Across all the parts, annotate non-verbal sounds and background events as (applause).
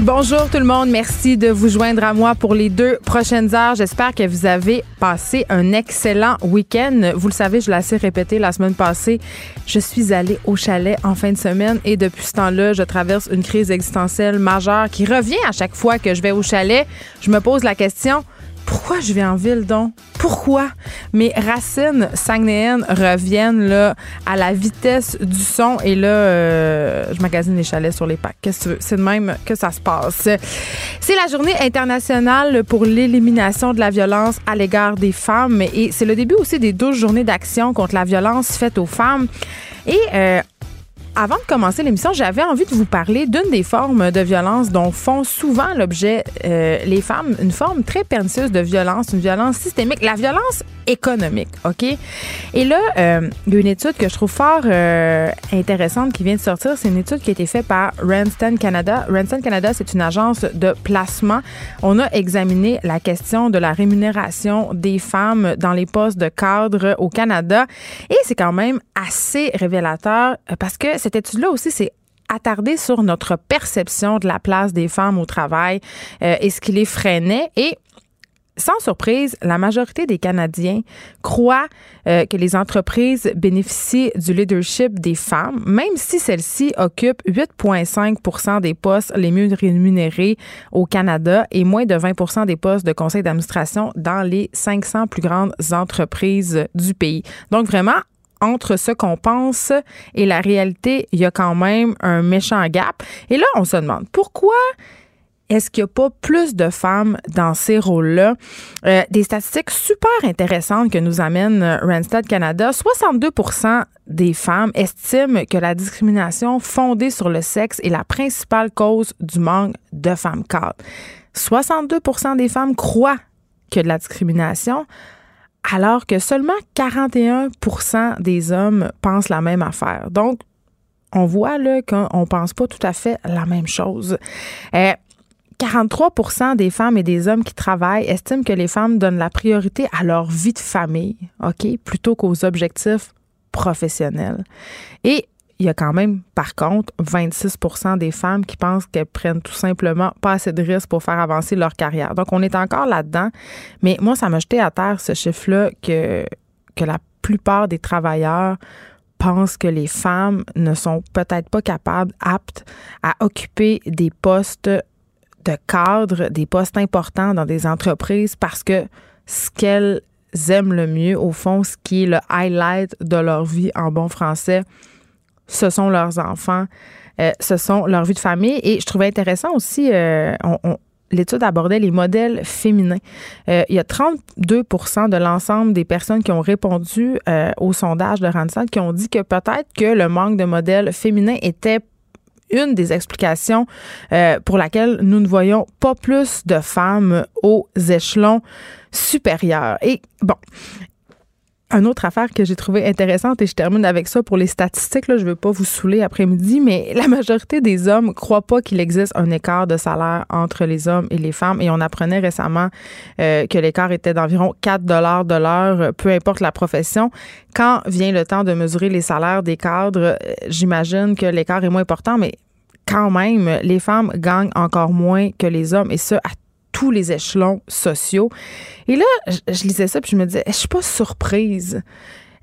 Bonjour tout le monde, merci de vous joindre à moi pour les deux prochaines heures. J'espère que vous avez passé un excellent week-end. Vous le savez, je l'ai assez répété la semaine passée. Je suis allée au chalet en fin de semaine et depuis ce temps-là, je traverse une crise existentielle majeure qui revient à chaque fois que je vais au chalet. Je me pose la question, pourquoi je vais en ville donc? Pourquoi? Mes racines saguenéennes reviennent là, à la vitesse du son et là, euh, je magasine les chalets sur les packs. Qu'est-ce que tu veux? C'est de même que ça se passe. C'est la journée internationale pour l'élimination de la violence à l'égard des femmes et c'est le début aussi des 12 journées d'action contre la violence faite aux femmes. Et euh, avant de commencer l'émission, j'avais envie de vous parler d'une des formes de violence dont font souvent l'objet euh, les femmes, une forme très pernicieuse de violence, une violence systémique, la violence économique, OK? Et là, euh, il y a une étude que je trouve fort euh, intéressante qui vient de sortir. C'est une étude qui a été faite par Randstad Canada. Randstad Canada, c'est une agence de placement. On a examiné la question de la rémunération des femmes dans les postes de cadre au Canada. Et c'est quand même assez révélateur parce que cette étude-là aussi, c'est attardé sur notre perception de la place des femmes au travail euh, et ce qui les freinait. Et sans surprise, la majorité des Canadiens croient euh, que les entreprises bénéficient du leadership des femmes, même si celles-ci occupent 8,5% des postes les mieux rémunérés au Canada et moins de 20% des postes de conseil d'administration dans les 500 plus grandes entreprises du pays. Donc vraiment, entre ce qu'on pense et la réalité, il y a quand même un méchant gap. Et là, on se demande pourquoi est-ce qu'il n'y a pas plus de femmes dans ces rôles-là? Euh, des statistiques super intéressantes que nous amène Randstad Canada. 62% des femmes estiment que la discrimination fondée sur le sexe est la principale cause du manque de femmes cadres. 62% des femmes croient a de la discrimination, alors que seulement 41% des hommes pensent la même affaire. Donc, on voit là qu'on pense pas tout à fait la même chose. 43% euh, des femmes et des hommes qui travaillent estiment que les femmes donnent la priorité à leur vie de famille, OK, plutôt qu'aux objectifs professionnels. Et il y a quand même, par contre, 26% des femmes qui pensent qu'elles prennent tout simplement pas assez de risques pour faire avancer leur carrière. Donc, on est encore là-dedans. Mais moi, ça m'a jeté à terre ce chiffre-là que, que la plupart des travailleurs pensent que les femmes ne sont peut-être pas capables, aptes à occuper des postes de cadre, des postes importants dans des entreprises parce que ce qu'elles aiment le mieux, au fond, ce qui est le highlight de leur vie en bon français, ce sont leurs enfants, euh, ce sont leur vie de famille. Et je trouvais intéressant aussi, euh, l'étude abordait les modèles féminins. Euh, il y a 32% de l'ensemble des personnes qui ont répondu au sondage de Randstad qui ont dit que peut-être que le manque de modèles féminins était une des explications pour laquelle nous ne voyons pas plus de femmes aux échelons supérieurs. Et bon, une autre affaire que j'ai trouvé intéressante, et je termine avec ça pour les statistiques, là, je ne veux pas vous saouler après-midi, mais la majorité des hommes ne croient pas qu'il existe un écart de salaire entre les hommes et les femmes. Et on apprenait récemment euh, que l'écart était d'environ 4 dollars de l'heure, peu importe la profession. Quand vient le temps de mesurer les salaires des cadres, euh, j'imagine que l'écart est moins important, mais quand même, les femmes gagnent encore moins que les hommes, et ce, à tous les échelons sociaux. Et là, je, lisais ça, puis je me disais, je suis pas surprise.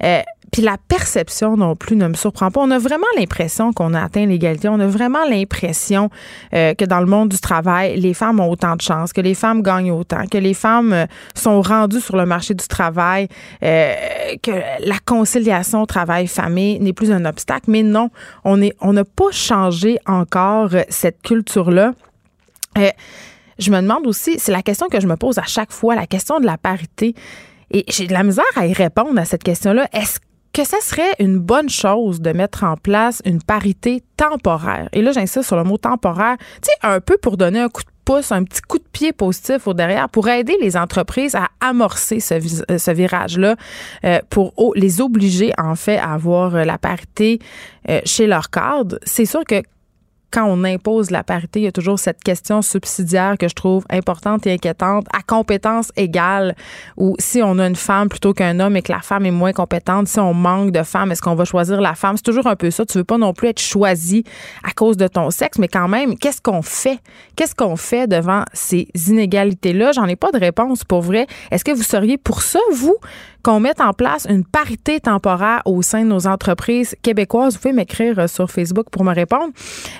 Euh, puis la perception non plus ne me surprend pas. On a vraiment l'impression qu'on a atteint l'égalité. On a vraiment l'impression euh, que dans le monde du travail, les femmes ont autant de chance, que les femmes gagnent autant, que les femmes euh, sont rendues sur le marché du travail, que la conciliation travail-famille n'est plus un obstacle. Mais non, on est, on n'a pas changé encore cette culture-là je me demande aussi, c'est la question que je me pose à chaque fois, la question de la parité. Et j'ai de la misère à y répondre à cette question-là. Est-ce que ça serait une bonne chose de mettre en place une parité temporaire? Et là, j'insiste sur le mot temporaire, tu sais, un peu pour donner un coup de pouce, un petit coup de pied positif au derrière pour aider les entreprises à amorcer ce, ce virage-là, pour les obliger en fait à avoir la parité chez leur cadre. C'est sûr que quand on impose la parité, il y a toujours cette question subsidiaire que je trouve importante et inquiétante à compétence égale ou si on a une femme plutôt qu'un homme et que la femme est moins compétente, si on manque de femmes, est-ce qu'on va choisir la femme? C'est toujours un peu ça. Tu veux pas non plus être choisi à cause de ton sexe, mais quand même, qu'est-ce qu'on fait? Qu'est-ce qu'on fait devant ces inégalités-là? J'en ai pas de réponse pour vrai. Est-ce que vous seriez pour ça, vous? Qu'on mette en place une parité temporaire au sein de nos entreprises québécoises. Vous pouvez m'écrire euh, sur Facebook pour me répondre.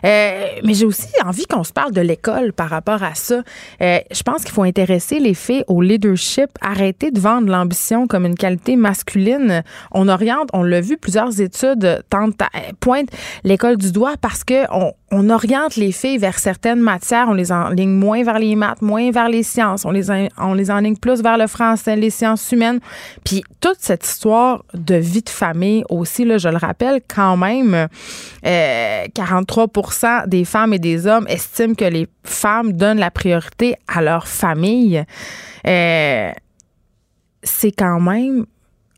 Euh, mais j'ai aussi envie qu'on se parle de l'école par rapport à ça. Euh, je pense qu'il faut intéresser les filles au leadership, arrêter de vendre l'ambition comme une qualité masculine. On oriente, on l'a vu, plusieurs études tentent pointent l'école du doigt parce que on, on oriente les filles vers certaines matières, on les enligne moins vers les maths, moins vers les sciences, on les, on enligne plus vers le français, les sciences humaines. Puis toute cette histoire de vie de famille aussi, là, je le rappelle quand même, 43% euh, des femmes et des hommes estiment que les femmes donnent la priorité à leur famille. Euh, c'est quand même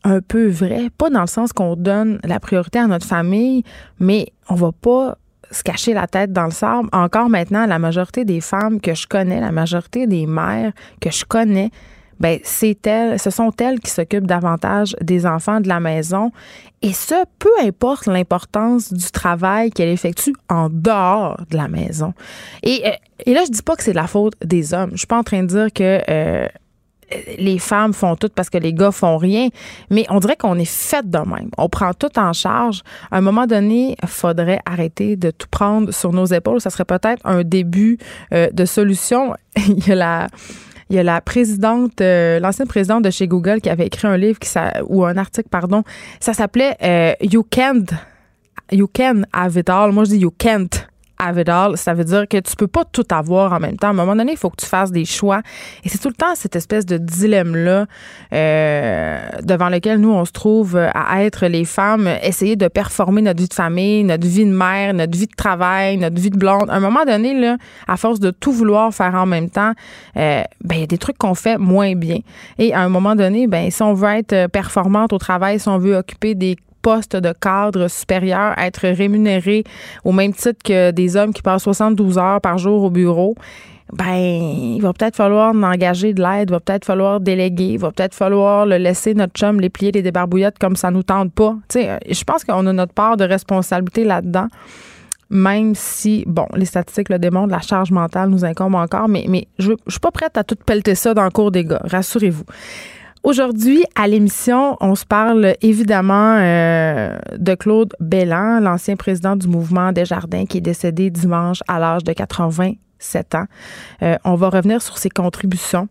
un peu vrai, pas dans le sens qu'on donne la priorité à notre famille, mais on va pas se cacher la tête dans le sable. Encore maintenant, la majorité des femmes que je connais, la majorité des mères que je connais, ben c'est elles, ce sont elles qui s'occupent davantage des enfants de la maison. Et ce, peu importe l'importance du travail qu'elle effectue en dehors de la maison. Et, euh, et là, je dis pas que c'est la faute des hommes. Je suis pas en train de dire que euh, les femmes font tout parce que les gars font rien, mais on dirait qu'on est fait de même. On prend tout en charge. À un moment donné, faudrait arrêter de tout prendre sur nos épaules. Ça serait peut-être un début euh, de solution. (laughs) il y a la il y a la présidente, euh, l'ancienne présidente de chez Google qui avait écrit un livre qui ou un article, pardon. Ça s'appelait euh, You Can't, You Can Have It All. Moi, je dis You Can't have Ça veut dire que tu peux pas tout avoir en même temps. À un moment donné, il faut que tu fasses des choix. Et c'est tout le temps cette espèce de dilemme-là euh, devant lequel nous, on se trouve à être les femmes, essayer de performer notre vie de famille, notre vie de mère, notre vie de travail, notre vie de blonde. À un moment donné, là, à force de tout vouloir faire en même temps, euh, ben, il y a des trucs qu'on fait moins bien. Et à un moment donné, ben, si on veut être performante au travail, si on veut occuper des poste de cadre supérieur, être rémunéré au même titre que des hommes qui passent 72 heures par jour au bureau, ben, il va peut-être falloir engager de l'aide, il va peut-être falloir déléguer, il va peut-être falloir le laisser notre chum les plier les débarbouillettes comme ça nous tente pas. Tu sais, je pense qu'on a notre part de responsabilité là-dedans. Même si, bon, les statistiques le démontrent, la charge mentale nous incombe encore, mais, mais je, je suis pas prête à tout pelleter ça dans le cours des gars, rassurez-vous. Aujourd'hui, à l'émission, on se parle évidemment euh, de Claude Bellan, l'ancien président du mouvement Desjardins qui est décédé dimanche à l'âge de 87 ans. Euh, on va revenir sur ses contributions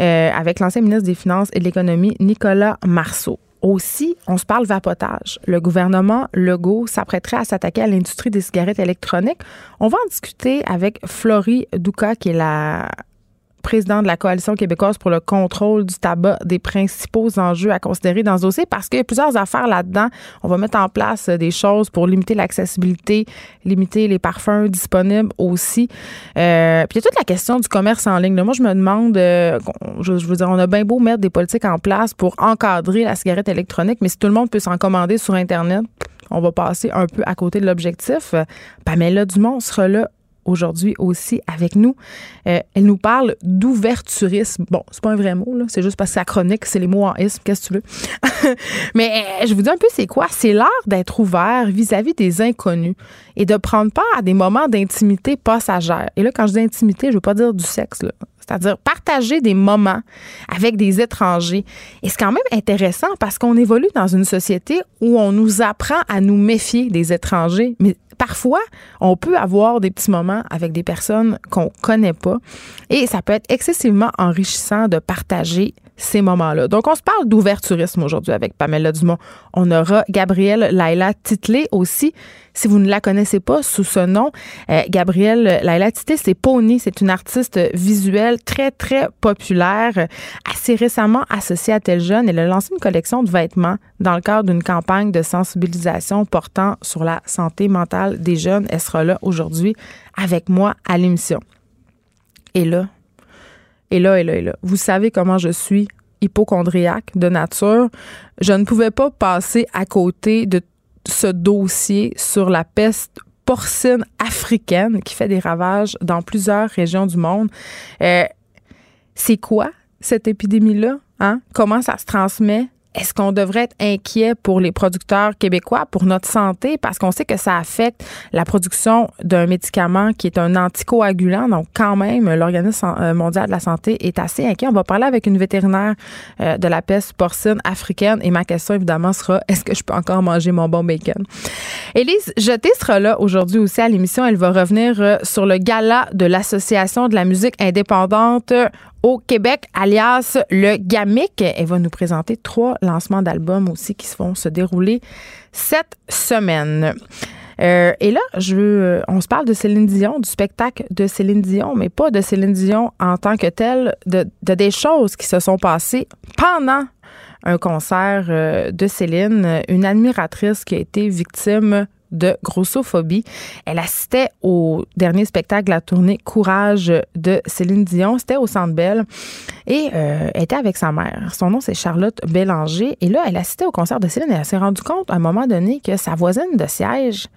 euh, avec l'ancien ministre des Finances et de l'Économie, Nicolas Marceau. Aussi, on se parle vapotage. Le gouvernement Legault s'apprêterait à s'attaquer à l'industrie des cigarettes électroniques. On va en discuter avec Florie Douka, qui est la président de la Coalition québécoise pour le contrôle du tabac des principaux enjeux à considérer dans ce dossier parce qu'il y a plusieurs affaires là-dedans. On va mettre en place euh, des choses pour limiter l'accessibilité, limiter les parfums disponibles aussi. Euh, puis il y a toute la question du commerce en ligne. moi, je me demande, euh, je, veux dire, on a bien beau mettre des politiques en place pour encadrer la cigarette électronique, mais si tout le monde peut s'en commander sur Internet, on va passer un peu à côté de l'objectif. Pamela Dumont sera là aujourd'hui aussi avec nous. Euh, elle nous parle d'ouverturisme. Bon, c'est pas un vrai mot. C'est juste parce que sa chronique, c'est les mots en isme. Qu'est-ce que tu veux? (laughs) Mais euh, je vous dis un peu c'est quoi? C'est l'art d'être ouvert vis-à-vis des inconnus et de prendre part à des moments d'intimité passagère. Et là, quand je dis intimité, je veux pas dire du sexe, c'est-à-dire partager des moments avec des étrangers. Et c'est quand même intéressant parce qu'on évolue dans une société où on nous apprend à nous méfier des étrangers, mais parfois, on peut avoir des petits moments avec des personnes qu'on connaît pas et ça peut être excessivement enrichissant de partager ces moments-là. Donc, on se parle d'ouverturisme aujourd'hui avec Pamela Dumont. On aura Gabrielle Laila Titley aussi. Si vous ne la connaissez pas sous ce nom, euh, Gabrielle Laila Titley, c'est Pony. C'est une artiste visuelle très, très populaire, assez récemment associée à Tel Jeune. Elle a lancé une collection de vêtements dans le cadre d'une campagne de sensibilisation portant sur la santé mentale des jeunes. Elle sera là aujourd'hui avec moi à l'émission. Et là, et là, et là, et là, vous savez comment je suis hypochondriaque de nature. Je ne pouvais pas passer à côté de ce dossier sur la peste porcine africaine qui fait des ravages dans plusieurs régions du monde. Euh, c'est quoi cette épidémie-là? Hein? Comment ça se transmet? Est-ce qu'on devrait être inquiet pour les producteurs québécois, pour notre santé, parce qu'on sait que ça affecte la production d'un médicament qui est un anticoagulant. Donc, quand même, l'Organisme euh, mondial de la santé est assez inquiet. On va parler avec une vétérinaire euh, de la peste porcine africaine et ma question, évidemment, sera (laughs) est-ce que je peux encore manger mon bon bacon? Élise Jeté sera là aujourd'hui aussi à l'émission. Elle va revenir euh, sur le gala de l'Association de la musique indépendante au Québec, alias le GAMIC. Elle va nous présenter trois lancements d'albums aussi qui vont se dérouler cette semaine. Euh, et là, je veux, euh, on se parle de Céline Dion, du spectacle de Céline Dion, mais pas de Céline Dion en tant que telle, de, de des choses qui se sont passées pendant un concert euh, de Céline, une admiratrice qui a été victime de grossophobie. Elle assistait au dernier spectacle de la tournée Courage de Céline Dion. C'était au Centre Bell. Et euh, était avec sa mère. Son nom, c'est Charlotte Bélanger. Et là, elle assistait au concert de Céline et elle s'est rendue compte à un moment donné que sa voisine de siège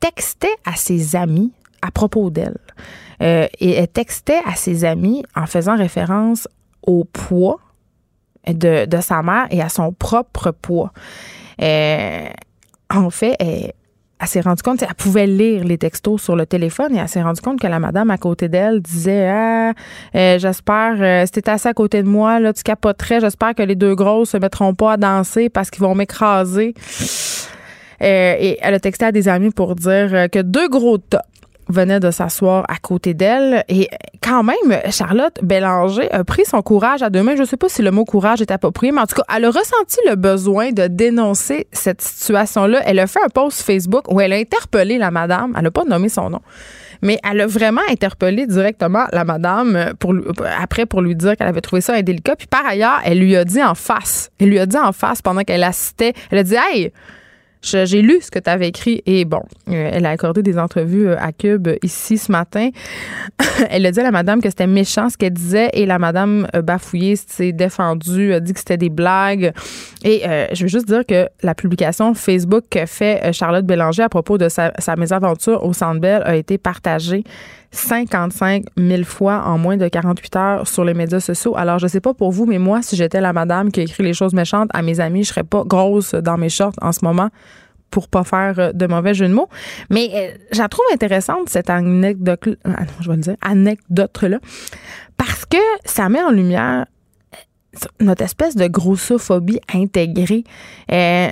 textait à ses amis à propos d'elle. Euh, et elle textait à ses amis en faisant référence au poids de, sa mère et à son propre poids. Euh, en fait, elle s'est rendue compte, elle pouvait lire les textos sur le téléphone et elle s'est rendue compte que la madame à côté d'elle disait Ah, euh, j'espère, euh, si t'étais assis à côté de moi, là, tu capoterais, j'espère que les deux grosses se mettront pas à danser parce qu'ils vont m'écraser. Euh, et elle a texté à des amis pour dire que deux gros tops venait de s'asseoir à côté d'elle. Et quand même, Charlotte Bélanger a pris son courage à deux mains. Je ne sais pas si le mot courage est approprié, mais en tout cas, elle a ressenti le besoin de dénoncer cette situation-là. Elle a fait un post Facebook où elle a interpellé la madame. Elle n'a pas nommé son nom. Mais elle a vraiment interpellé directement la madame pour, après pour lui dire qu'elle avait trouvé ça indélicat. Puis par ailleurs, elle lui a dit en face. Elle lui a dit en face pendant qu'elle assistait. Elle a dit Hey, j'ai lu ce que tu avais écrit et bon, euh, elle a accordé des entrevues euh, à Cube ici ce matin. (laughs) elle a dit à la madame que c'était méchant ce qu'elle disait et la madame euh, bafouillée s'est défendue, a dit que c'était des blagues. Et je veux juste dire que la publication Facebook que fait Charlotte Bélanger à propos de sa, sa mésaventure au Centre Bell a été partagée 55 000 fois en moins de 48 heures sur les médias sociaux. Alors, je sais pas pour vous, mais moi, si j'étais la madame qui écrit les choses méchantes à mes amis, je serais pas grosse dans mes shorts en ce moment pour pas faire euh, de mauvais jeu de mots. Mais euh, je trouve intéressante, cette anecdote, ah je vais le dire, anecdote-là, parce que ça met en lumière euh, notre espèce de grossophobie intégrée. Euh,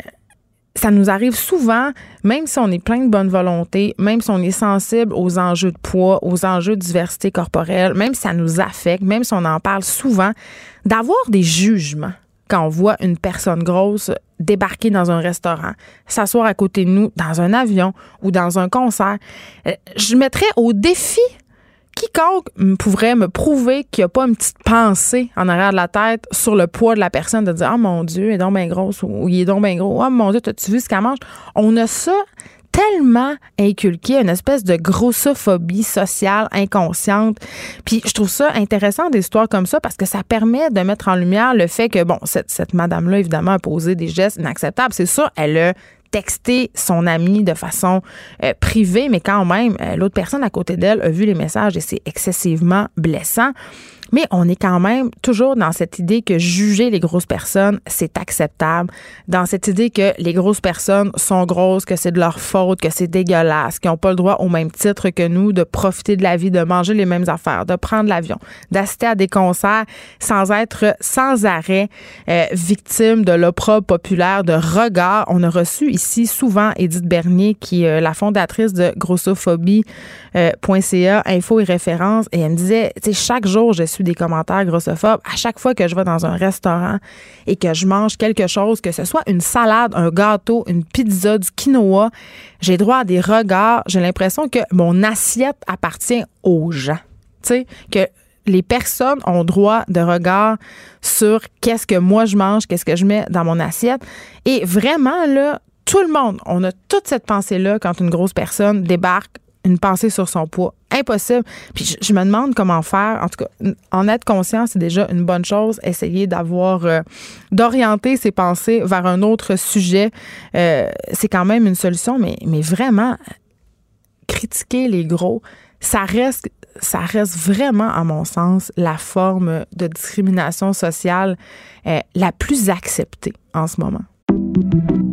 ça nous arrive souvent, même si on est plein de bonne volonté, même si on est sensible aux enjeux de poids, aux enjeux de diversité corporelle, même si ça nous affecte, même si on en parle souvent, d'avoir des jugements quand on voit une personne grosse débarquer dans un restaurant, s'asseoir à côté de nous dans un avion ou dans un concert. Euh, je mettrais au défi quiconque pourrait me prouver qu'il n'y a pas une petite pensée en arrière de la tête sur le poids de la personne, de dire, oh mon Dieu, il est donc bien grosse ou il est donc bien gros. Oh mon Dieu, as-tu vu ce qu'elle mange? On a ça tellement inculqué, une espèce de grossophobie sociale inconsciente. Puis je trouve ça intéressant des histoires comme ça parce que ça permet de mettre en lumière le fait que, bon, cette, cette madame-là, évidemment, a posé des gestes inacceptables. C'est ça, elle a texter son ami de façon euh, privée, mais quand même, euh, l'autre personne à côté d'elle a vu les messages et c'est excessivement blessant. Mais on est quand même toujours dans cette idée que juger les grosses personnes, c'est acceptable. Dans cette idée que les grosses personnes sont grosses, que c'est de leur faute, que c'est dégueulasse, qu'ils n'ont pas le droit au même titre que nous de profiter de la vie, de manger les mêmes affaires, de prendre l'avion, d'assister à des concerts sans être sans arrêt euh, victime de l'opprobre populaire, de regard. On a reçu ici souvent Edith Bernier, qui est euh, la fondatrice de grossophobie.ca, info et référence, et elle me disait, tu sais, chaque jour, je suis des commentaires grossophobes. À chaque fois que je vais dans un restaurant et que je mange quelque chose, que ce soit une salade, un gâteau, une pizza, du quinoa, j'ai droit à des regards. J'ai l'impression que mon assiette appartient aux gens. Tu sais, que les personnes ont droit de regard sur qu'est-ce que moi je mange, qu'est-ce que je mets dans mon assiette. Et vraiment, là, tout le monde, on a toute cette pensée-là quand une grosse personne débarque une pensée sur son poids. Impossible. Puis je, me demande comment faire. En tout cas, en être conscient, c'est déjà une bonne chose. Essayer d'avoir, euh, d'orienter ses pensées vers un autre sujet, euh, c'est quand même une solution. Mais, mais vraiment, critiquer les gros, ça reste, ça reste vraiment, à mon sens, la forme de discrimination sociale euh, la plus acceptée en ce moment.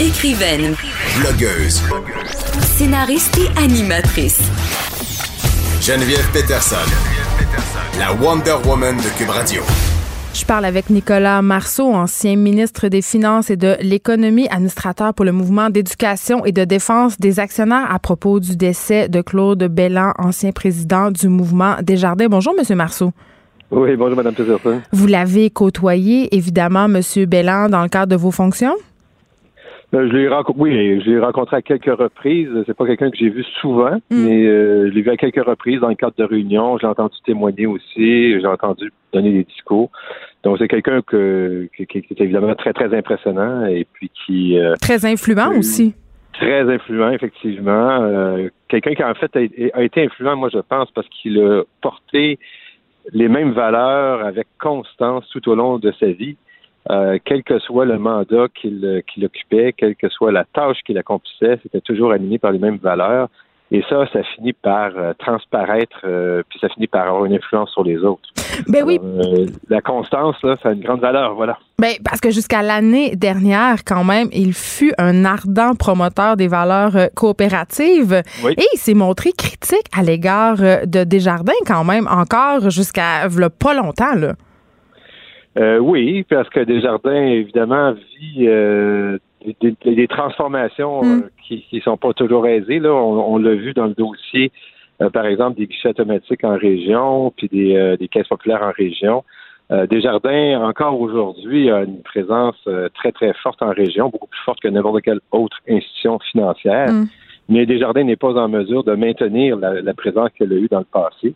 Écrivaine. Blogueuse. Scénariste et animatrice. Geneviève Peterson. La Wonder Woman de Cube Radio. Je parle avec Nicolas Marceau, ancien ministre des Finances et de l'Économie, administrateur pour le mouvement d'éducation et de défense des actionnaires à propos du décès de Claude Bellan, ancien président du mouvement Desjardins. Bonjour, Monsieur Marceau. Oui, bonjour, Mme Peterson. Vous l'avez côtoyé, évidemment, Monsieur Bellan, dans le cadre de vos fonctions? Euh, je l'ai rencontré, oui, je l'ai rencontré à quelques reprises. C'est pas quelqu'un que j'ai vu souvent, mm. mais euh, je l'ai vu à quelques reprises dans le cadre de réunions. J'ai entendu témoigner aussi. J'ai entendu donner des discours. Donc c'est quelqu'un que, qui, est évidemment très très impressionnant et puis qui euh, très influent aussi. Très influent effectivement. quelqu'un qui en fait a, été influent, moi je pense, parce qu'il a porté les mêmes valeurs avec constance tout au long de sa vie. Euh, quel que soit le mandat qu'il occupait, quelle que soit la tâche qu'il accomplissait, c'était toujours animé par les mêmes valeurs. Et ça, ça finit par euh, transparaître, euh, puis ça finit par avoir une influence sur les autres. Ben oui. la constance, là, ça a une grande valeur, voilà. Ben, parce que jusqu'à l'année dernière, quand même, il fut un ardent promoteur des valeurs coopératives. Et il s'est montré critique à l'égard de Desjardins, quand même, encore jusqu'à pas longtemps, là. Euh, oui, parce que Desjardins, évidemment, vit euh, des, transformations mm. euh, qui ne sont pas toujours aisées. Là. On, l'a vu dans le dossier, par exemple, des guichets automatiques en région, puis des, des caisses populaires en région. Desjardins, encore aujourd'hui, a une présence très, très forte en région, beaucoup plus forte que n'importe quelle autre institution financière. Mm. Mais Desjardins n'est pas en mesure de maintenir la, la présence qu'elle a eue dans le passé.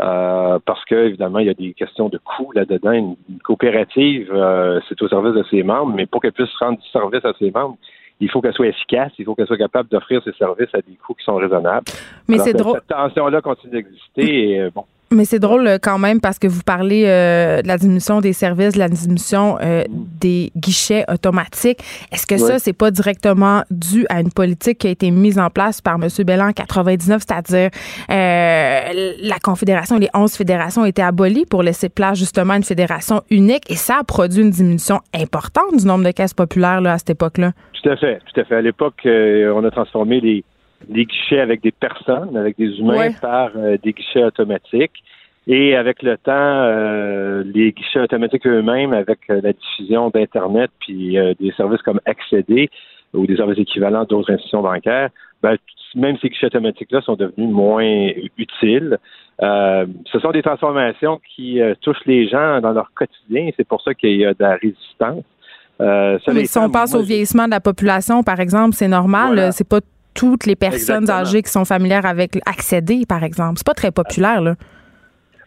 Euh, parce que évidemment il y a des questions de coûts là-dedans. Une, coopérative, euh, c'est au service de ses membres, mais pour qu'elle puisse rendre du service à ses membres, il faut qu'elle soit efficace, il faut qu'elle soit capable d'offrir ses services à des coûts qui sont raisonnables. Mais c'est drôle. Cette tension-là continue d'exister et euh, bon. Mais c'est drôle euh, quand même parce que vous parlez euh, de la diminution des services, de la diminution euh, des guichets automatiques. Est-ce que ça, c'est pas directement dû à une politique qui a été mise en place par M. Bellan en 99, c'est-à-dire la Confédération, les 11 fédérations ont été abolies pour laisser place justement à une fédération unique et ça a produit une diminution importante du nombre de caisses populaires là, à cette époque-là? Tout à fait, tout à fait. À l'époque, on a transformé les des guichets avec des personnes, avec des humains, par euh, des guichets automatiques. Et avec le temps, euh, les guichets automatiques eux-mêmes, avec euh, la diffusion d'Internet, puis des services comme Accéder ou des services équivalents d'autres institutions bancaires, ben, même ces guichets automatiques-là sont devenus moins utiles. ce sont des transformations qui touchent les gens dans leur quotidien. C'est pour ça qu'il y a de la résistance. Mais si on passe au vieillissement de la population, par exemple, c'est normal. C'est pas toutes les personnes âgées qui sont familières avec accéder, par exemple. C'est pas très populaire, là.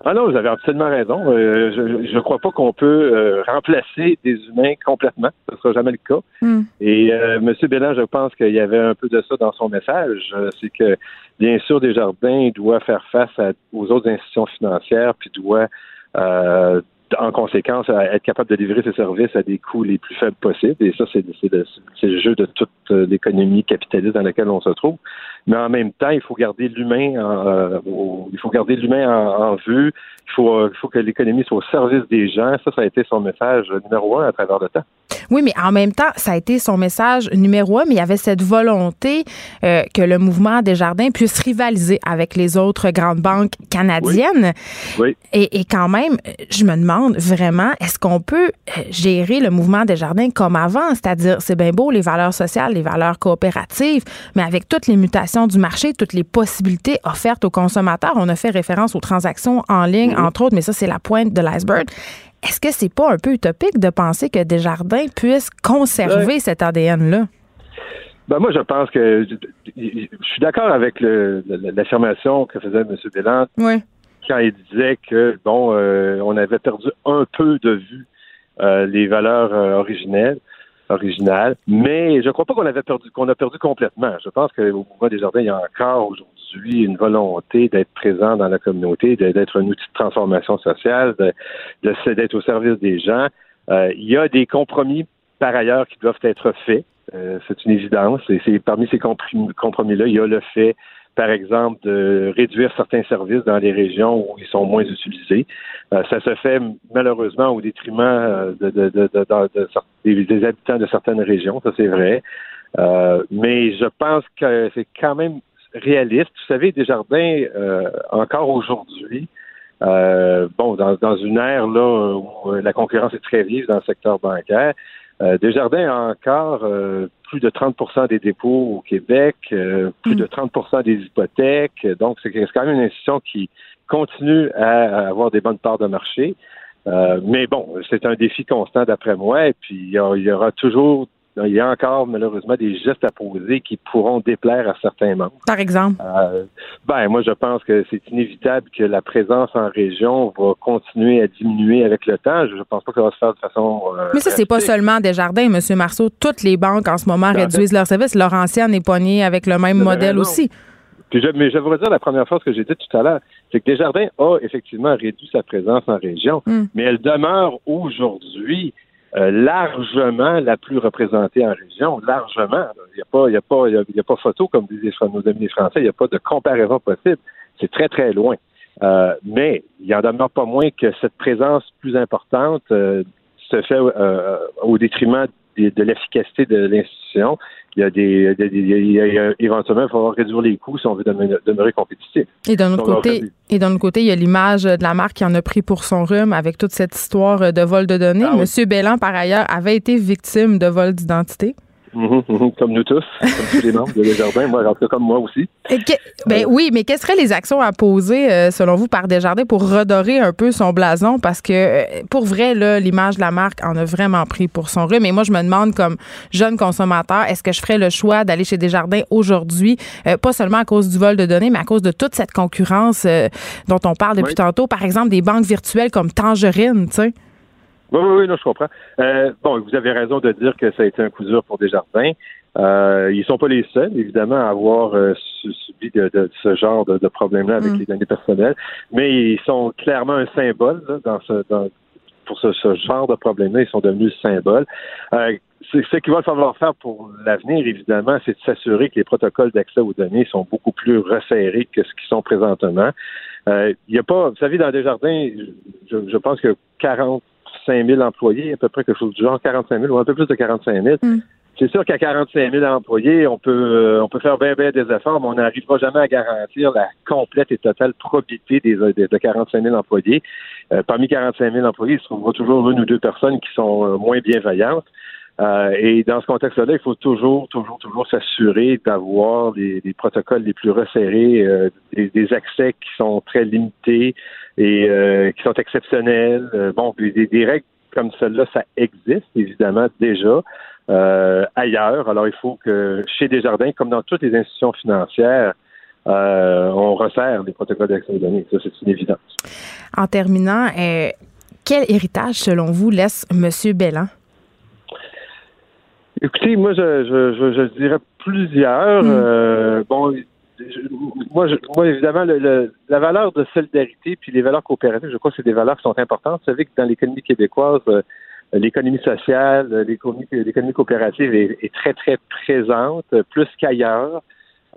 Ah non, vous avez absolument raison. Euh, je ne crois pas qu'on peut euh, remplacer des humains complètement. Ce ne sera jamais le cas. Hmm. Et euh, M. Bélan, je pense qu'il y avait un peu de ça dans son message. C'est que, bien sûr, Desjardins doit faire face aux autres institutions financières, puis doit en conséquence, être capable de livrer ses services à des coûts les plus faibles possibles. Et ça, c'est le, jeu de toute euh, l'économie capitaliste dans laquelle on se trouve. Mais en même temps, il faut garder l'humain euh, il faut garder l'humain en, vue. Il faut, euh, il faut que l'économie soit au service des gens. Ça, ça a été son message numéro un à travers le temps. Oui, mais en même temps, ça a été son message numéro un, mais il y avait cette volonté que le mouvement des jardins puisse rivaliser avec les autres grandes banques canadiennes. Oui. Et, et, quand même, je me demande vraiment, est-ce qu'on peut gérer le mouvement des jardins comme avant? C'est-à-dire, c'est bien beau les valeurs sociales, les valeurs coopératives, mais avec toutes les mutations du marché, toutes les possibilités offertes aux consommateurs. On a fait référence aux transactions en ligne, entre autres, mais ça, c'est la pointe de l'iceberg. Est-ce que c'est pas un peu utopique de penser que Desjardins puisse conserver cet ADN-là? Ben moi, je pense que je, suis d'accord avec l'affirmation que faisait M. Bélan quand il disait que bon, euh, on avait perdu un peu de vue euh, les valeurs euh, originelles originales, mais je ne crois pas qu'on avait perdu qu'on a perdu complètement. Je pense qu'au mouvement des jardins, il y a encore aujourd'hui une volonté d'être présent dans la communauté, d'être un outil de transformation sociale, d'être au service des gens. il y a des compromis par ailleurs qui doivent être faits. Euh, c'est une évidence. Et c'est parmi ces compromis-là, il y a le fait, par exemple, de réduire certains services dans les régions où ils sont moins utilisés. Euh, ça se fait malheureusement au détriment euh, de, des, habitants de certaines régions, ça c'est vrai. mais je pense que c'est quand même réaliste. Vous savez, Desjardins, encore aujourd'hui, bon, dans, dans, une ère là où la concurrence est très vive dans le secteur bancaire, euh, Desjardins a encore euh, plus de 30% des dépôts au Québec, euh, plus de 30 mm. des hypothèques. Donc, c'est quand même une institution qui continue à, avoir des bonnes parts de marché. mais bon, c'est un défi constant d'après moi. Et puis, il y aura toujours il y a encore malheureusement des gestes à poser qui pourront déplaire à certains membres. Par exemple? Euh, ben, moi, je pense que c'est inévitable que la présence en région va continuer à diminuer avec le temps. Je ne pense pas que ça va se faire de façon. Euh, mais ça, c'est pas seulement Desjardins, M. Marceau. Toutes les banques en ce moment réduisent leurs services. Laurentienne est poignée avec le même modèle aussi. Puis je, mais je voudrais dire la première chose que j'ai dit tout à l'heure, c'est que Desjardins a effectivement réduit sa présence en région, hmm. mais elle demeure aujourd'hui largement la plus représentée en région, largement. Il n'y a pas, il y a pas, il y a, pas photo comme disent nos amis français. Il n'y a pas de comparaison possible. C'est très très loin. Euh, mais il en demeure pas moins que cette présence plus importante euh, se fait au détriment de l'efficacité de l'institution il y a des, éventuellement, il va falloir réduire les coûts si on veut demeurer, compétitif. Et d'un autre côté, et d'un côté, il y a l'image de la marque qui en a pris pour son rhume avec toute cette histoire de vol de données. Ah Monsieur Bellan, par ailleurs, avait été victime de vol d'identité. Mhm, mhm, comme nous tous, comme tous les membres de Desjardins, moi, en tout cas comme moi aussi. ben oui, mais quelles seraient les actions à poser, euh, selon vous, par Desjardins pour redorer un peu son blason? Parce que, euh, pour vrai, l'image de la marque en a vraiment pris pour son rhume. Mais moi, je me demande, comme jeune consommateur, est-ce que je ferais le choix d'aller chez Desjardins aujourd'hui, euh, pas seulement à cause du vol de données, mais à cause de toute cette concurrence dont on parle depuis tantôt, par exemple, des banques virtuelles comme Tangerine, tu sais? Oui, oui, oui, non, je comprends. Euh, bon, vous avez raison de dire que ça a été un coup dur pour Desjardins. Euh, ils sont pas les seuls, évidemment, à avoir euh, subi de, ce genre de, problème-là avec mm. les données personnelles, mais ils sont clairement un symbole dans ce, dans, pour ce, genre de problème-là. Ils sont devenus symbole. Euh, ce qu'il va falloir faire pour l'avenir, évidemment, c'est de s'assurer que les protocoles d'accès aux données sont beaucoup plus resserrés que ce qu'ils sont présentement. Euh, il y a pas, vous savez, dans Desjardins, je, je pense que 40 45 000 employés, à peu près quelque chose du genre, 45 000 ou un peu plus de 45 000. Mm. C'est sûr qu'à 45 000 employés, on peut euh, on peut faire bien bien des efforts, mais on n'arrivera jamais à garantir la complète et totale probité des, de 45 000 employés. Euh, parmi 45 000 employés, il se trouvera toujours une ou deux personnes qui sont euh, moins bienveillantes. Et dans ce contexte-là, il faut toujours, toujours, toujours s'assurer d'avoir des, protocoles les plus resserrés, des, accès qui sont très limités, et euh, qui sont exceptionnelles. Euh, bon, des, règles comme celle-là, ça existe évidemment déjà euh, ailleurs. Alors, il faut que chez Desjardins, comme dans toutes les institutions financières, on resserre les protocoles d'accès aux données. Ça, c'est une évidence. En terminant, quel héritage, selon vous, laisse M. Bellan? Écoutez, moi, je, je, dirais plusieurs. Hmm. bon, moi, moi, évidemment, la valeur de solidarité puis les valeurs coopératives, je crois que c'est des valeurs qui sont importantes. Vous savez que dans l'économie québécoise, euh, l'économie sociale, euh, l'économie coopérative est, très, très présente, plus qu'ailleurs.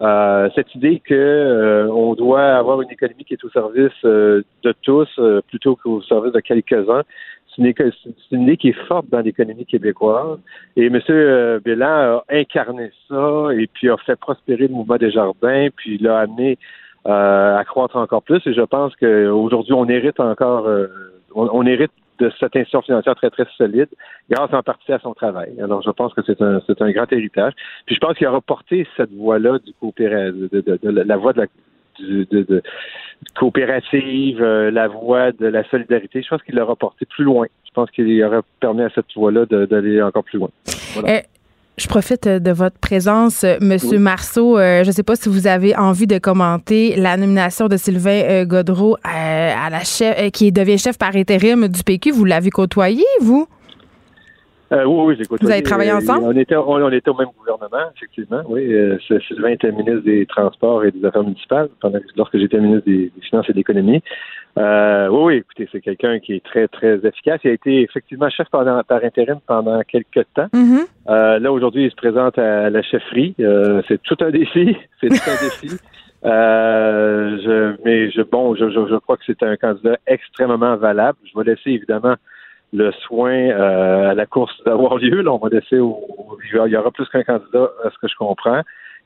Euh, cette idée que on doit avoir une économie qui est au service de tous plutôt qu'au service de quelques-uns, c'est une, idée qui est forte dans l'économie québécoise. Et M. Bélan a incarné ça et puis a fait prospérer le mouvement des jardins, puis l'a amené euh, à croître encore plus. Et je pense qu'aujourd'hui, on hérite encore, euh, on, hérite de cette institution financière très, très solide grâce en partie à son travail. Alors, je pense que c'est un, un grand héritage. Puis je pense qu'il a reporté cette voie-là du coopéra de, de, de, la voie de la de, de, coopérative, euh, la voie de la solidarité. Je pense qu'il l'a reporté plus loin. Je pense qu'il aurait permis à cette voie-là d'aller encore plus loin. Voilà. Euh, je profite de votre présence, Monsieur Marceau. Euh, je ne sais pas si vous avez envie de commenter la nomination de Sylvain Godreau à, à la chef, qui devient chef par intérim du PQ. Vous l'avez côtoyé, vous? Euh, oui, oui, j'ai côtoyé. Vous avez travaillé euh, ensemble? On était, on, était au même gouvernement, effectivement, oui. Euh, Sylvain était ministre des Transports et des Affaires municipales pendant, lorsque j'étais ministre des, Finances et de l'Économie. Euh, oui, oui, écoutez, c'est quelqu'un qui est très, très efficace. Il a été effectivement chef pendant, par intérim pendant quelques temps. Mm-hmm. là, aujourd'hui, il se présente à la chefferie. C'est tout un défi. (laughs) C'est tout un défi. Je, mais je, bon, je, je, je crois que c'est un candidat extrêmement valable. Je vais laisser évidemment le soin euh, à la course d'avoir lieu. Là, on va laisser au, il y aura plus qu'un candidat, à ce que je comprends.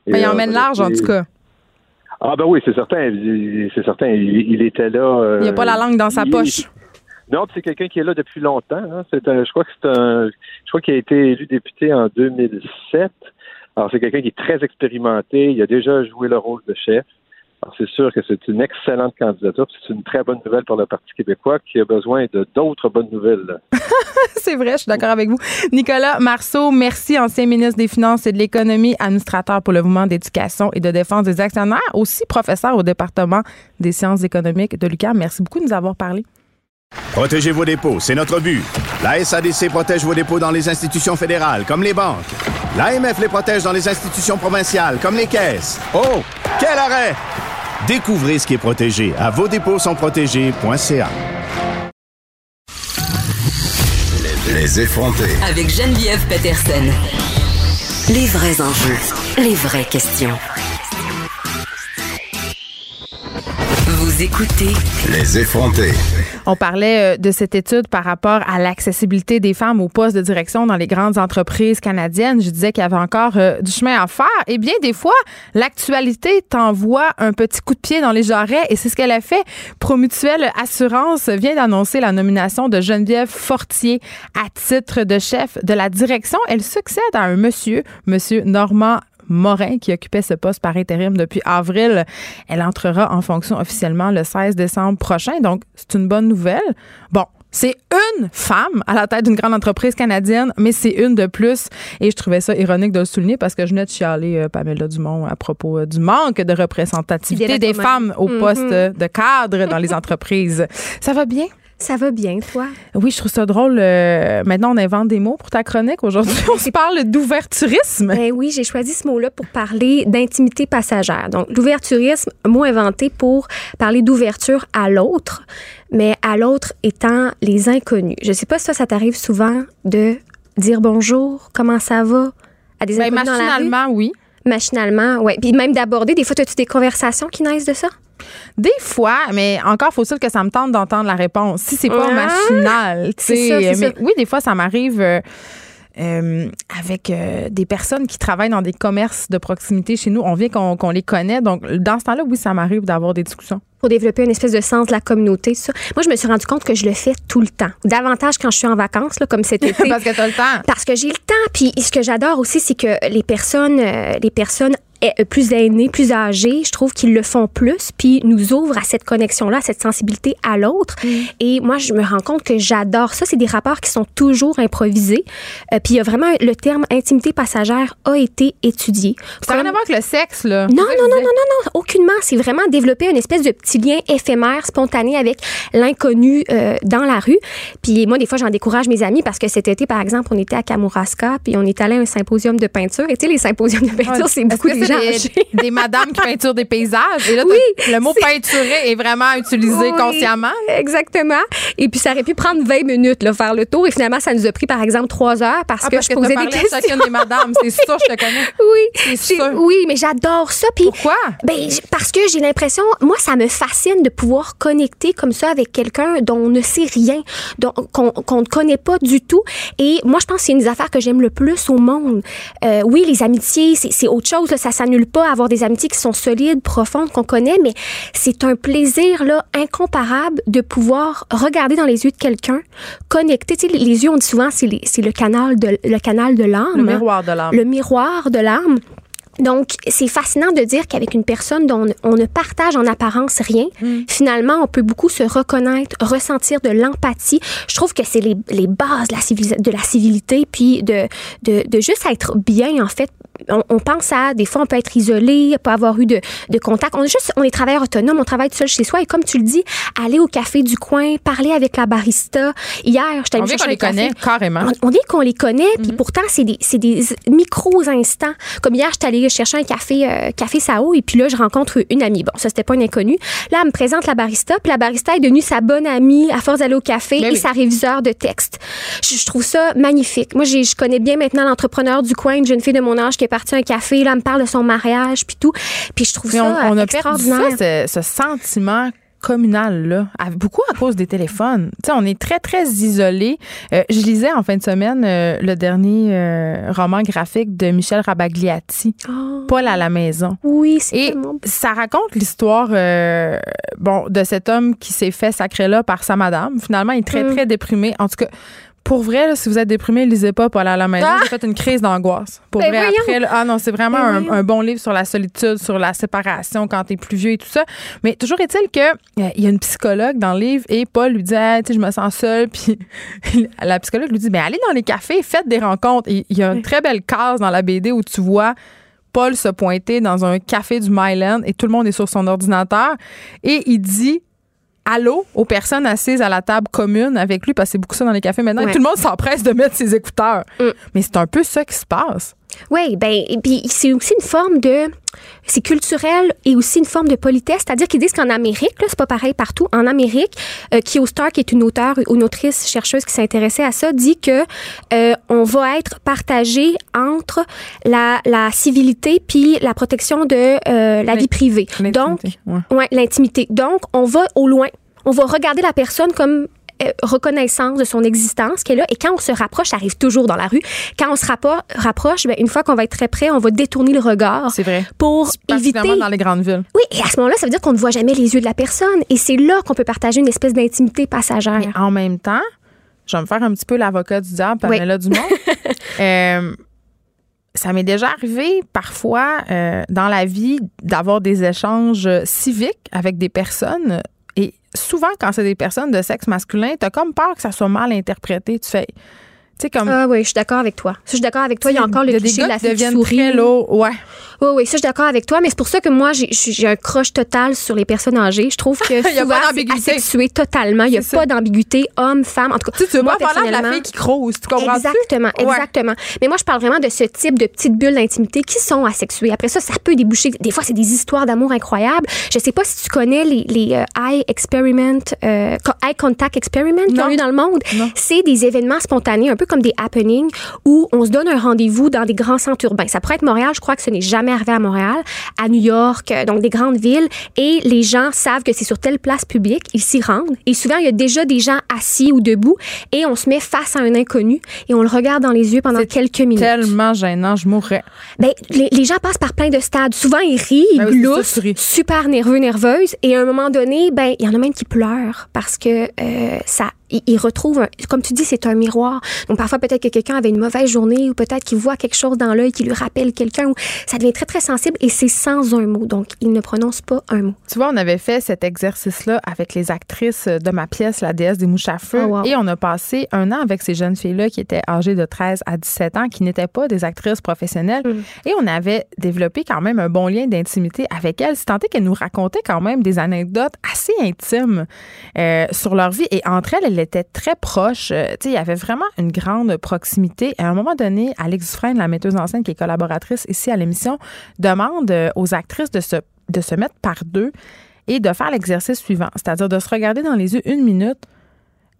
Et, Mais il emmène large, en tout cas. Ah ben oui, c'est certain. C'est certain. Il, était là. Euh, il n'y a pas la langue dans sa poche. Non, c'est quelqu'un qui est là depuis longtemps. Hein. C'est je crois que c'est un, je crois qu'il a été élu député en 2007. Alors c'est quelqu'un qui est très expérimenté. Il a déjà joué le rôle de chef. Alors, c'est sûr que c'est une excellente candidature. C'est une très bonne nouvelle pour le Parti québécois qui a besoin de d'autres bonnes nouvelles. (laughs) c'est vrai, je suis d'accord avec vous. Nicolas Marceau, merci, ancien ministre des Finances et de l'Économie, administrateur pour le mouvement d'éducation et de défense des actionnaires, aussi professeur au département des sciences économiques de l'UQAM. Merci beaucoup de nous avoir parlé. Protégez vos dépôts, c'est notre but. La SADC protège vos dépôts dans les institutions fédérales, comme les banques. L'AMF les protège dans les institutions provinciales, comme les caisses. Oh, quel arrêt! Découvrez ce qui est protégé à vos dépôts sont protégés.ca. Les effrontés. Avec Geneviève Peterson. Les vrais enjeux, les vraies questions. Vous écoutez Les effrontés. On parlait euh, de cette étude par rapport à l'accessibilité des femmes aux postes de direction dans les grandes entreprises canadiennes. Je disais qu'il y avait encore euh, du chemin à faire. Et bien, des fois, l'actualité t'envoie un petit coup de pied dans les jarrets et c'est ce qu'elle a fait. Promutuelle Assurance vient d'annoncer la nomination de Geneviève Fortier à titre de chef de la direction. Elle succède à un monsieur, monsieur Normand Morin, qui occupait ce poste par intérim depuis avril. Elle entrera en fonction officiellement le 16 décembre prochain. Donc, c'est une bonne nouvelle. Bon, c'est une femme à la tête d'une grande entreprise canadienne, mais c'est une de plus. Et je trouvais ça ironique de le souligner parce que je venais de chialer euh, Pamela Dumont à propos euh, du manque de représentativité des femmes au mm-hmm. poste de cadre dans les (laughs) entreprises. Ça va bien? Ça va bien, toi? Oui, je trouve ça drôle. Euh, maintenant, on invente des mots pour ta chronique. Aujourd'hui, on se parle d'ouverturisme. Ben oui, j'ai choisi ce mot-là pour parler d'intimité passagère. Donc, l'ouverturisme, mot inventé pour parler d'ouverture à l'autre, mais à l'autre étant les inconnus. Je sais pas si toi, ça t'arrive souvent de dire bonjour, comment ça va? À des ben, inconnus Machinalement, oui. Machinalement, oui. Puis même d'aborder, des fois, as-tu des conversations qui naissent de ça? Des fois, mais encore faut-il que ça me tente d'entendre la réponse. Si c'est pas machinal, tu sais. Oui, des fois, ça m'arrive. Euh, euh, avec euh, des personnes qui travaillent dans des commerces de proximité chez nous. On vient qu'on les connaît. Donc, dans ce temps-là, oui, ça m'arrive d'avoir des discussions. Pour développer une espèce de sens de la communauté, ça. Moi, je me suis rendu compte que je le fais tout le temps. Davantage quand je suis en vacances, là, comme cet (laughs) été. parce que tu as le temps. Parce que j'ai le temps. Puis, ce que j'adore aussi, c'est que les personnes, les personnes euh, plus aînés, plus âgés, je trouve qu'ils le font plus, puis nous ouvrent à cette connexion-là, à cette sensibilité à l'autre. Mm. Et moi, je me rends compte que j'adore ça. C'est des rapports qui sont toujours improvisés. Euh, puis il y a vraiment le terme intimité passagère a été étudié. Ça n'a rien à voir avec le sexe, là. Non, non, non, non, non, non, aucunement. C'est vraiment développer une espèce de petit lien éphémère, spontané avec l'inconnu euh, dans la rue. Puis moi, des fois, j'en décourage mes amis parce que cet été, par exemple, on était à Kamouraska, puis on est allé à un symposium de peinture. Et tu sais, les symposiums de peinture, c'est beaucoup de des, madames qui peinturent des paysages. Et là, le mot peinturer est vraiment utilisé consciemment. Exactement. Et puis, ça aurait pu prendre 20 minutes, là, faire le tour. Et finalement, ça nous a pris, par exemple, 3 heures parce ah, que je posais des questions. Chacune des madames. C'est ça, je te connais. (laughs) Oui. C'est Oui, mais j'adore ça. Puis, Pourquoi? Ben, parce que j'ai l'impression, moi, ça me fascine de pouvoir connecter comme ça avec quelqu'un dont on ne sait rien, qu'on ne connaît pas du tout. Et moi, je pense que c'est une des affaires que j'aime le plus au monde. Euh, oui, les amitiés, c'est autre chose. Là, ça s'annule pas à avoir des amitiés qui sont solides, profondes, qu'on connaît, mais c'est un plaisir là incomparable de pouvoir regarder dans les yeux de quelqu'un, connecter. Tu sais, les yeux, on dit souvent, c'est le canal de le canal de l'âme. Le miroir de l'âme. Le miroir de l'âme. Donc, c'est fascinant de dire qu'avec une personne dont on ne partage en apparence rien, Mm. finalement, on peut beaucoup se reconnaître, ressentir de l'empathie. Je trouve que c'est les, les bases de la, civilisa- de la civilité, puis de, de, de juste être bien, en fait. On, on pense à, des fois, on peut être isolé, pas avoir eu de, de contact. On est juste, on est travailleur autonome, on travaille tout seul chez soi. Et comme tu le dis, aller au café du coin, parler avec la barista. Hier, On allée dit qu'on les café. connaît carrément. On, on dit qu'on les connaît, puis pourtant, c'est des, c'est des micros instants. Comme hier, j'étais allée chercher un café, euh, café Sao, et puis là, je rencontre une amie. Bon, ça, c'était pas une inconnue. Là, elle me présente la barista, puis la barista est devenue sa bonne amie à force d'aller au café Ben et oui. sa réviseur de texte. Je, je trouve ça magnifique. Moi, j'ai- je connais bien maintenant l'entrepreneur du coin, une jeune fille de mon âge qui est partie à un café. Là, elle me parle de son mariage, puis tout. Puis je trouve Mais ça on, on euh, a perdu extraordinaire. ça, ce, ce sentiment communal-là, à- beaucoup à cause des téléphones. Tu sais, on est très, très isolés. Euh, je lisais en fin de semaine euh, le dernier euh, roman graphique de Michel Rabagliati, Oh, Paul à la maison. oui, c'est Et tellement ça raconte l'histoire bon, de cet homme qui s'est fait sacrer là par sa madame. Finalement, il est très, Mm. très déprimé. En tout cas, pour vrai, là, si vous êtes déprimé, lisez pas Paul à la maison. J'ai fait une crise d'angoisse. Pour Ben vrai, voyons. après, là, ah non, c'est vraiment Ben un, bon livre sur la solitude, sur la séparation quand t'es plus vieux et tout ça. Mais toujours est-il que euh, il y a une psychologue dans le livre et Paul lui dit, Ah, tu sais, je me sens seul. (laughs) Puis la psychologue lui dit, ben allez dans les cafés, faites des rencontres. Et Il y a une très belle case dans la BD où tu vois Paul se pointer dans un café du Myland et tout le monde est sur son ordinateur et il dit allô aux personnes assises à la table commune avec lui parce que c'est beaucoup ça dans les cafés maintenant. Ouais. tout le monde s'empresse de mettre ses écouteurs. Mm. Mais c'est un peu ça qui se passe. Oui, ben, et puis c'est aussi une forme de. C'est culturel et aussi une forme de politesse. C'est-à-dire qu'ils disent qu'en Amérique, là, c'est pas pareil partout. En Amérique, euh, Kyo Stark, qui est une auteure ou une autrice chercheuse qui s'est intéressée à ça, dit que euh, on va être partagé entre la, la civilité puis la protection de euh, la vie privée. Donc, L'intimité, ouais. Ouais, l'intimité. Donc, on va au loin. On va regarder la personne comme reconnaissance de son existence qui est là. Et quand on se rapproche, ça arrive toujours dans la rue. Quand on se rappro- rapproche, ben, une fois qu'on va être très près, on va détourner le regard C'est vrai. pour éviter. Dans les grandes villes. Oui, et à ce moment-là, ça veut dire qu'on ne voit jamais les yeux de la personne. Et c'est là qu'on peut partager une espèce d'intimité passagère. Mais en même temps, je vais me faire un petit peu l'avocat du diable, Oui. Pamela Dumont. (laughs) Euh, ça m'est déjà arrivé parfois euh, dans la vie d'avoir des échanges civiques avec des personnes. Souvent, quand c'est des personnes de sexe masculin, t'as comme peur que ça soit mal interprété. Tu fais. Tu comme. Ah oui, je suis d'accord avec toi. Ça, Je suis d'accord avec toi. Il y a encore le cliché de la fille qui sourit. très lourds. Ouais. Oui, oui, ça, je suis d'accord avec toi, mais c'est pour ça que moi, j'ai- un croche total sur les personnes âgées. Je trouve que (laughs) Il y a souvent, c'est asexué totalement. Il n'y a pas d'ambiguïté homme, femme. En tout cas, Tu tu veux moi, pas parler de la fille qui crouse, tu comprends Exactement, Ouais. exactement. Mais moi, je parle vraiment de ce type de petites bulles d'intimité qui sont asexuées. Après ça, ça peut déboucher. Des fois, c'est des histoires d'amour incroyables. Je sais pas si tu connais les, les euh, eye experiment, euh, eye contact experiment qui Non. ont lieu dans le monde. C'est des événements spontanés, un peu comme des happenings, où on se donne un rendez-vous dans des grands centres urbains. Ça pourrait être Montréal. Je crois que ce n'est jamais arrivé à Montréal, à New York, euh, donc des grandes villes. Et les gens savent que c'est sur telle place publique. Ils s'y rendent. Et souvent, il y a déjà des gens assis ou debout et on se met face à un inconnu et on le regarde dans les yeux pendant quelques minutes. Tellement gênant, je mourrais. Ben, les, les gens passent par plein de stades. Souvent, ils rient, ils Ben gloussent, super nerveux, nerveuses. Et à un moment donné, ben, il y en a même qui pleurent parce que euh, ça, retrouvent, un- comme tu dis, c'est un miroir. Donc, parfois, peut-être que quelqu'un avait une mauvaise journée ou peut-être qu'il voit quelque chose dans l'œil qui lui rappelle quelqu'un. Ça devient très, très sensible et c'est sans un mot. Donc, il ne prononce pas un mot. Tu vois, on avait fait cet exercice-là avec les actrices de ma pièce, La déesse des mouches à feu. Oh, wow. Et on a passé un an avec ces jeunes filles-là qui étaient âgées de 13 à 17 ans, qui n'étaient pas des actrices professionnelles. Mm. Et on avait développé quand même un bon lien d'intimité avec elles. C'est tant est qu'elles nous racontaient quand même des anecdotes assez intimes euh, sur leur vie. Et entre elles, elles étaient très proches. Euh, tu sais, il y avait vraiment une grande proximité. À un moment donné, Alex Dufresne, la metteuse en scène qui est collaboratrice ici à l'émission, demande euh, aux actrices de se, de se mettre par deux et de faire l'exercice suivant, c'est-à-dire de se regarder dans les yeux une minute.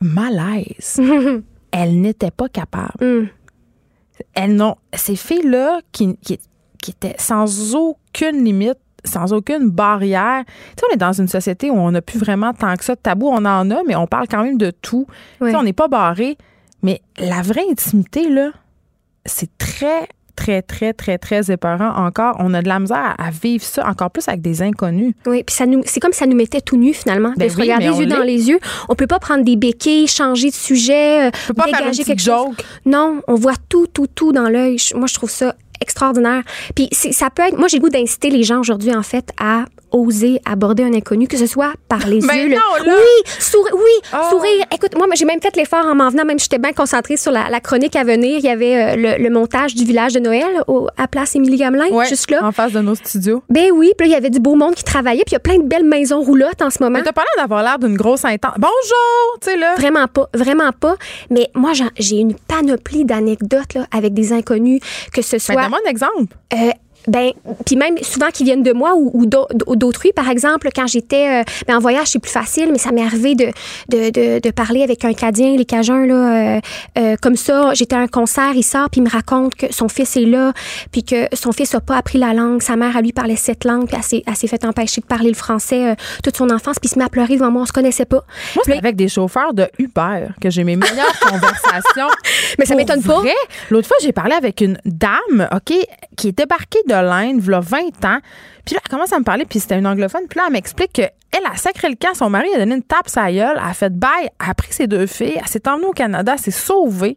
Malaise. (laughs) Elles n'étaient pas capables. Hum. Elles n'ont. Ces filles-là qui, qui, qui étaient sans aucune limite, sans aucune barrière. Tu sais, on est dans une société où on n'a plus vraiment tant que ça de tabou. On en a, mais on parle quand même de tout. Tu sais, on n'est pas barré. Mais la vraie intimité, là, c'est très, très, très, très, très épeurant encore. On a de la misère à vivre ça encore plus avec des inconnus. Oui, puis ça nous, c'est comme ça nous mettait tout nu finalement, Ben de se regarder les on yeux dans les yeux. On peut pas prendre des béquilles, changer de sujet, euh, peut pas faire dégager une quelque chose. joke. Non, on voit tout, tout, tout dans l'œil. Moi, je trouve ça extraordinaire. Puis ça peut être. Moi, j'ai le goût d'inciter les gens aujourd'hui en fait à oser aborder un inconnu, que ce soit par les Ben yeux. non! Oui, sourire, oui, Ah. sourire. Écoute, moi, j'ai même fait l'effort en m'en venant, même j'étais bien concentrée sur la, la chronique à venir. Il y avait euh, le, le montage du village de Noël au, à Place Émilie Gamelin, Ouais, juste là. en face de nos studios. Ben oui, puis là, il y avait du beau monde qui travaillait, puis il y a plein de belles maisons roulottes en ce moment. Mais t'as pas l'air d'avoir l'air d'une grosse intense. Bonjour! Tu sais, là. Vraiment pas, vraiment pas. Mais moi, j'ai une panoplie d'anecdotes avec des inconnus, que ce Ben, soit. donne-moi un exemple. Euh, ben, puis même souvent qui viennent de moi ou, ou d'au- d'autrui, par exemple, quand j'étais euh, ben, en voyage, c'est plus facile, mais ça m'est arrivé de, de, de, de parler avec un Cadien, les Cajuns, là, euh, euh, comme ça. J'étais à un concert, il sort, puis il me raconte que son fils est là, puis que son fils a pas appris la langue. Sa mère, à lui, parlait sept langues, puis elle s'est- fait empêcher de parler le français toute son enfance, puis il se met à pleurer devant moi, on se connaissait pas. Moi, c'est avec des chauffeurs de Uber que j'ai mes meilleures (laughs) conversations. Mais ça m'étonne pas. L'autre fois, j'ai parlé avec une dame, OK, qui est débarquée de y a 20 ans. Puis là, elle commence à me parler, puis c'était une anglophone. Puis là, elle m'explique que elle a sacré le camp. Son mari a donné une tape sa gueule. Elle a fait bail. Elle a pris ses deux filles. Elle s'est emmenée au Canada. Elle s'est sauvée.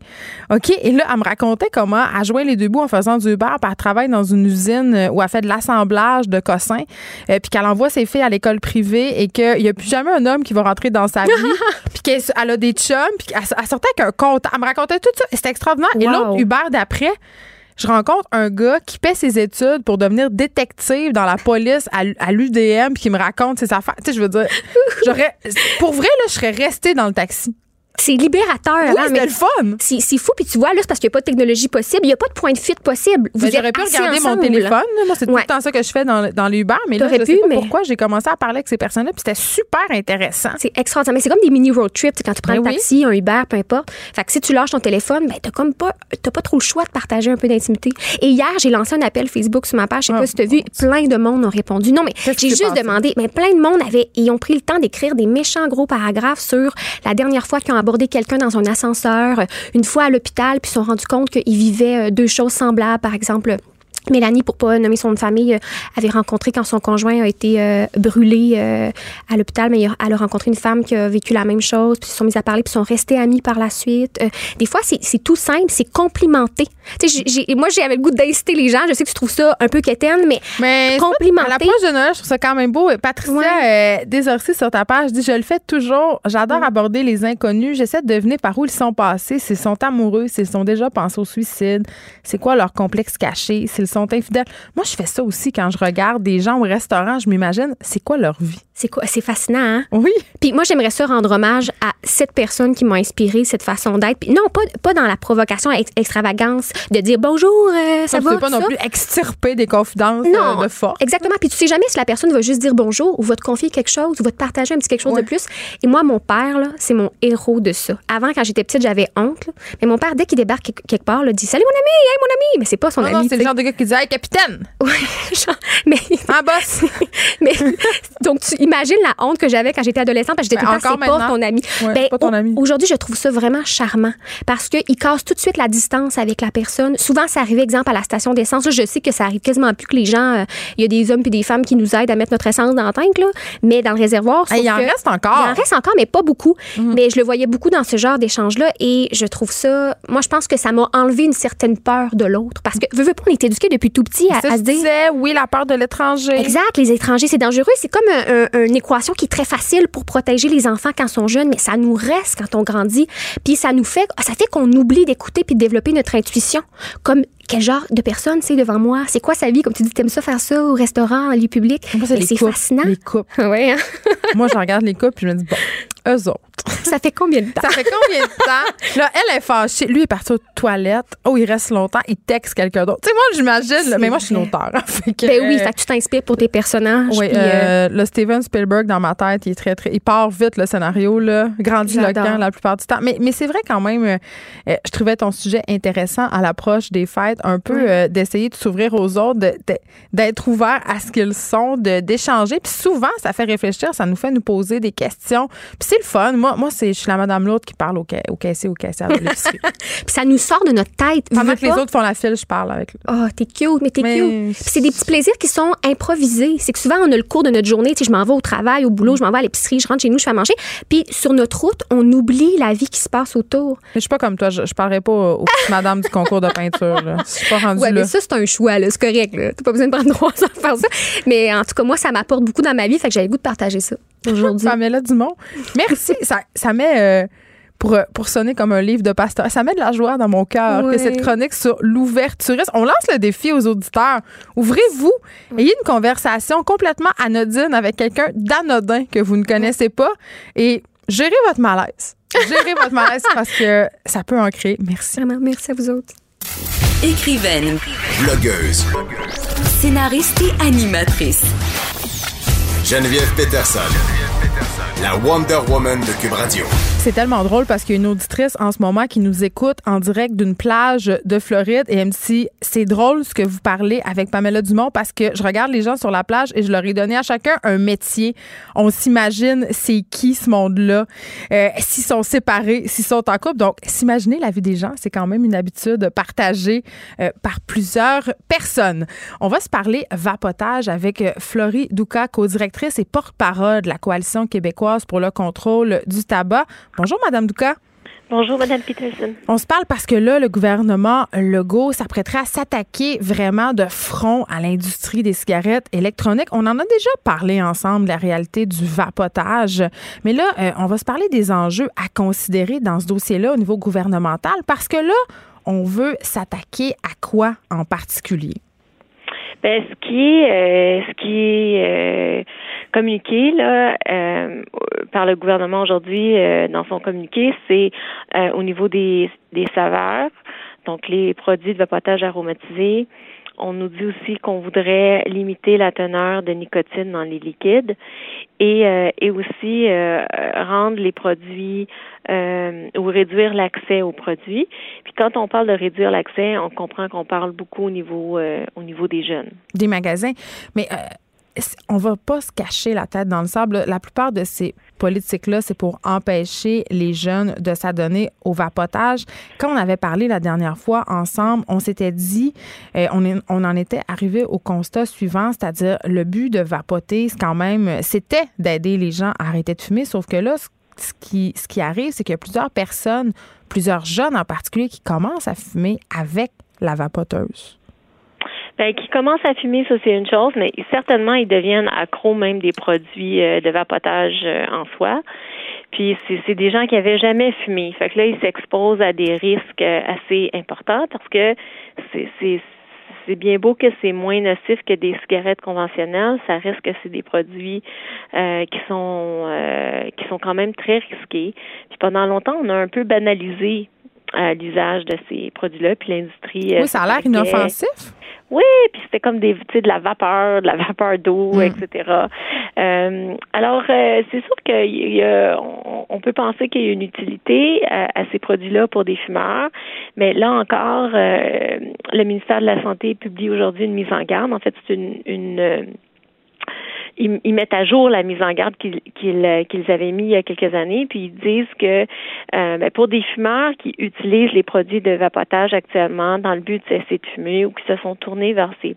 OK? Et là, elle me racontait comment elle joint les deux bouts en faisant du Uber. Puis elle travaille dans une usine euh, où elle fait de l'assemblage de cossins. euh, puis qu'elle envoie ses filles à l'école privée et qu'il n'y a plus jamais un homme qui va rentrer dans sa vie. (laughs) puis qu'elle elle a des chums. Puis qu'elle elle sortait avec un compte. Elle me racontait tout ça. C'était extraordinaire. Et l'autre Uber d'après, je rencontre un gars qui paie ses études pour devenir détective dans la police à, l'UDM puis qui me raconte ses affaires. Tu sais, je veux dire, j'aurais, pour vrai, là, je serais restée dans le taxi. C'est libérateur. Oui, hein, mais le fun. c'est fou, puis tu vois, là, c'est parce qu'il n'y a pas de technologie possible. Il n'y a pas de point de fuite possible. Vous Ben, j'aurais pu regarder mon téléphone. là. Moi, c'est tout le temps ça que je fais dans, dans les Uber. Mais là, je sais pu, pas mais- pourquoi j'ai commencé à parler avec ces personnes-là. Puis c'était super intéressant. C'est extraordinaire. Mais c'est comme des mini road trips. tu sais, Quand tu prends Ben un oui. taxi, un Uber, peu importe. Fait que si tu lâches ton téléphone, ben, t'as comme pas, t'as pas trop le choix de partager un peu d'intimité. Et hier, j'ai lancé un appel Facebook sur ma page. Je sais pas si t'as vu. Plein de monde ont répondu. Non, mais j'ai juste demandé. Mais plein de monde avait, ils ont pris le temps d'écrire des méchants gros paragraphes sur la dernière fois qu'ils ont abordé quelqu'un dans un ascenseur, une fois à l'hôpital, puis se sont rendus compte qu'ils vivaient euh, deux choses semblables. Par exemple, Mélanie, pour pas nommer son nom de famille, euh, avait rencontré quand son conjoint a été euh, brûlé euh, à l'hôpital, mais elle a rencontré une femme qui a vécu la même chose, puis ils se sont mis à parler, puis ils sont restés amis par la suite. Euh, des fois, c'est tout simple, c'est j'ai- j'ai- moi, j'avais le goût d'inciter les gens. Je sais que tu trouves ça un peu quétaine, mais Mais Complimenter. à l'approche de Noël, je trouve ça quand même beau. Patricia Ouais. Desorcy sur ta page dit Je le fais toujours. J'adore aborder les inconnus. J'essaie de deviner par où ils sont passés, s'ils sont amoureux, s'ils sont déjà pensés au suicide, c'est quoi leur complexe caché, s'ils sont infidèles. Moi, je fais ça aussi quand je regarde des gens au restaurant. Je m'imagine, c'est quoi leur vie? C'est quoi? C'est fascinant, hein? Oui. Puis moi, j'aimerais ça rendre hommage à cette personne qui m'a inspiré cette façon d'être. Puis non, pas, pas dans la provocation ex- extravagance de dire bonjour, euh, ça va. pas non plus extirper des confidences Non, euh, de force. Exactement. Puis tu sais jamais si la personne va juste dire bonjour ou va te confier quelque chose ou va te partager un petit quelque chose Ouais. de plus. Et moi, mon père, là, c'est mon héros de ça. Avant, quand j'étais petite, j'avais honte. là. Mais mon père, dès qu'il débarque quelque- part, là, dit Salut mon ami, hey mon ami. Mais c'est pas son Non, ami. non, c'est le genre de gars qui dit Hey, capitaine, Ouais, (laughs) genre, mais, un boss. (laughs) mais donc tu imagines la honte que j'avais quand j'étais adolescente parce que j'étais Ben, tout le temps encore c'est pas ton ami. Ouais, Ben, c'est pas ton au- ami. Aujourd'hui, je trouve ça vraiment charmant parce qu'il casse tout de suite la distance avec la personne. Souvent, ça arrive, exemple, à la station d'essence. Je sais que ça arrive quasiment plus que les gens. euh, Il y a des hommes puis des femmes qui nous aident à mettre notre essence dans le tank, là, mais dans le réservoir. Hey, il en que- reste encore. Mhm. Il en reste encore, mais pas beaucoup. Mais je le voyais beaucoup dans ce genre d'échange-là et je trouve ça. Moi, je pense que ça m'a enlevé une certaine peur de l'autre parce que, veux, veux pas, on est éduqué depuis tout petit à, Ça, à se dire. oui, la peur de l'étranger. Exact, les étrangers, c'est dangereux. C'est comme un- un- une équation qui est très facile pour protéger les enfants quand ils sont jeunes, mais ça nous reste quand on grandit. Puis ça nous fait, ça fait qu'on oublie d'écouter puis de développer notre intuition. Comme quel genre de personne c'est devant moi? C'est quoi sa vie? Comme tu dis, t'aimes ça faire ça au restaurant, en lieu public? C'est couples. fascinant. Les couples. (laughs) Ouais, hein? Moi, je regarde les couples puis je me dis, bon, eux autres. (laughs) ça fait combien de temps? Ça fait combien de temps? Là, elle est fâchée. Lui est parti aux toilettes. Oh, il reste longtemps. Il texte quelqu'un d'autre. Tu sais, moi, j'imagine, mais moi, je suis une auteure. fait que, Ben oui, euh, fait que tu t'inspires pour tes personnages. Oui, puis, euh, euh, le Steven Spielberg dans ma tête, il est très, très. Il part vite, le scénario, là, grandiloquent la plupart du temps. Mais, mais c'est vrai quand même, je trouvais ton sujet intéressant à l'approche des fêtes, un peu d'essayer de s'ouvrir aux autres, d'être ouvert à ce qu'ils sont, de- d'échanger. Puis souvent, ça fait réfléchir, ça nous fait nous poser des questions. Puis c'est le fun. Moi, moi c'est, je suis la madame l'autre qui parle au, ca- au caissier, au caissière de l'épicerie. (laughs) Puis ça nous sort de notre tête. Pendant que les autres font la file, je parle avec Oh, t'es cute, mais t'es Mais- cute. Puis c'est des petits plaisirs qui sont improvisés. C'est que souvent, on a le cours de notre journée. Tu sais, je m'en vais au travail, au boulot, je m'en vais à l'épicerie, je rentre chez nous, je fais à manger. Puis sur notre route, on oublie la vie qui se passe autour. Mais je suis pas comme toi, je, je parlerai pas aux petites madames du concours de peinture. Là. Je suis pas rendue Ouais, là. mais ça, c'est un choix, là. C'est correct, là. T'as pas besoin de prendre trois ans pour faire ça. Mais en tout cas, moi, ça m'apporte beaucoup dans ma vie. Fait que j'avais le goût de partager ça aujourd'hui. Pamela Dumont. Merci. ça, ça met, euh, pour, euh, pour sonner comme un livre de pasteur, ça met de la joie dans mon cœur Oui. que cette chronique sur l'ouverturisme. On lance le défi aux auditeurs. Ouvrez-vous. Ayez une conversation complètement anodine avec quelqu'un d'anodin que vous ne connaissez pas et gérez votre malaise. Gérez votre malaise (laughs) parce que ça peut en créer. Merci. Vraiment, merci à vous autres. Écrivaine, Blogueuse. scénariste et animatrice. Geneviève Peterson. La Wonder Woman de Cube Radio. C'est tellement drôle parce qu'il y a une auditrice en ce moment qui nous écoute en direct d'une plage de Floride et elle me dit c'est drôle ce que vous parlez avec Pamela Dumont parce que je regarde les gens sur la plage et je leur ai donné à chacun un métier. On s'imagine c'est qui ce monde-là, euh, s'ils sont séparés, s'ils sont en couple. Donc s'imaginer la vie des gens, c'est quand même une habitude partagée euh, par plusieurs personnes. On va se parler vapotage avec euh, Florie Douca, co-directrice et porte-parole de la coalition québécoise pour le contrôle du tabac. Bonjour, Madame Douca. Bonjour, Madame Peterson. On se parle parce que là, le gouvernement Legault s'apprêterait à s'attaquer vraiment de front à l'industrie des cigarettes électroniques. On en a déjà parlé ensemble, la réalité du vapotage. Mais là, euh, on va se parler des enjeux à considérer dans ce dossier-là au niveau gouvernemental parce que là, on veut s'attaquer à quoi en particulier? Ben, ce qui est, euh, ce qui est euh, communiqué là euh, par le gouvernement aujourd'hui euh, dans son communiqué, c'est euh, au niveau des, des saveurs, donc les produits de vapotage aromatisés. On nous dit aussi qu'on voudrait limiter la teneur de nicotine dans les liquides et, euh, et aussi rendre les produits ou réduire l'accès aux produits. Puis quand on parle de réduire l'accès, on comprend qu'on parle beaucoup au niveau au niveau des jeunes. Des magasins. Mais on va pas se cacher la tête dans le sable. La plupart de ces politiques-là, c'est pour empêcher les jeunes de s'adonner au vapotage. Quand on avait parlé la dernière fois ensemble, on s'était dit, euh, on, en était arrivé au constat suivant, c'est-à-dire le but de vapoter, c'est quand même, c'était d'aider les gens à arrêter de fumer, sauf que là, ce qui, ce qui arrive, c'est qu'il y a plusieurs personnes, plusieurs jeunes en particulier, qui commencent à fumer avec la vapoteuse. Ben, qui commencent à fumer, ça c'est une chose, mais certainement ils deviennent accros même des produits euh, de vapotage euh, en soi. Puis c'est des gens qui avaient jamais fumé. Fait que là, ils s'exposent à des risques euh, assez importants parce que c'est bien beau que c'est moins nocif que des cigarettes conventionnelles, ça reste que c'est des produits qui sont qui sont quand même très risqués. Puis pendant longtemps, on a un peu banalisé euh, l'usage de ces produits-là, puis l'industrie. euh, Oui, ça a l'air inoffensif. Oui, puis c'était comme des, tu sais, de la vapeur, de la vapeur d'eau, Mm. etc. Euh, alors, euh, c'est sûr qu'il y a, on, on peut penser qu'il y a une utilité à, à ces produits-là pour des fumeurs, mais là encore, euh, le ministère de la Santé publie aujourd'hui une mise en garde. En fait, c'est une, une ils, ils mettent à jour la mise en garde qu'ils qu'ils euh, qu'ils avaient mis il y a quelques années, puis ils disent que euh, ben, pour des fumeurs qui utilisent les produits de vapotage actuellement dans le but de cesser de fumer ou qui se sont tournés vers ces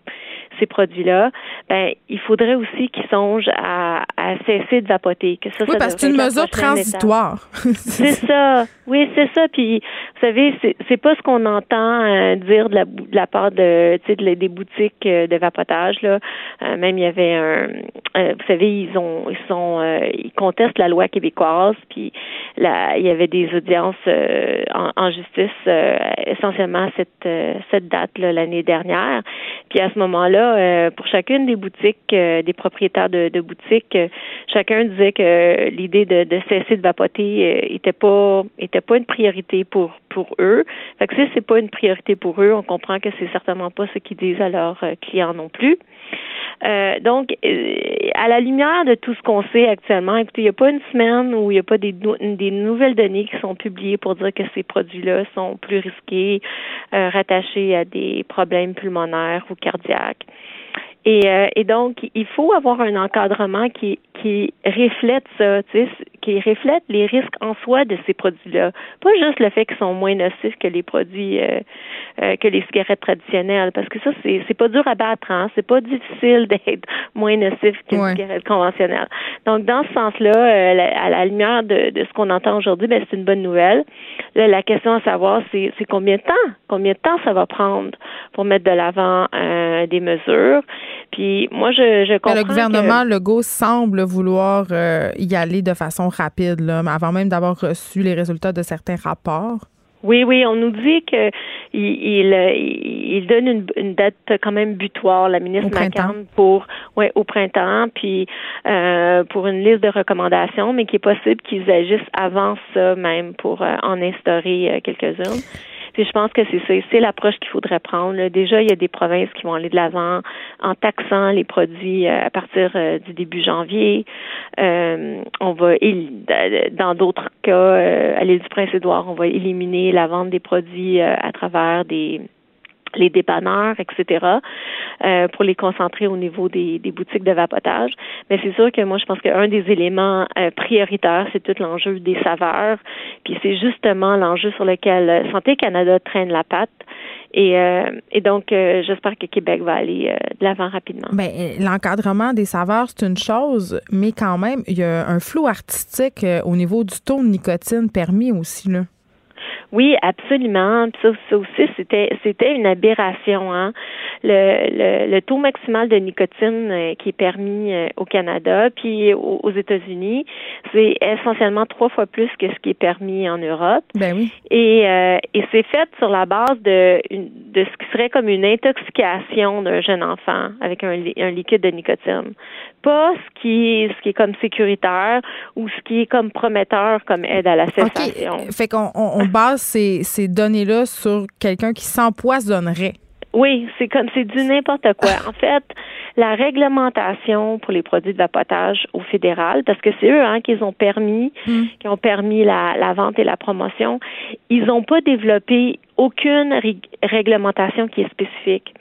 ces produits-là, ben il faudrait aussi qu'ils songent à, à cesser de vapoter. Que ça, Oui, ça parce que c'est une mesure transitoire. (laughs) C'est ça. Oui, c'est ça. Puis, vous savez, c'est pas ce qu'on entend euh, dire de la, de la part de, des boutiques euh, de vapotage là. Euh, même il y avait un, euh, vous savez, ils ont, ils sont, ils contestent la loi québécoise. Puis, là, il y avait des audiences en, en justice essentiellement à cette cette date là l'année dernière. Puis à ce moment-là, euh, pour chacune des boutiques, euh, des propriétaires de, boutiques, euh, chacun disait que l'idée de, cesser de vapoter était pas une priorité pour pour eux. Fait que si c'est pas une priorité pour eux, on comprend que c'est certainement pas ce qu'ils disent à leurs clients non plus. Donc, à la lumière de tout ce qu'on sait actuellement, écoutez, il n'y a pas une semaine où il n'y a pas des, nou- des nouvelles données qui sont publiées pour dire que ces produits-là sont plus risqués, rattachés à des problèmes pulmonaires ou cardiaques. Et, euh, et donc, il faut avoir un encadrement qui, qui reflète ça, tu sais, qui reflète les risques en soi de ces produits-là. Pas juste le fait qu'ils sont moins nocifs que les produits, euh, euh, que les cigarettes traditionnelles, parce que ça, c'est, c'est pas dur à battre, hein. C'est pas difficile (laughs) d'être moins nocif qu'une cigarette conventionnelle. Donc, dans ce sens-là, à la lumière de, de ce qu'on entend aujourd'hui, ben, c'est une bonne nouvelle. Là, la question à savoir, c'est, combien de temps? Combien de temps ça va prendre pour mettre de l'avant des mesures? Puis moi, je, je comprends. le gouvernement Legault semble vouloir euh, y aller de façon rapide, là, avant même d'avoir reçu les résultats de certains rapports. Oui, oui, on nous dit que il, il, donne une, une, date quand même butoir, la ministre McCann, pour ouais, au printemps, puis euh, pour une liste de recommandations, mais qui est possible qu'ils agissent avant ça même pour euh, en instaurer quelques-unes je pense que c'est c'est l'approche qu'il faudrait prendre. Déjà, il y a des provinces qui vont aller de l'avant en taxant les produits euh, à partir euh, du début janvier. Euh, on va dans d'autres cas, à l'île du Prince-Édouard, on va éliminer la vente des produits à travers des les dépanneurs, etc., euh, pour les concentrer au niveau des, des, boutiques de vapotage. Mais c'est sûr que moi, je pense qu'un des éléments euh, prioritaires, c'est tout l'enjeu des saveurs. Puis c'est justement l'enjeu sur lequel euh, Santé Canada traîne la patte. Et, euh, et donc, j'espère que Québec va aller de l'avant rapidement. Bien, l'encadrement des saveurs, c'est une chose, mais quand même, il y a un flou artistique au niveau du taux de nicotine permis aussi, là. Oui, absolument. Ça, ça aussi, c'était c'était une aberration. Hein? Le, le, le, taux maximal de nicotine euh, qui est permis euh, au Canada, puis aux, États-Unis, c'est essentiellement trois fois plus que ce qui est permis en Europe. Ben oui. Et, euh, et c'est fait sur la base de, de ce qui serait comme une intoxication d'un jeune enfant avec un, un liquide de nicotine pas ce qui est, ce qui est comme sécuritaire ou ce qui est comme prometteur comme aide à la cessation. Fait qu'on on, base ces, ces données-là sur quelqu'un qui s'empoisonnerait? Oui, c'est comme c'est du n'importe quoi. (laughs) En fait, la réglementation pour les produits de vapotage au fédéral, parce que c'est eux hein, qui ont permis, hmm. qui ont permis la, la, vente et la promotion, ils n'ont pas développé aucune réglementation qui est spécifique.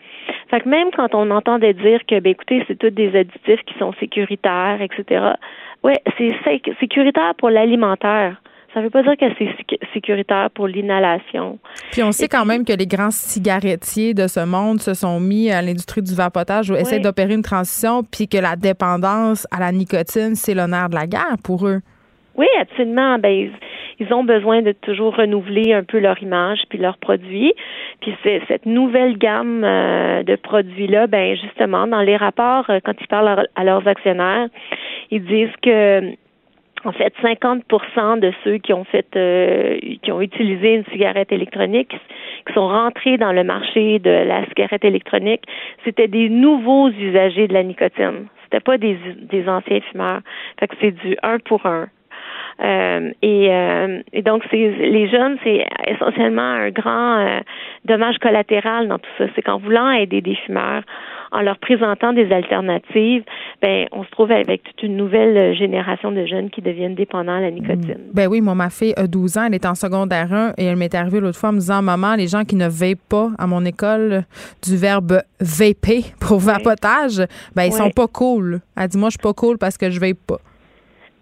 Fait que même quand on entendait dire que, ben écoutez, c'est tous des additifs qui sont sécuritaires, etc. Ouais, c'est sécuritaire pour l'alimentaire. Ça ne veut pas dire que c'est sécuritaire pour l'inhalation. Puis on sait quand même que les grands cigarettiers de ce monde se sont mis à l'industrie du vapotage ou essaient d'opérer une transition, puis que la dépendance à la nicotine, c'est l'honneur de la guerre pour eux. Oui, absolument. Ben, ils ont besoin de toujours renouveler un peu leur image puis leurs produits. Puis c'est cette nouvelle gamme euh, de produits-là, ben justement, dans les rapports, euh, quand ils parlent à leurs actionnaires, ils disent que en fait, 50% de ceux qui ont fait, euh, qui ont utilisé une cigarette électronique, qui sont rentrés dans le marché de la cigarette électronique, c'était des nouveaux usagers de la nicotine. C'était pas des, des anciens fumeurs. Fait que c'est du un pour un. Euh, et, euh, et, donc, c'est les jeunes, c'est essentiellement un grand euh, dommage collatéral dans tout ça. C'est qu'en voulant aider des fumeurs, en leur présentant des alternatives, ben on se trouve avec toute une nouvelle génération de jeunes qui deviennent dépendants à la nicotine. Ben oui, moi ma fille a 12 ans, elle est en secondaire 1 et elle m'est arrivée l'autre fois en me disant maman, les gens qui ne veillent pas à mon école du verbe vaper pour vapotage, ben ils sont pas cool. Elle dit moi je suis pas cool parce que je veille pas.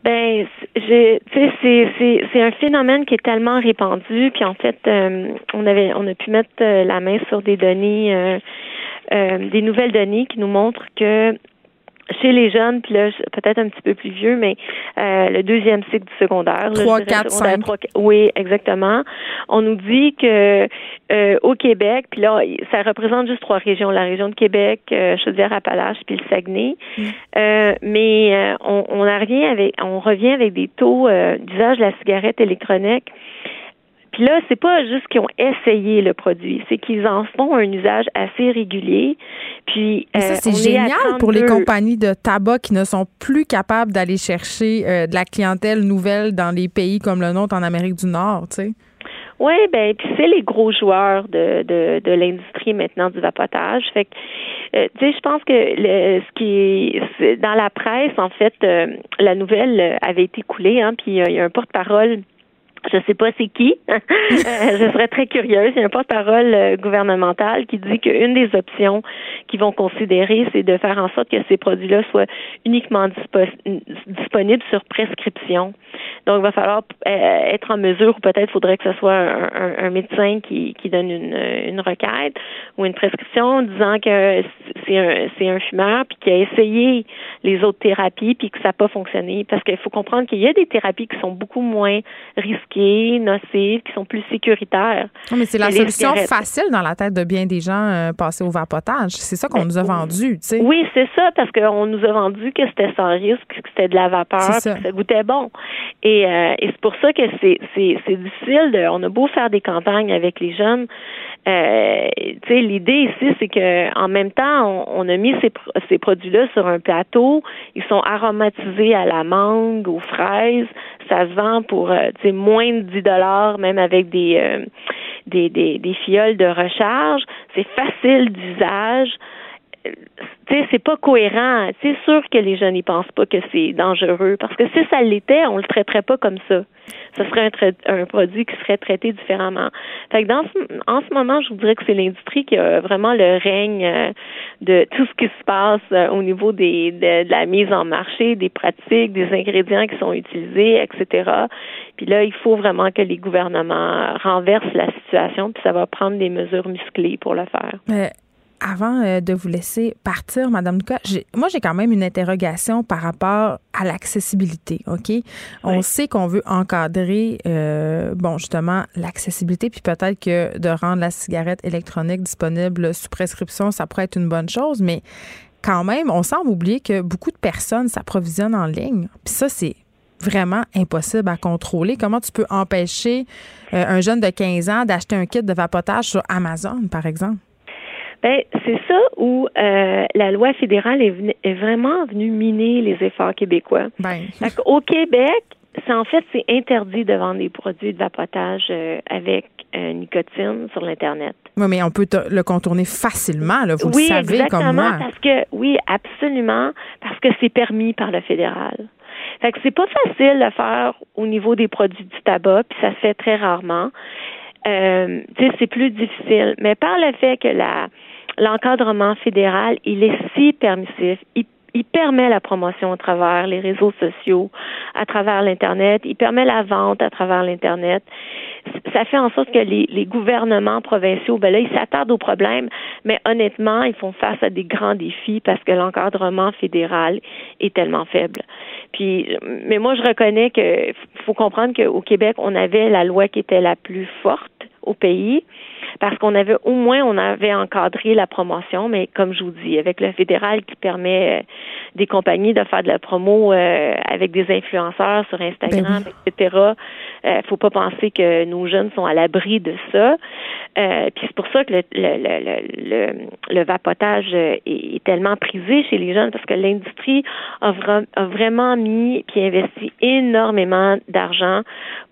Ben, j'ai, tu sais, c'est, c'est, c'est un phénomène qui est tellement répandu. Puis en fait, euh, on avait, on a pu mettre euh, la main sur des données, euh, des nouvelles données qui nous montrent que chez les jeunes, puis là, peut-être un petit peu plus vieux, mais euh, le deuxième cycle du secondaire. 3, 4, 5. oui, exactement. On nous dit que euh, au Québec, puis là, ça représente juste trois régions, la région de Québec, euh, Chaudière-Appalaches, puis le Saguenay. Mm. Euh, mais on, on revient avec, on revient avec des taux d'usage de la cigarette électronique puis là, c'est pas juste qu'ils ont essayé le produit, c'est qu'ils en font un usage assez régulier. Puis ça, euh, c'est génial pour les compagnies de tabac qui ne sont plus capables d'aller chercher euh, de la clientèle nouvelle dans les pays comme le nôtre en Amérique du Nord, tu sais. Oui, ben puis c'est les gros joueurs de, de, de l'industrie maintenant du vapotage. Fait que euh, tu sais, je pense que le, ce qui est, dans la presse, en fait, la nouvelle avait été coulée, hein, puis il y a un porte-parole je sais pas c'est qui. (laughs) Euh, je serais très curieuse. Il y a un porte-parole euh, gouvernemental qui dit qu'une des options qu'ils vont considérer, c'est de faire en sorte que ces produits-là soient uniquement disponibles sur prescription. Donc, il va falloir euh, être en mesure, ou peut-être faudrait que ce soit un, médecin qui, donne une, requête ou une prescription disant que c'est un, un fumeur puis qui a essayé les autres thérapies puis que ça n'a pas fonctionné. Parce qu'il faut comprendre qu'il y a des thérapies qui sont beaucoup moins risquées nocives, qui sont plus sécuritaires. mais c'est la solution facile dans la tête de bien des gens euh, passer au vapotage. C'est ça qu'on ben, nous a vendu, tu sais. Oui, c'est ça, parce qu'on nous a vendu que c'était sans risque, que c'était de la vapeur, que ça goûtait bon. Et, euh, et c'est pour ça que c'est difficile. De, on a beau faire des campagnes avec les jeunes, euh, l'idée ici, c'est que en même temps, on, a mis ces, ces produits-là sur un plateau. Ils sont aromatisés à la mangue, aux fraises. Ça se vend pour euh, moins de 10 dollars, même avec des, euh, des, des, des fioles de recharge. C'est facile d'usage c'est pas cohérent. C'est sûr que les jeunes n'y pensent pas que c'est dangereux parce que si ça l'était, on le traiterait pas comme ça. Ce serait un, un produit qui serait traité différemment. Fait que dans en ce moment, je vous dirais que c'est l'industrie qui a vraiment le règne euh, de tout ce qui se passe euh, au niveau des de, la mise en marché, des pratiques, des ingrédients qui sont utilisés, etc. Puis là, il faut vraiment que les gouvernements renversent la situation, puis ça va prendre des mesures musclées pour le faire. Avant euh, de vous laisser partir, Madame Duca, moi, j'ai quand même une interrogation par rapport à l'accessibilité, OK? On sait qu'on veut encadrer, euh, bon, justement, l'accessibilité, puis peut-être que de rendre la cigarette électronique disponible sous prescription, ça pourrait être une bonne chose, mais quand même, on semble oublier que beaucoup de personnes s'approvisionnent en ligne. Puis ça, c'est vraiment impossible à contrôler. Comment tu peux empêcher euh, un jeune de 15 ans d'acheter un kit de vapotage sur Amazon, par exemple? Ben, c'est ça où euh, la loi fédérale est, est, vraiment venue miner les efforts québécois. Ben. Au Québec, c'est en fait c'est interdit de vendre des produits de vapotage euh, avec euh, nicotine sur l'internet. Oui, mais on peut le contourner facilement, là, vous le savez exactement, comme moi. parce que oui, absolument, parce que c'est permis par le fédéral. Fait que c'est pas facile de faire au niveau des produits du tabac, puis ça se fait très rarement. Euh, c'est plus difficile. Mais par le fait que la l'encadrement fédéral, il est si permissif, il, permet la promotion à travers les réseaux sociaux, à travers l'Internet, il permet la vente à travers l'Internet. Ça fait en sorte que les, les gouvernements provinciaux, ben là, ils s'attardent aux problèmes, mais honnêtement, ils font face à des grands défis parce que l'encadrement fédéral est tellement faible. Puis, mais moi, je reconnais que faut comprendre qu'au Québec, on avait la loi qui était la plus forte au pays parce qu'on avait au moins on avait encadré la promotion, mais comme je vous dis, avec le fédéral qui permet euh, des compagnies de faire de la promo euh, avec des influenceurs sur Instagram, ben etc. Euh, faut pas penser que nos jeunes sont à l'abri de ça. Euh, puis c'est pour ça que le, le, le, le, vapotage est, tellement prisé chez les jeunes parce que l'industrie a, a, vraiment mis puis investi énormément d'argent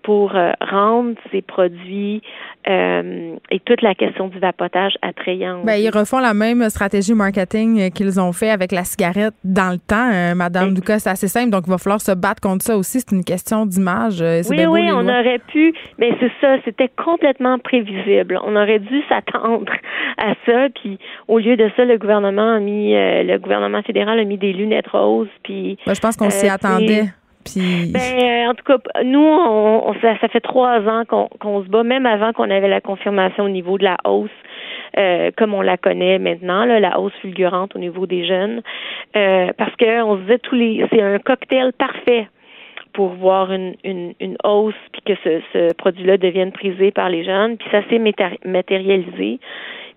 pour rendre ces produits euh, et toute la question du vapotage attrayante. Ben, ils refont la même stratégie marketing qu'ils ont fait avec la cigarette dans le temps, euh, Madame Ducas. C'est assez simple, donc il va falloir se battre contre ça aussi. C'est une question d'image. Euh, oui, oui, on aurait pu, mais c'est ça, c'était complètement prévisible. On aurait dû s'attendre à ça, puis au lieu de ça, le gouvernement a mis, le gouvernement fédéral a mis des lunettes roses, puis. Ben, je pense qu'on s'y attendait. Ben, euh, en tout cas, nous, on, ça, fait trois ans qu'on se bat, même avant qu'on avait la confirmation au niveau de la hausse. Euh, comme on la connaît maintenant, la hausse fulgurante au niveau des jeunes, euh, parce que on se disait tous les, c'est un cocktail parfait pour voir une, hausse puis que ce produit-là devienne prisé par les jeunes, puis ça s'est matérialisé.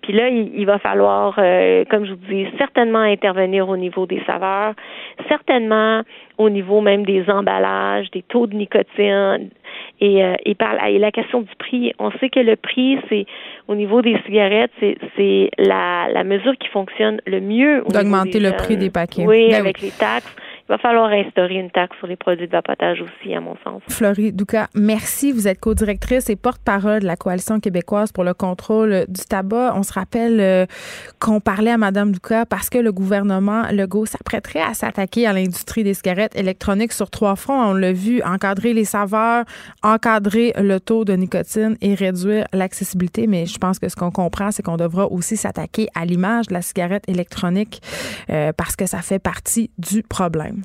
Puis là, il, va falloir, euh, comme je vous dis, certainement intervenir au niveau des saveurs, certainement au niveau même des emballages, des taux de nicotine et, euh, et, par, et la question du prix. On sait que le prix, c'est au niveau des cigarettes, c'est la, la mesure qui fonctionne le mieux. D'augmenter le prix des paquets. Oui, ben avec les taxes il va falloir instaurer une taxe sur les produits de vapotage aussi, à mon sens. Florie Douka, merci. Vous êtes co-directrice et porte-parole de la Coalition québécoise pour le contrôle du tabac. On se rappelle euh, qu'on parlait à Mme Douka parce que le gouvernement Legault s'apprêterait à s'attaquer à l'industrie des cigarettes électroniques sur trois fronts. On l'a vu, encadrer les saveurs, encadrer le taux de nicotine et réduire l'accessibilité. Mais je pense que ce qu'on comprend, c'est qu'on devra aussi s'attaquer à l'image de la cigarette électronique euh, parce que ça fait partie du problème.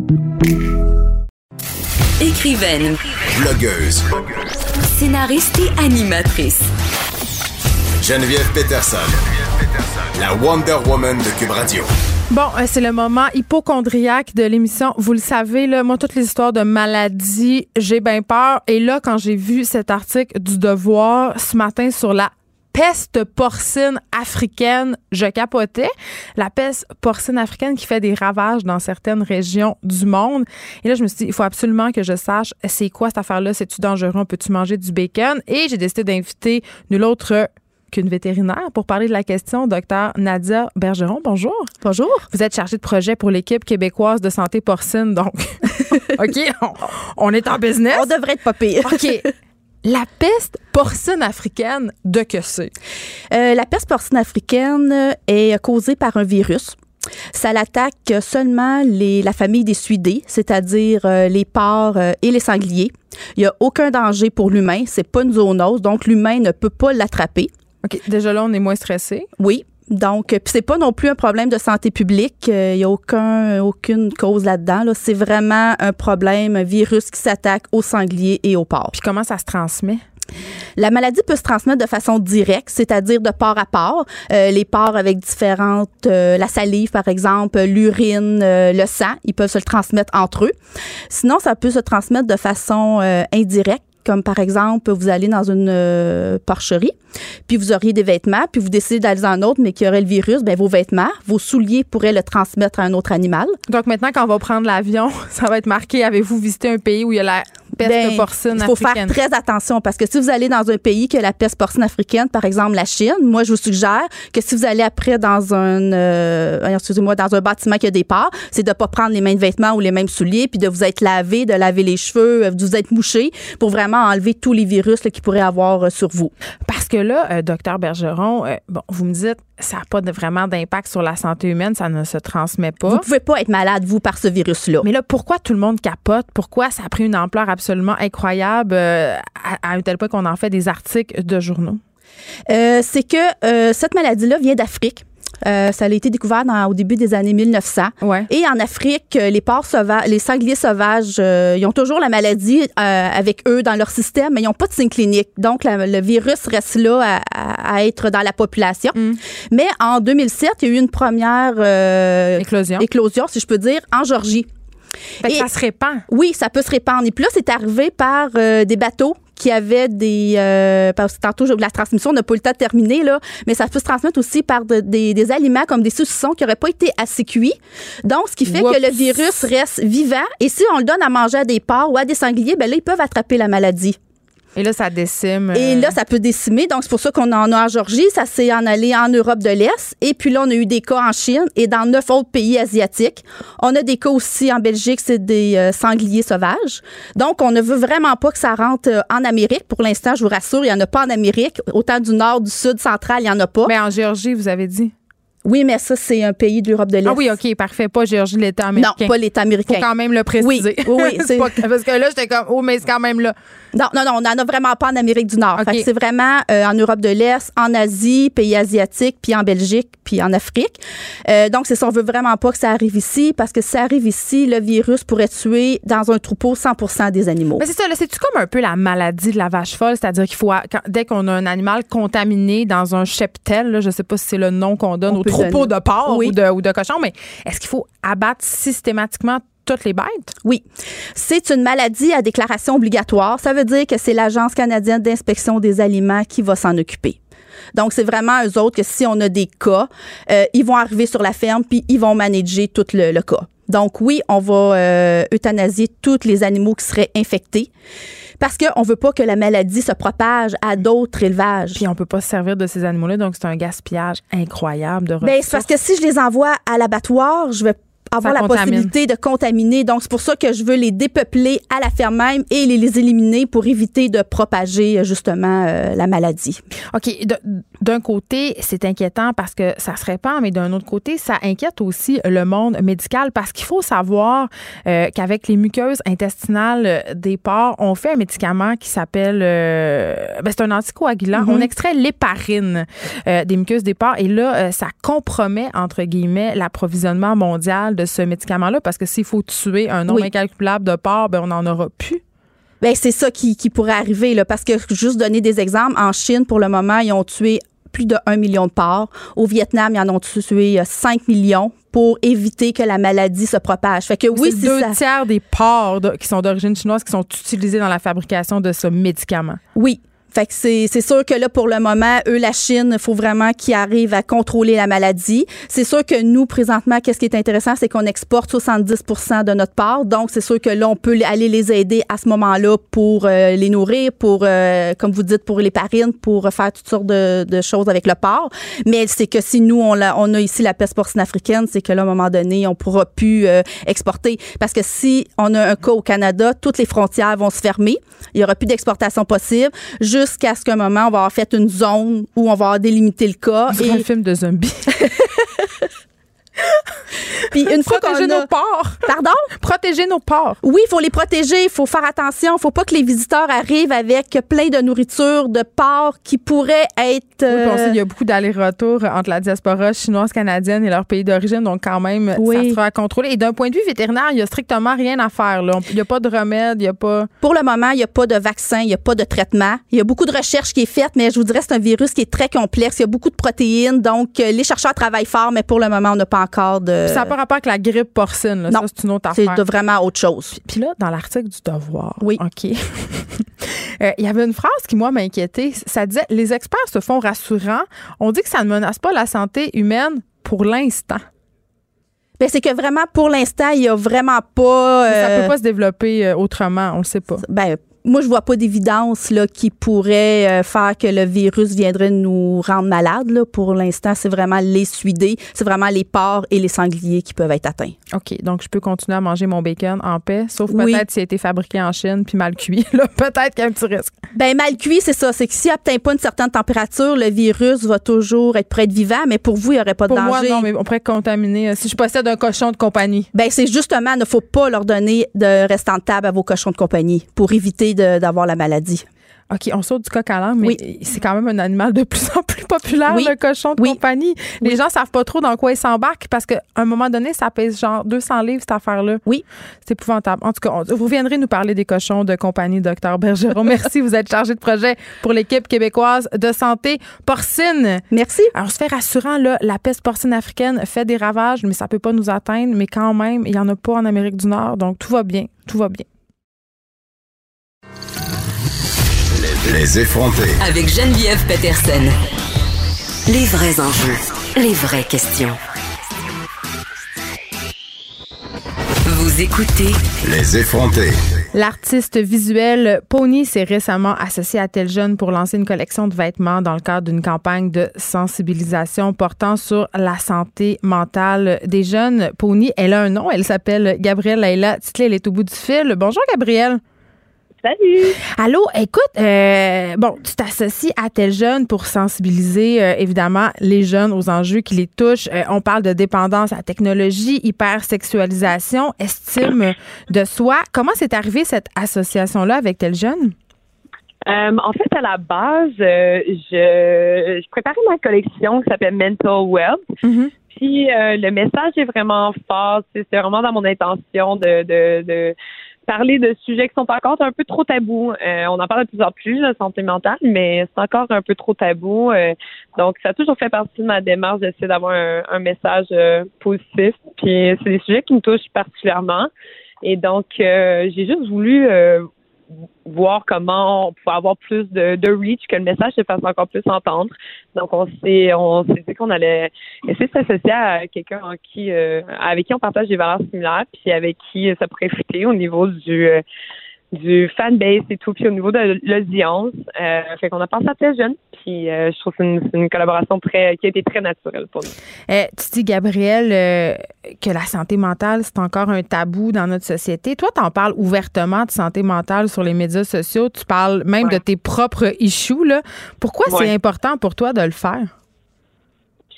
Écrivaine, Blogueuse. scénariste et animatrice. Geneviève Peterson. La Wonder Woman de Cube Radio. Bon, euh, c'est le moment hypochondriaque de l'émission. Vous le savez, là, moi, toutes les histoires de maladies, j'ai bien peur. Et là, quand j'ai vu cet article du Devoir ce matin sur la peste porcine africaine, je capotais. La peste porcine africaine qui fait des ravages dans certaines régions du monde. Et là, je me suis dit, il faut absolument que je sache c'est quoi cette affaire-là? C'est-tu dangereux? Peux-tu manger du bacon? Et j'ai décidé d'inviter nul autre qu'une vétérinaire pour parler de la question, docteur Nadia Bergeron. Bonjour. Bonjour. Vous êtes chargée de projet pour l'équipe québécoise de santé porcine, donc (laughs) OK, on, on est en business. On devrait être pas pire. OK. La peste porcine africaine, de que c'est? Euh, la peste porcine africaine est causée par un virus. Ça l'attaque seulement les, la famille des suidés, c'est-à-dire euh, les porcs euh, et les sangliers. Il n'y a aucun danger pour l'humain. C'est pas une zoonose, donc l'humain ne peut pas l'attraper. OK. Déjà là, on est moins stressé. Oui. Donc, puis c'est pas non plus un problème de santé publique. Il n'y a aucun, aucune cause là-dedans. Là. C'est vraiment un problème, un virus qui s'attaque aux sangliers et aux porcs. Puis comment ça se transmet? La maladie peut se transmettre de façon directe, c'est-à-dire de porc à porc. Euh, les porcs avec différentes, euh, la salive par exemple, l'urine, euh, le sang, ils peuvent se le transmettre entre eux. Sinon, ça peut se transmettre de façon euh, indirecte comme par exemple, vous allez dans une euh, porcherie, puis vous auriez des vêtements, puis vous décidez d'aller dans un autre, mais qui aurait le virus, ben vos vêtements, vos souliers pourraient le transmettre à un autre animal. Donc maintenant, quand on va prendre l'avion, (laughs) ça va être marqué avez-vous visité un pays où il y a la peste Ben, porcine Il faut africaine? faire très attention parce que si vous allez dans un pays qui a la peste porcine africaine, par exemple la Chine, moi je vous suggère que si vous allez après dans un, euh, excusez-moi, dans un bâtiment qui a des porcs, c'est de pas prendre les mêmes vêtements ou les mêmes souliers, puis de vous être lavé, de laver les cheveux, euh, de vous être mouché pour vraiment enlever tous les virus là, qui pourraient avoir euh, sur vous. Parce que là, euh, docteur Bergeron, euh, bon, vous me dites, ça n'a pas de- vraiment d'impact sur la santé humaine, ça ne se transmet pas. Vous pouvez pas être malade vous par ce virus-là. Mais là, pourquoi tout le monde capote? Pourquoi ça a pris une ampleur absolument incroyable à, à un tel point qu'on en fait des articles de journaux? Euh, c'est que euh, cette maladie-là vient d'Afrique. Euh, ça a été découvert dans- au début des années 1900. Ouais. Et en Afrique, euh, les porcs sauvages, les sangliers sauvages, euh, ils ont toujours la maladie euh, avec eux dans leur système, mais ils n'ont pas de signe clinique. Donc, la- le virus reste là à, être dans la population. Mm. Mais en 2007, il y a eu une première Éclosion. éclosion, si je peux dire, en Georgie. Fait que Et- ça se répand. Oui, ça peut se répandre. Et puis là, c'est arrivé par euh, des bateaux qui avaient des... euh, parce que tantôt, la transmission n'a pas eu le temps de terminer, là, mais ça peut se transmettre aussi par de- des, des aliments comme des saucissons qui n'auraient pas été assez cuits. Donc, ce qui fait que le virus reste vivant. Et si on le donne à manger à des porcs ou à des sangliers, ben là, ils peuvent attraper la maladie. Et là, ça décime. Et euh, là, ça peut décimer. Donc, c'est pour ça qu'on en a en Georgie. Ça s'est en allé en Europe de l'Est. Et puis là, on a eu des cas en Chine et dans neuf autres pays asiatiques. On a des cas aussi en Belgique, c'est des euh, sangliers sauvages. Donc, on ne veut vraiment pas que ça rentre euh, en Amérique. Pour l'instant, je vous rassure, il n'y en a pas en Amérique. Autant du nord, du sud, central, il n'y en a pas. Mais en Géorgie, vous avez dit. oui, mais ça, c'est un pays de l'Europe de l'Est. Ah oui, OK, parfait. Pas Géorgie, l'État américain. Non, pas l'État Faut américain. quand même le préciser. Oui, oui, (laughs) C'est parce que là, j'étais comme, oh, mais c'est quand même là. Non, non, non, on n'en a vraiment pas en Amérique du Nord. OK. Fait que c'est vraiment euh, en Europe de l'Est, en Asie, pays asiatiques, puis en Belgique, puis en Afrique. Euh, donc, c'est ça, on veut vraiment pas que ça arrive ici, parce que si ça arrive ici, le virus pourrait tuer dans un troupeau 100% des animaux. Mais c'est ça, c'est-tu comme un peu la maladie de la vache folle? C'est-à-dire qu'il faut, quand- dès qu'on a un animal contaminé dans un cheptel, là, je sais pas si c'est le nom qu'on donne On au troupeau donner. de porc Oui. ou, de, ou de cochon, mais est-ce qu'il faut abattre systématiquement toutes les bêtes? Oui. C'est une maladie à déclaration obligatoire. Ça veut dire que c'est l'Agence canadienne d'inspection des aliments qui va s'en occuper. Donc, c'est vraiment eux autres que si on a des cas, euh, ils vont arriver sur la ferme puis ils vont manager tout le, le cas. Donc, oui, on va euh, euthanasier tous les animaux qui seraient infectés parce qu'on veut pas que la maladie se propage à d'autres élevages. Puis on peut pas se servir de ces animaux-là, donc c'est un gaspillage incroyable de ressources. Ben, c'est parce que si je les envoie à l'abattoir, je vais avoir Ça la contamine. possibilité de contaminer. Donc, c'est pour ça que je veux les dépeupler à la ferme même et les, les éliminer pour éviter de propager euh, justement euh, la maladie. OK. D'un côté, c'est inquiétant parce que ça se répand, mais d'un autre côté, ça inquiète aussi le monde médical parce qu'il faut savoir euh, qu'avec les muqueuses intestinales des porcs, on fait un médicament qui s'appelle. euh, ben, c'est un anticoagulant. Mhm. On extrait l'héparine euh, des muqueuses des porcs et là, ça compromet, entre guillemets, l'approvisionnement mondial de ce médicament-là? Parce que s'il faut tuer un nombre Oui. incalculable de porcs, ben, on n'en aura plus. Ben c'est ça qui, qui pourrait arriver là, parce que juste donner des exemples, en Chine pour le moment ils ont tué plus de 1 million de porcs. Au Vietnam, ils en ont tué euh, 5 millions pour éviter que la maladie se propage. Fait que oui, c'est deux ça- tiers des porcs de- qui sont d'origine chinoise qui sont utilisés dans la fabrication de ce médicament. Oui. Fait que c'est sûr que là, pour le moment, eux, la Chine, il faut vraiment qu'ils arrivent à contrôler la maladie. C'est sûr que nous, présentement, qu'est-ce qui est intéressant, c'est qu'on exporte 70% de notre part. Donc, c'est sûr que là, on peut aller les aider à ce moment-là pour euh, les nourrir, pour, euh, comme vous dites, pour les parines, pour faire toutes sortes de, de choses avec le porc. Mais c'est que si nous, on a ici la peste porcine africaine, c'est que là, à un moment donné, on pourra plus euh, exporter. Parce que si on a un cas au Canada, toutes les frontières vont se fermer. Il y aura plus d'exportation possible jusqu'à ce qu'un moment, on va avoir fait une zone où on va avoir délimité le cas. C'est un film de zombies. (laughs) Puis une fois qu'on Protéger a- nos porcs. Pardon? Protéger nos porcs. Oui, il faut les protéger, il faut faire attention, il faut pas que les visiteurs arrivent avec plein de nourriture, de porc qui pourrait être... Oui, puis on euh, sait qu'il y a beaucoup d'allers-retours entre la diaspora chinoise, canadienne et leur pays d'origine, donc quand même, Oui. ça sera à contrôler. Et d'un point de vue vétérinaire, il n'y a strictement rien à faire. là. Il n'y a pas de remède, il n'y a pas... Pour le moment, il n'y a pas de vaccin, il n'y a pas de traitement. Il y a beaucoup de recherches qui est faite, mais je vous dirais c'est un virus qui est très complexe. Il y a beaucoup de protéines, donc euh, les chercheurs travaillent fort, mais pour le moment, on n'a pas encore de... Puis ça n'a pas rapport avec la grippe porcine. là. Non, ça, c'est une autre c'est affaire. de vraiment autre chose. Puis là, dans l'article du Devoir, Oui. OK, (laughs) euh, il y avait une phrase qui, moi, m'a inquiétée. Ça disait « Les experts se font rassurants. On dit que ça ne menace pas la santé humaine pour l'instant. C'est que vraiment, pour l'instant, il n'y a vraiment pas... Mais Ça euh, peut pas se développer euh, autrement, on le sait pas. ben, moi, je vois pas d'évidence là, qui pourrait euh, faire que le virus viendrait nous rendre malades. Là. Pour l'instant, c'est vraiment les suidés, c'est vraiment les porcs et les sangliers qui peuvent être atteints. OK, donc je peux continuer à manger mon bacon en paix, sauf Oui. peut-être s'il a été fabriqué en Chine puis mal cuit. (laughs) Là, peut-être qu'il y a un petit risque. Ben mal cuit, c'est ça. C'est que s'il n'atteint pas une certaine température, le virus va toujours être prêt de vivant, mais pour vous, il n'y aurait pas de Pour moi, danger. non, mais on pourrait contaminer. euh, Si je possède un cochon de compagnie. Ben c'est justement, il ne faut pas leur donner de restant de table à vos cochons de compagnie pour éviter d'avoir la maladie. OK, on saute du coq à l'âne, mais Oui. c'est quand même un animal de plus en plus populaire, Oui. le cochon de Oui. compagnie. Les gens savent pas trop dans quoi ils s'embarquent parce qu'à un moment donné, ça pèse genre 200 livres, cette affaire-là. Oui. C'est épouvantable. En tout cas, on- vous reviendrez nous parler des cochons de compagnie, docteur Bergeron. Merci, vous êtes chargé de projet pour l'équipe québécoise de santé porcine. Merci. Alors, se fait rassurant, là, la peste porcine africaine fait des ravages, mais ça peut pas nous atteindre. Mais quand même, il y en a pas en Amérique du Nord, donc tout va bien. Tout va bien. Les effrontés. Avec Geneviève Peterson. Les vrais enjeux, les vraies questions. Vous écoutez Les effrontés. L'artiste visuel Pony s'est récemment associé à Tel Jeune pour lancer une collection de vêtements dans le cadre d'une campagne de sensibilisation portant sur la santé mentale des jeunes. Pony, elle a un nom, elle s'appelle Gabrielle Leila Titley, elle est au bout du fil. Bonjour Gabrielle. Salut! Allô, écoute, euh, bon, tu t'associes à Tel Jeune pour sensibiliser euh, évidemment les jeunes aux enjeux qui les touchent. Euh, on parle de dépendance à la technologie, hypersexualisation, estime de soi. Comment c'est arrivé cette association-là avec Tel Jeune? Euh, en fait, à la base, euh, je, je préparais ma collection qui s'appelle Mental Wealth. Puis euh, le message est vraiment fort. C'est vraiment dans mon intention de, de, de parler de sujets qui sont encore un peu trop tabous. Euh, on en parle de plus en plus, la santé mentale, mais c'est encore un peu trop tabou. Euh, donc, ça a toujours fait partie de ma démarche d'essayer d'avoir un, message euh, positif. Puis, c'est des sujets qui me touchent particulièrement. Et donc, j'ai juste voulu voir comment on pouvait avoir plus de, de reach, que le message se fasse encore plus entendre. Donc, on s'est on s'est dit qu'on allait essayer de s'associer à quelqu'un en qui, euh, avec qui on partage des valeurs similaires, puis avec qui ça pourrait fitter au niveau du euh, du fanbase et tout, puis au niveau de l'audience. Euh, fait qu'on a pensé à très jeune, puis euh, je trouve que c'est une, collaboration très qui a été très naturelle pour nous. Eh, tu dis, Gabriel, euh, que la santé mentale, c'est encore un tabou dans notre société. Toi, tu en parles ouvertement de santé mentale sur les médias sociaux. Tu parles même de tes propres issues. Là. Pourquoi c'est important pour toi de le faire?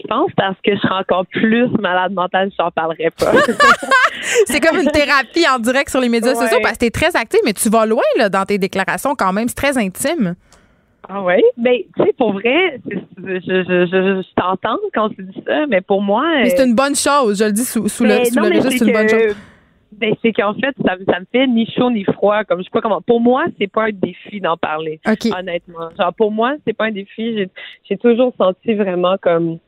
Je pense parce que je serais encore plus malade mentale si j'en parlerais pas. (laughs) c'est comme une thérapie en direct sur les médias sociaux parce que tu es très active, mais tu vas loin là, dans tes déclarations quand même. C'est très intime. Ah oui? Ben, tu sais, pour vrai, je, je, je, t'entends quand tu dis ça, mais pour moi. c'est euh, une bonne chose, je le dis sous, sous le, ben, sous le registre, c'est une bonne chose. Ben, c'est qu'en fait, ça, ça, me fait ni chaud ni froid. Comme je sais pas comment. Pour moi, c'est pas un défi d'en parler. Honnêtement. Genre, pour moi, c'est pas un défi. J'ai toujours senti vraiment comme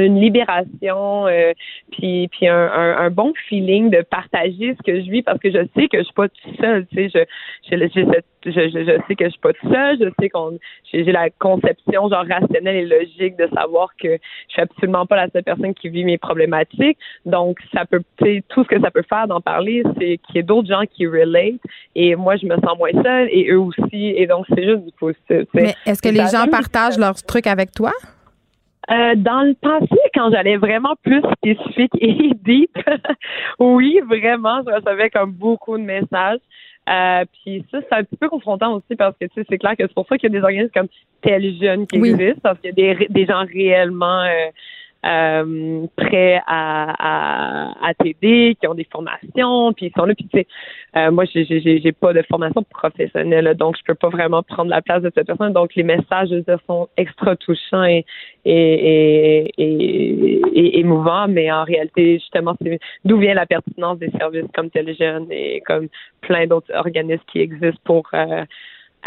une libération, euh, puis puis un, un, bon feeling de partager ce que je vis parce que je sais que je suis pas toute seule, tu sais, je je, je, je, je sais que je suis pas toute seule, je sais qu'on j'ai la conception genre rationnelle et logique de savoir que je suis absolument pas la seule personne qui vit mes problématiques, donc ça peut, tu sais, tout ce que ça peut faire d'en parler, c'est qu'il y ait d'autres gens qui relate et moi je me sens moins seule et eux aussi et donc c'est juste du positif. Mais est-ce que les gens partagent leurs trucs avec toi? Euh, dans le passé, quand j'allais vraiment plus spécifique et (laughs) deep, oui, vraiment, je recevais comme beaucoup de messages. Euh, puis ça, c'est un petit peu confrontant aussi parce que tu sais, c'est clair que c'est pour ça qu'il y a des organismes comme Tel Jeune qui existent, parce qu'il y a des, des gens réellement euh, euh, prêts à, à, à t'aider, qui ont des formations, puis ils sont là. Puis tu sais, euh, moi, j'ai, j'ai, j'ai pas de formation professionnelle, donc je peux pas vraiment prendre la place de cette personne. Donc les messages sont extra touchants et, et, et, et, émouvants, mais en réalité, justement, c'est d'où vient la pertinence des services comme Téléjeune et comme plein d'autres organismes qui existent pour euh,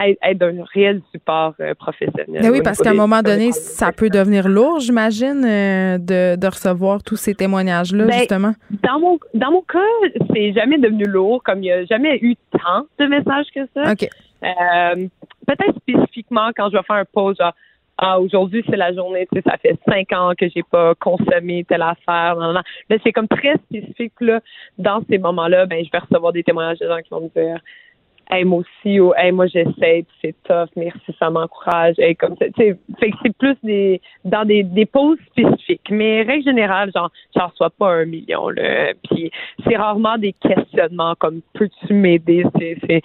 être, d'un réel support euh, professionnel. Ben oui, parce qu'à un moment donné, ça peut devenir lourd, j'imagine, euh, de, de, recevoir tous ces témoignages-là, ben, justement. Dans mon, dans mon cas, c'est jamais devenu lourd, comme il n'y a jamais eu tant de messages que ça. OK. Euh, peut-être spécifiquement quand je vais faire un pause, genre, ah, aujourd'hui, c'est la journée, tu sais, ça fait cinq ans que j'ai pas consommé telle affaire. Mais c'est comme très spécifique, là. Dans ces moments-là, ben, je vais recevoir des témoignages de gens qui vont me dire, hey, moi aussi, ou hey, moi j'essaie, c'est tough, merci, ça m'encourage. Hey, comme ça, fait que c'est plus des dans des, des pauses spécifiques. Mais règle générale, genre, j'en reçois pas un million, là. Puis c'est rarement des questionnements comme peux-tu m'aider? C'est, c'est,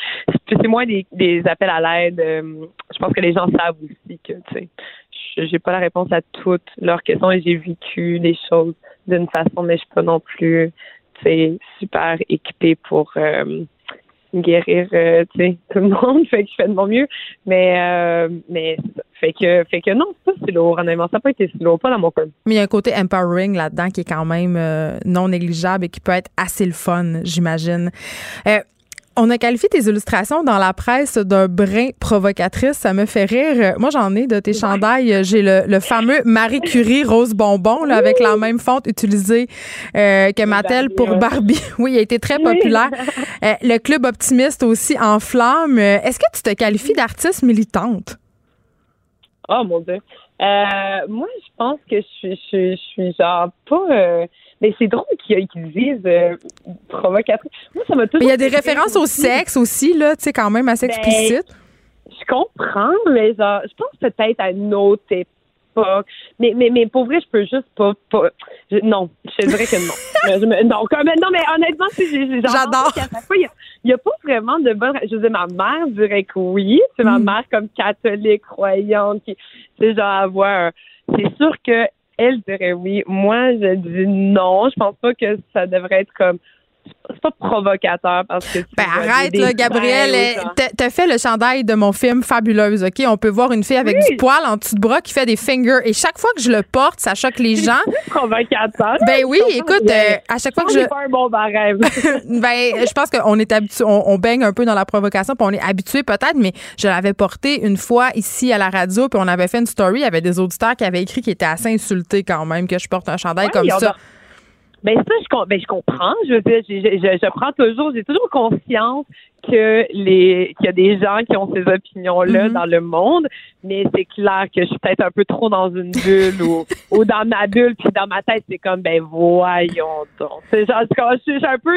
c'est moins des, des appels à l'aide. Euh, je pense que les gens savent aussi que, tu sais, j'ai pas la réponse à toutes leurs questions et j'ai vécu les choses d'une façon, mais je suis pas non plus, sais, super équipée pour euh, guérir euh, tout le monde (laughs) fait que je fais de mon mieux. Mais euh, mais fait que fait que non c'est pas si lourd honnêtement. Ça n'a pas été si lourd pas dans mon cas. Mais il y a un côté empowering là-dedans qui est quand même euh, non négligeable et qui peut être assez le fun j'imagine on a qualifié tes illustrations dans la presse d'un brin provocatrice. Ça me fait rire. Moi, j'en ai de tes chandails. J'ai le, fameux Marie Curie rose bonbon là, avec la même fonte utilisée euh, que Mattel pour Barbie. (laughs) Oui, il a été très populaire. (laughs) Euh, le Club Optimiste aussi en flamme. Est-ce que tu te qualifies d'artiste militante? Oh mon Dieu. Euh, moi, je pense que je suis, je, suis genre pas mais c'est drôle qu'ils disent euh, provocatrice. Moi, ça m'a toujours. Il y a des références au sexe aussi, là, tu sais, quand même assez ben, explicite. Je comprends, mais genre, je pense peut-être à une autre époque. Mais, mais, mais pour vrai, je peux juste pas. pas non, je dirais que non. (laughs) non, comme, non, mais honnêtement, j'adore. Il n'y a, a, pas vraiment de bonne. Je veux dire, ma mère dirait que oui. C'est ma mm. mère comme catholique, croyante, qui, tu sais, genre, avoir. C'est sûr que elle dirait oui. Moi, je dis non. Je pense pas que ça devrait être comme c'est pas provocateur parce que. Ben arrête, là, Gabriel. gens. T'as fait le chandail de mon film Fabuleuse, OK? On peut voir une fille avec du poil en dessous de bras qui fait des fingers. Et chaque fois que je le porte, ça choque les gens. (laughs) provocateur. Ben oui, écoute, euh, à chaque fois que je. est pas un bon barème. (laughs) ben, je pense qu'on est habitué, on, on baigne un peu dans la provocation, puis on est habitué peut-être, mais je l'avais porté une fois ici à la radio, puis on avait fait une story, il y avait des auditeurs qui avaient écrit qui étaient assez insultés quand même que je porte un chandail Ouais, comme ça. Ben ça, je, ben, je comprends. Je veux dire, je, je, je- je prends toujours, j'ai toujours conscience que les qu'il y a des gens qui ont ces opinions-là Mhm. dans le monde, mais c'est clair que je suis peut-être un peu trop dans une bulle ou, ou dans ma bulle, puis dans ma tête, c'est comme ben voyons donc. C'est genre, je, suis- je suis un peu.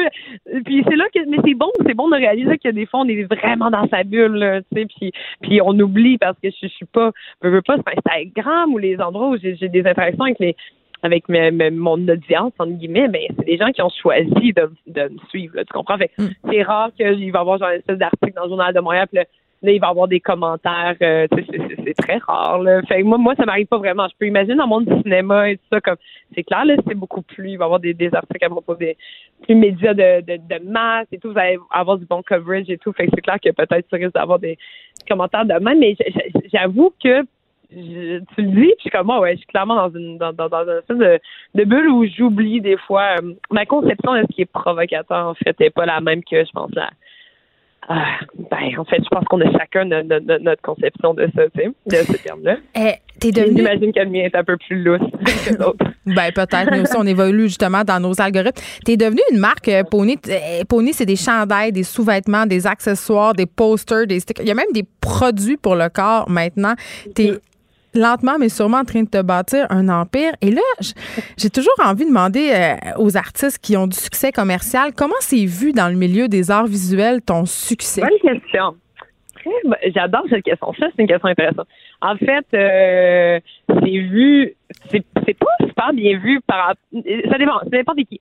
Puis c'est là que, mais c'est bon, c'est bon de réaliser a des fois on est vraiment dans sa bulle, là, tu sais, puis puis on oublie parce que je, je suis pas, je veux pas sur Instagram ou les endroits où j'ai des interactions avec les avec mes- mes- mon audience, entre guillemets, ben, c'est des gens qui ont choisi de, de me suivre. là, tu comprends? Fait que c'est rare qu'il va y avoir genre une espèce d'article dans le journal de Montréal, puis là, là, il va y avoir des commentaires. euh, tu c'est- c'est- c'est très rare. Là. Fait que moi, moi, ça m'arrive pas vraiment. Je peux imaginer dans le monde du cinéma et tout ça, comme c'est clair, là, c'est beaucoup plus. Il va y avoir des, des articles à propos des plus médias de, de, de masse et tout. Vous allez avoir du bon coverage et tout. Fait que c'est clair que peut-être ça risque d'avoir des commentaires de même, mais j'avoue que je- tu le dis, puis je suis comme moi, ouais, je suis clairement dans une dans, dans, dans une espèce de, de bulle où j'oublie des fois euh, ma conception de ce qui est provocateur en fait n'est pas la même que je pense la ah, ben en fait je pense qu'on a chacun no- no- no- notre conception de ça, tu sais, de ce terme-là. Eh, t'es devenu- J'imagine que le mien est un peu plus lousse (laughs) que l'autre. Ben peut-être, mais aussi on évolue justement dans nos algorithmes. T'es devenu une marque euh, Pony. Euh, Pony, c'est des chandails, des sous-vêtements, des accessoires, des posters, des stickers. Il y a même des produits pour le corps maintenant. T'es lentement mais sûrement en train de te bâtir un empire. Et là, j'ai toujours envie de demander euh, aux artistes qui ont du succès commercial, comment c'est vu dans le milieu des arts visuels ton succès? Bonne question. J'adore cette question. Ça, c'est une question intéressante. En fait, euh, c'est vu, c'est pas super bien vu par. Ça dépend, ça dépend de qui.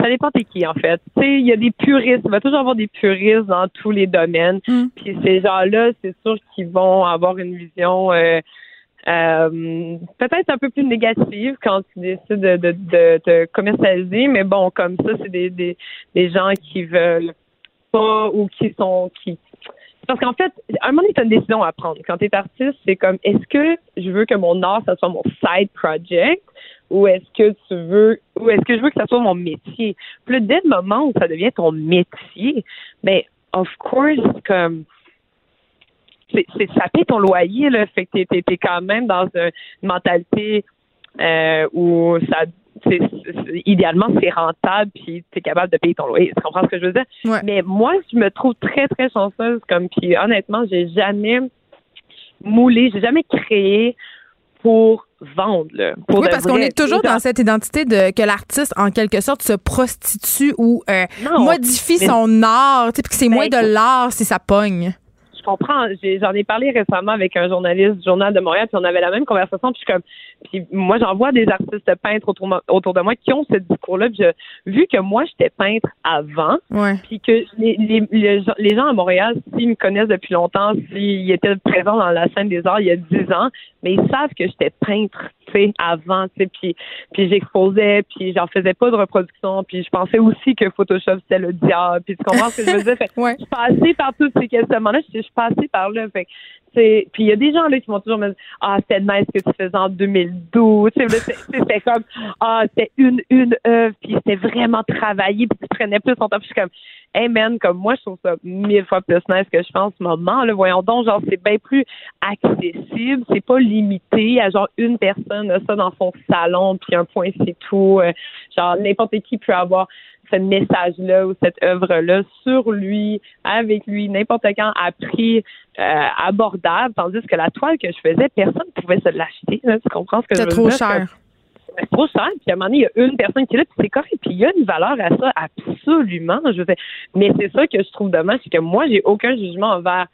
Ça dépend de qui, en fait. Tu sais, il y a des puristes. Il va toujours avoir des puristes dans tous les domaines. Puis ces gens-là, c'est sûr qu'ils vont avoir une vision euh, euh, peut-être un peu plus négative quand tu décides de, de, de te commercialiser. Mais bon, comme ça, c'est des, des, des gens qui veulent pas ou qui sont qui parce qu'en fait, à un moment donné, tu as une décision à prendre. Quand tu es artiste, c'est comme est-ce que je veux que mon art, ça soit mon side project ou est-ce que tu veux ou est-ce que je veux que ça soit mon métier? Puis dès le moment où ça devient ton métier, ben of course, comme c'est, ça paie ton loyer, là. Fait que t'es, t'es, t'es quand même dans une mentalité euh, où ça c'est, c'est- idéalement c'est rentable puis tu es capable de payer ton loyer. Tu comprends ce que je veux dire? Mais moi, je me trouve très, très chanceuse comme puis honnêtement, j'ai jamais moulé, j'ai jamais créé pour vendre. Là, pour oui, parce qu'on est toujours dans cette identité de que l'artiste, en quelque sorte, se prostitue ou euh, Non, modifie son art, tu sais, puis que c'est moins Ben, de l'art si ça pogne. Je comprends. J'en ai, parlé récemment avec un journaliste du Journal de Montréal, puis on avait la même conversation. Puis je suis comme, puis moi, j'en vois des artistes peintres autour, autour de moi qui ont ce discours-là. Puis vu que moi, j'étais peintre avant, Ouais. puis que les, les, les, gens- les gens à Montréal, s'ils me connaissent depuis longtemps, s'ils étaient présents dans la scène des arts il y a 10 ans, mais ils savent que j'étais peintre, tu sais, avant, tu sais, puis, puis j'exposais, puis j'en faisais pas de reproduction, puis je pensais aussi que Photoshop, c'était le diable, puis tu comprends ce que je veux dire? (laughs) Fait que Je suis passée par tous ces questionnements-là, je suis passée par là, fait puis il y a des gens là qui vont toujours me dire ah c'était nice ce que tu faisais en 2012 tu sais là, c'est- c'est- c'était comme ah c'était une une œuvre puis c'était vraiment travaillé puis tu prenais plus ton temps puis je suis comme hey man comme moi je trouve ça mille fois plus nice que je pense en ce moment là. Voyons donc genre c'est bien plus accessible c'est pas limité à genre une personne ça dans son salon puis un point c'est tout. Euh, genre n'importe qui peut avoir ce message-là ou cette œuvre-là sur lui, avec lui, n'importe quand à prix euh, abordable, tandis que la toile que je faisais, personne ne pouvait se l'acheter. là. Tu comprends ce que je C'est veux trop dire? cher. C'est trop cher. Puis à un moment donné, il y a une personne qui est là, puis c'est correct. Puis il y a une valeur à ça, absolument. Je veux dire. Mais c'est ça que je trouve dommage, c'est que moi, j'ai aucun jugement envers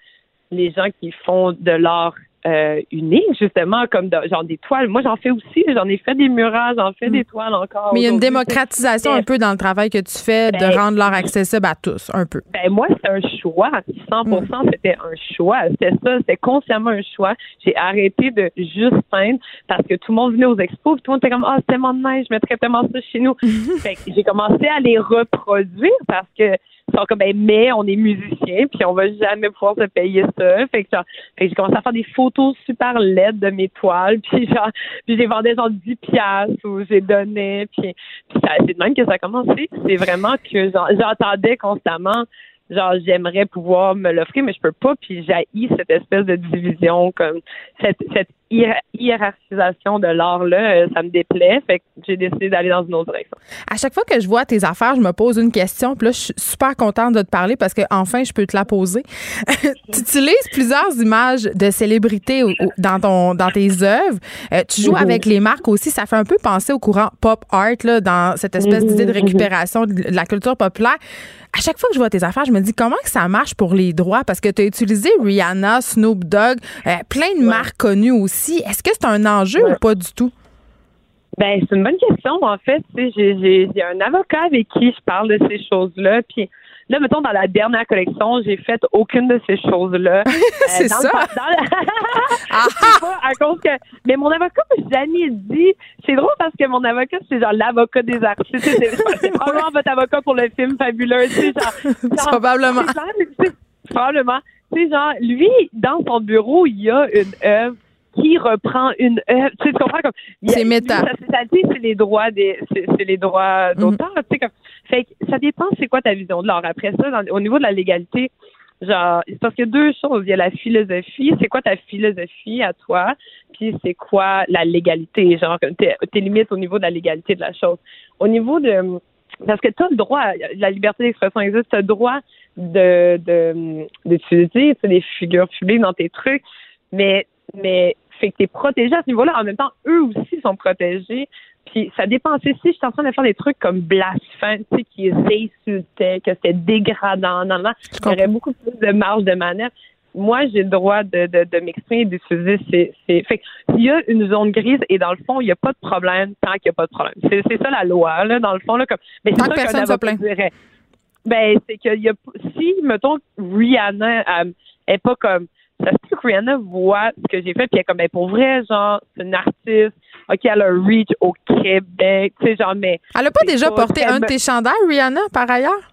les gens qui font de l'art euh, unique, justement, comme genre des toiles. Moi, j'en fais aussi. J'en ai fait des murages, j'en fais des toiles encore. Mais il y a une démocratisation un peu dans le travail que tu fais de Ben, rendre l'art accessible à tous, un peu. Ben moi, c'est un choix. 100% c'était un choix. C'était ça, c'était consciemment un choix. J'ai arrêté de juste peindre parce que tout le monde venait aux expos, puis tout le monde était comme ah c'est tellement de neige, je mettrais tellement ça chez nous. (laughs) fait que j'ai commencé à les reproduire parce que sont comme ben mais on est musicien puis on va jamais pouvoir se payer ça. Fait que, genre, fait j'ai commencé à faire des photos super laides de mes toiles (laughs) puis genre puis j'ai vendais genre 10 piastres ou j'ai donné puis, puis c'est de même que ça a commencé. C'est vraiment que genre, j'entendais constamment genre j'aimerais pouvoir me l'offrir mais je peux pas puis j'haïs cette espèce de division comme cette cette hiérarchisation de l'art là ça me déplaît fait que j'ai décidé d'aller dans une autre direction À chaque fois que je vois tes affaires, je me pose une question. Puis là, je suis super contente de te parler parce que enfin, je peux te la poser. (laughs) tu utilises plusieurs images de célébrités dans ton dans tes œuvres. Euh, tu joues Mhm. avec les marques aussi. Ça fait un peu penser au courant pop art là, dans cette espèce Mhm, d'idée de mhm. récupération de la culture populaire. À chaque fois que je vois tes affaires, je me dis comment que ça marche pour les droits? Parce que tu as utilisé Rihanna, Snoop Dogg, euh, plein de marques connues aussi. Est-ce que c'est un enjeu ou pas du tout? Ben, c'est une bonne question. En fait, j'ai, un avocat avec qui je parle de ces choses-là. Puis là, mettons, dans la dernière collection, j'ai fait aucune de ces choses-là. (laughs) C'est ça. dans (laughs) pas à cause que. Mais mon avocat m'a jamais dit. C'est drôle parce que mon avocat, c'est genre l'avocat des artistes. C'est, (laughs) probablement votre avocat pour le film fabuleux. Genre, genre- Probablement. Probablement. Tu sais, genre, lui, dans son bureau, il y a une œuvre qui reprend une œuvre. Tu sais, tu comprends comme. il y a- C'est méta. lui, Sa spécialité, c'est les droits des, c'est, les droits d'auteur. Tu sais, comme. Fait que ça dépend, c'est quoi ta vision de l'art. Après ça, dans- au niveau de la légalité, genre, c'est parce qu'il y a deux choses. Il y a la philosophie. C'est quoi ta philosophie à toi? Puis c'est quoi la légalité? Genre, tes, tes limites au niveau de la légalité de la chose. Au niveau de. Parce que tu as le droit, la liberté d'expression existe, tu as le droit de, de, d'utiliser tu sais, des figures publiques dans tes trucs, mais, mais fait que tu es protégé à ce niveau-là. En même temps, eux aussi sont protégés. Puis ça dépend. Si je suis en train de faire des trucs comme blasphème, tu sais, qui les insultaient, que c'était dégradant, non, non, il y aurait beaucoup plus de marge de manœuvre. Moi, j'ai le droit de, de, de m'exprimer et d'utiliser ces, ces. Fait que s'il y a une zone grise et dans le fond, il n'y a pas de problème tant qu'il n'y a pas de problème. C'est, c'est ça la loi, là, dans le fond, là, comme. Mais Tant que personne se plaint. Ben, c'est qu'il y a. Si, mettons, Rihanna elle, est pas comme. Ça se peut que Rihanna voit ce que j'ai fait, puis elle est comme, ben, pour vrai, genre, c'est une artiste. OK, elle a un reach au Québec. Tu sais, genre, mais. Elle a pas déjà porté un de tes chandails, Rihanna, par ailleurs?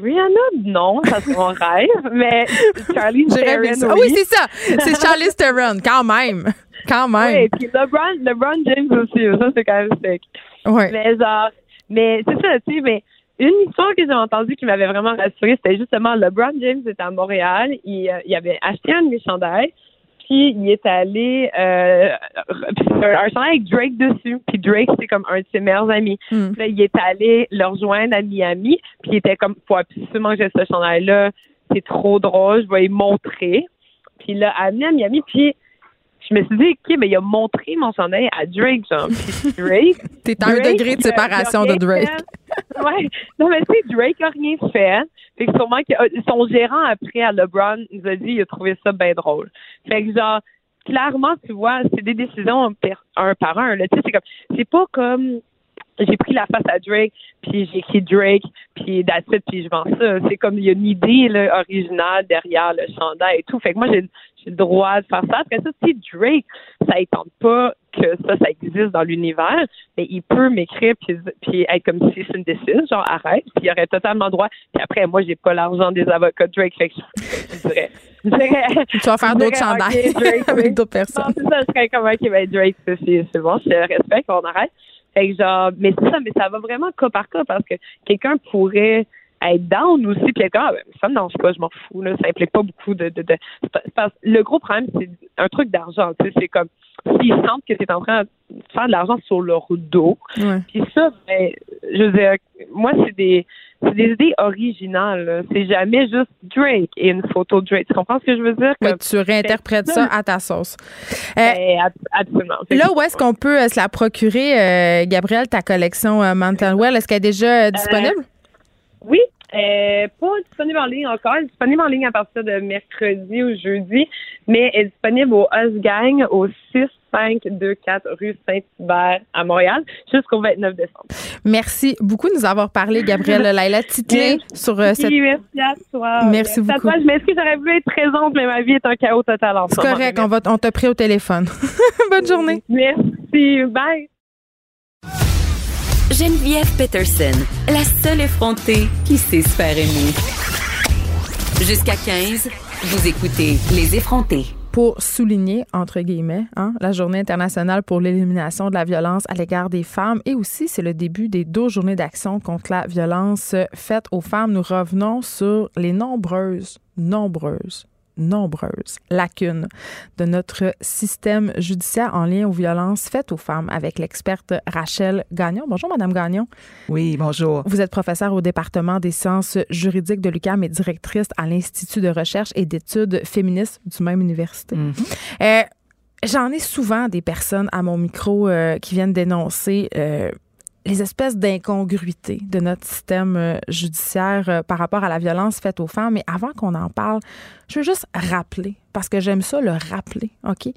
Rihanna, non, ça c'est mon rêve, mais Charlie Theron, ça. Ah oui, c'est ça. C'est Charlize Theron, quand même. Quand même. Oui, puis LeBron, LeBron James aussi, ça c'est quand même sec. Ouais. Mais genre, mais c'est ça, tu sais, mais une histoire que j'ai entendue qui m'avait vraiment rassurée, c'était justement LeBron James était à Montréal, il, euh, il avait acheté un de mes chandails, puis il est allé, euh, un, chandail avec Drake dessus, puis Drake c'est comme un de ses meilleurs amis. Hmm. Puis là, il est allé le rejoindre à Miami, puis il était comme, faut absolument que j'ai ce chandail-là, c'est trop drôle, je vais lui montrer. Puis il l'a amené à Miami, puis je me suis dit, OK, mais il a montré mon chandail à Drake, genre. Puis (laughs) Drake. T'es à un degré de séparation de Drake. Ouais. Non, mais tu sais, Drake a rien fait. Fait que sûrement que euh, son gérant après à LeBron nous a dit il a trouvé ça bien drôle. Fait que genre, clairement, tu vois, c'est des décisions un par un. Tu sais, c'est comme c'est pas comme j'ai pris la face à Drake, puis j'ai écrit Drake, puis that's it, puis je vends ça. C'est comme il y a une idée là, originale derrière le chandail et tout. Fait que moi, j'ai j'ai le droit de faire ça. Après ça, si Drake, ça ne tente pas que ça, ça existe dans l'univers, mais il peut m'écrire puis, puis être comme si c'est une décision, genre arrête, puis il aurait totalement le droit. Puis après, moi, j'ai pas l'argent des avocats de Drake, fait que je, je dirais. je dirais- (laughs) Tu vas faire d'autres chandails OK, Drake, avec d'autres personnes. Non, c'est ça, je serais comme, OK, ben Drake, c'est c'est bon, je te respecte, on arrête. Fait que genre, mais c'est ça, mais ça va vraiment cas par cas parce que quelqu'un pourrait être down aussi, puis être comme, ah, ben, ça me dérange pas, je m'en fous, là, ça implique pas beaucoup de. de, de le gros problème, c'est un truc d'argent, tu sais, c'est comme, s'ils sentent que tu es en train de faire de l'argent sur leur dos, Ouais. puis ça, ben, je veux dire, moi, c'est des, c'est des idées originales, c'est jamais juste Drake et une photo de Drake. Tu comprends ce que je veux dire? Oui, tu réinterprètes ça à ta sauce. Ben, ab- absolument. Là, où est-ce qu'on peut euh, se la procurer, euh, Gabrielle, ta collection euh, Mental Well? Est-ce qu'elle est déjà euh, disponible? Oui, est pas disponible en ligne encore. Elle est disponible en ligne à partir de mercredi ou jeudi, mais elle est disponible au Us Gang au 6524 rue Saint-Hubert à Montréal jusqu'au 29 décembre. Merci beaucoup de nous avoir parlé, Gabrielle (laughs) Laila Titley, sur euh, cette. Merci à toi. Merci beaucoup. toi. Je m'excuse, j'aurais voulu être présente, mais ma vie est un chaos total en ce C'est correct, on, va, on t'a pris au téléphone. (laughs) Bonne journée. Merci. Bye. Geneviève Peterson, la seule effrontée qui sait se faire aimer. Jusqu'à 15, vous écoutez Les effrontés. Pour souligner, entre guillemets, hein, la journée internationale pour l'élimination de la violence à l'égard des femmes et aussi c'est le début des 12 journées d'action contre la violence faite aux femmes, nous revenons sur les nombreuses, nombreuses nombreuses lacunes de notre système judiciaire en lien aux violences faites aux femmes avec l'experte Rachel Gagnon. Bonjour, Madame Gagnon. Oui, bonjour. Vous êtes professeure au département des sciences juridiques de l'UQAM et directrice à l'Institut de recherche et d'études féministes du même université. Euh, J'en ai souvent des personnes à mon micro euh, qui viennent dénoncer euh, les espèces d'incongruités de notre système euh, judiciaire euh, par rapport à la violence faite aux femmes. Mais avant qu'on en parle, je veux juste rappeler, parce que j'aime ça le rappeler, OK,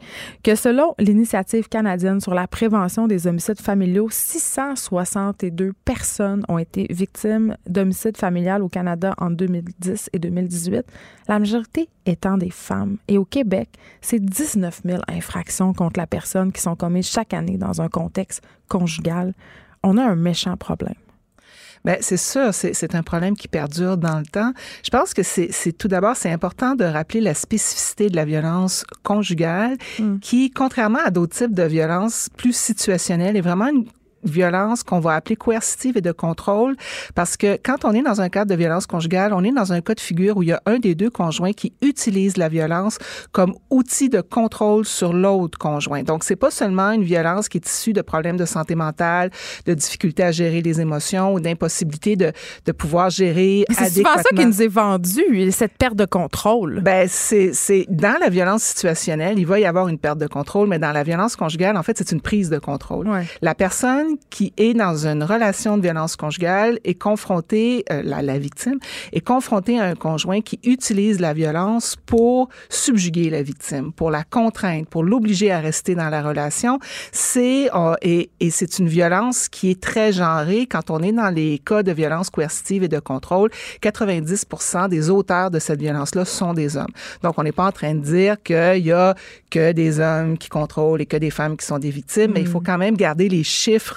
que selon l'initiative canadienne sur la prévention des homicides familiaux, 662 personnes ont été victimes d'homicides familial au Canada en 2010 et 2018, la majorité étant des femmes. Et au Québec, c'est 19 000 infractions contre la personne qui sont commises chaque année dans un contexte conjugal. On a un méchant problème. Ben, c'est sûr, c'est, un problème qui perdure dans le temps. Je pense que c'est, tout d'abord, c'est important de rappeler la spécificité de la violence conjugale, qui, contrairement à d'autres types de violences plus situationnelles, est vraiment une violence qu'on va appeler coercitive et de contrôle parce que quand on est dans un cadre de violence conjugale, on est dans un cas de figure où il y a un des deux conjoints qui utilise la violence comme outil de contrôle sur l'autre conjoint. Donc c'est pas seulement une violence qui est issue de problèmes de santé mentale, de difficultés à gérer les émotions ou d'impossibilité de, de pouvoir gérer C'est souvent ça qui nous est vendu, cette perte de contrôle. Ben, c'est, c'est dans la violence situationnelle, il va y avoir une perte de contrôle, mais dans la violence conjugale, en fait, c'est une prise de contrôle. La personne qui est dans une relation de violence conjugale est confrontée, euh, la, la victime est confrontée à un conjoint qui utilise la violence pour subjuguer la victime, pour la contraindre, pour l'obliger à rester dans la relation. C'est euh, et, et c'est une violence qui est très genrée. Quand on est dans les cas de violence coercitive et de contrôle, 90% des auteurs de cette violence-là sont des hommes. Donc, on n'est pas en train de dire qu'il y a que des hommes qui contrôlent et que des femmes qui sont des victimes, mais il faut quand même garder les chiffres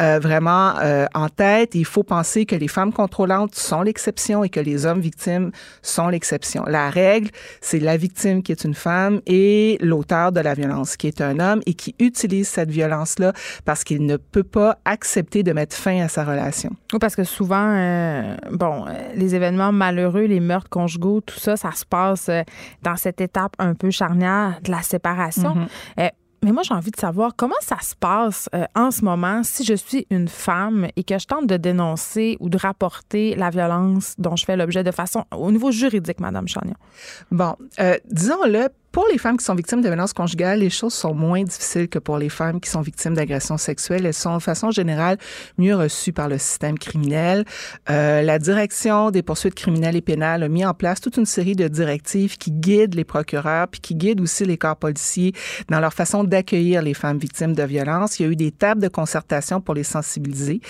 euh, vraiment euh, en tête. Il faut penser que les femmes contrôlantes sont l'exception et que les hommes victimes sont l'exception. La règle, c'est la victime qui est une femme et l'auteur de la violence qui est un homme et qui utilise cette violence-là parce qu'il ne peut pas accepter de mettre fin à sa relation. Oui, parce que souvent, euh, bon, les événements malheureux, les meurtres conjugaux, tout ça, ça se passe dans cette étape un peu charnière de la séparation. Euh, mais moi, j'ai envie de savoir comment ça se passe euh, en ce moment si je suis une femme et que je tente de dénoncer ou de rapporter la violence dont je fais l'objet de façon au niveau juridique, Madame Chagnon. Bon, euh, disons-le, pour les femmes qui sont victimes de violences conjugales, les choses sont moins difficiles que pour les femmes qui sont victimes d'agressions sexuelles. Elles sont de façon générale mieux reçues par le système criminel. Euh, la direction des poursuites criminelles et pénales a mis en place toute une série de directives qui guident les procureurs puis qui guident aussi les corps policiers dans leur façon d'accueillir les femmes victimes de violences. Il y a eu des tables de concertation pour les sensibiliser.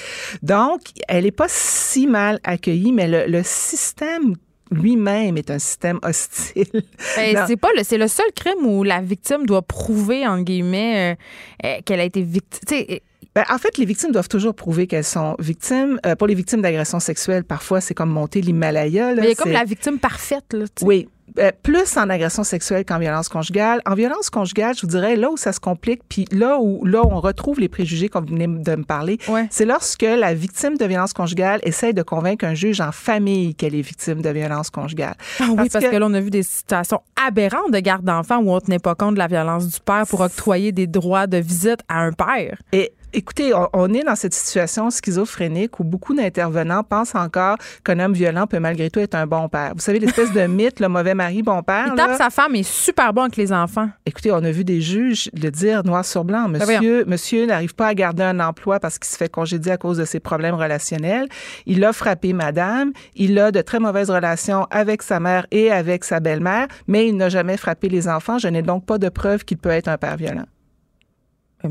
Donc, elle n'est pas si mal accueillie, mais le, le système lui-même est un système (laughs) hostile. Ben, c'est pas le, c'est le seul crime où la victime doit prouver, en guillemets, euh, euh, qu'elle a été victime. Ben, en fait, les victimes doivent toujours prouver qu'elles sont victimes. Euh, pour les victimes d'agressions sexuelles, parfois, c'est comme monter l'Himalaya. là. mais il y a comme la victime parfaite, là. Oui. Euh, plus en agression sexuelle qu'en violence conjugale. En violence conjugale, je vous dirais, là où ça se complique, puis là où, là où on retrouve les préjugés vous venez de me parler, c'est lorsque la victime de violence conjugale essaie de convaincre un juge en famille qu'elle est victime de violence conjugale. Ah oui, parce que... là, on a vu des situations aberrantes de garde d'enfants où on tenait pas compte de la violence du père pour octroyer des droits de visite à un père. Et Écoutez, on, est dans cette situation schizophrénique où beaucoup d'intervenants pensent encore qu'un homme violent peut malgré tout être un bon père. Vous savez, l'espèce de (laughs) mythe, le mauvais mari, bon père. Il tape sa femme, est super bon avec les enfants. Écoutez, on a vu des juges le dire noir sur blanc. Ben Monsieur, monsieur n'arrive pas à garder un emploi parce qu'il se fait congédier à cause de ses problèmes relationnels. Il a frappé madame. Il a de très mauvaises relations avec sa mère et avec sa belle-mère, mais il n'a jamais frappé les enfants. Je n'ai donc pas de preuve qu'il peut être un père violent.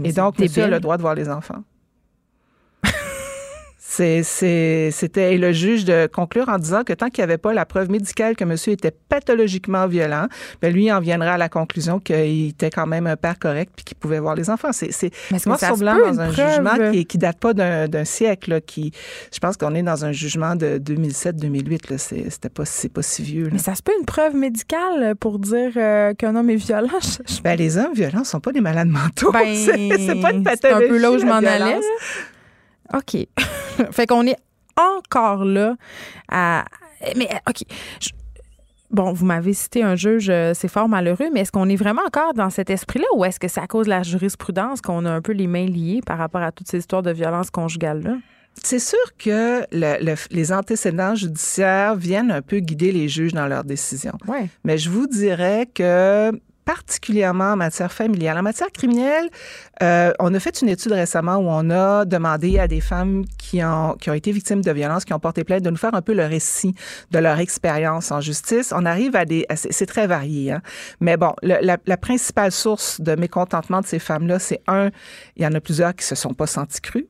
Et donc, monsieur a le droit de voir les enfants. C'était le juge de conclure en disant que tant qu'il n'y avait pas la preuve médicale que monsieur était pathologiquement violent, ben lui en viendra à la conclusion qu'il était quand même un père correct puis qu'il pouvait voir les enfants. C'est sur blanc dans un jugement qui, qui date pas d'un siècle. qui, je pense qu'on est dans un jugement de 2007-2008. C'était pas, c'est pas si vieux. Mais ça se peut une preuve médicale pour dire euh, qu'un homme est violent? (laughs) Ben, les hommes violents sont pas des malades mentaux. Ben, (laughs) c'est pas une pathologie. C'est un peu là où je m'en allais. OK. (laughs) fait qu'on est encore là à. Mais, OK. Bon, vous m'avez cité un juge, euh, c'est fort malheureux, mais est-ce qu'on est vraiment encore dans cet esprit-là ou est-ce que c'est à cause de la jurisprudence qu'on a un peu les mains liées par rapport à toutes ces histoires de violence conjugale-là? C'est sûr que les antécédents judiciaires viennent un peu guider les juges dans leurs décisions. Ouais. Mais je vous dirais que particulièrement en matière familiale. En matière criminelle, euh, on a fait une étude récemment où on a demandé à des femmes qui ont, qui ont été victimes de violences, qui ont porté plainte, de nous faire un peu le récit de leur expérience en justice. On arrive à des... C'est très varié, hein? mais bon, la, la, principale source de mécontentement de ces femmes-là, c'est un, il y en a plusieurs qui se sont pas sentis crus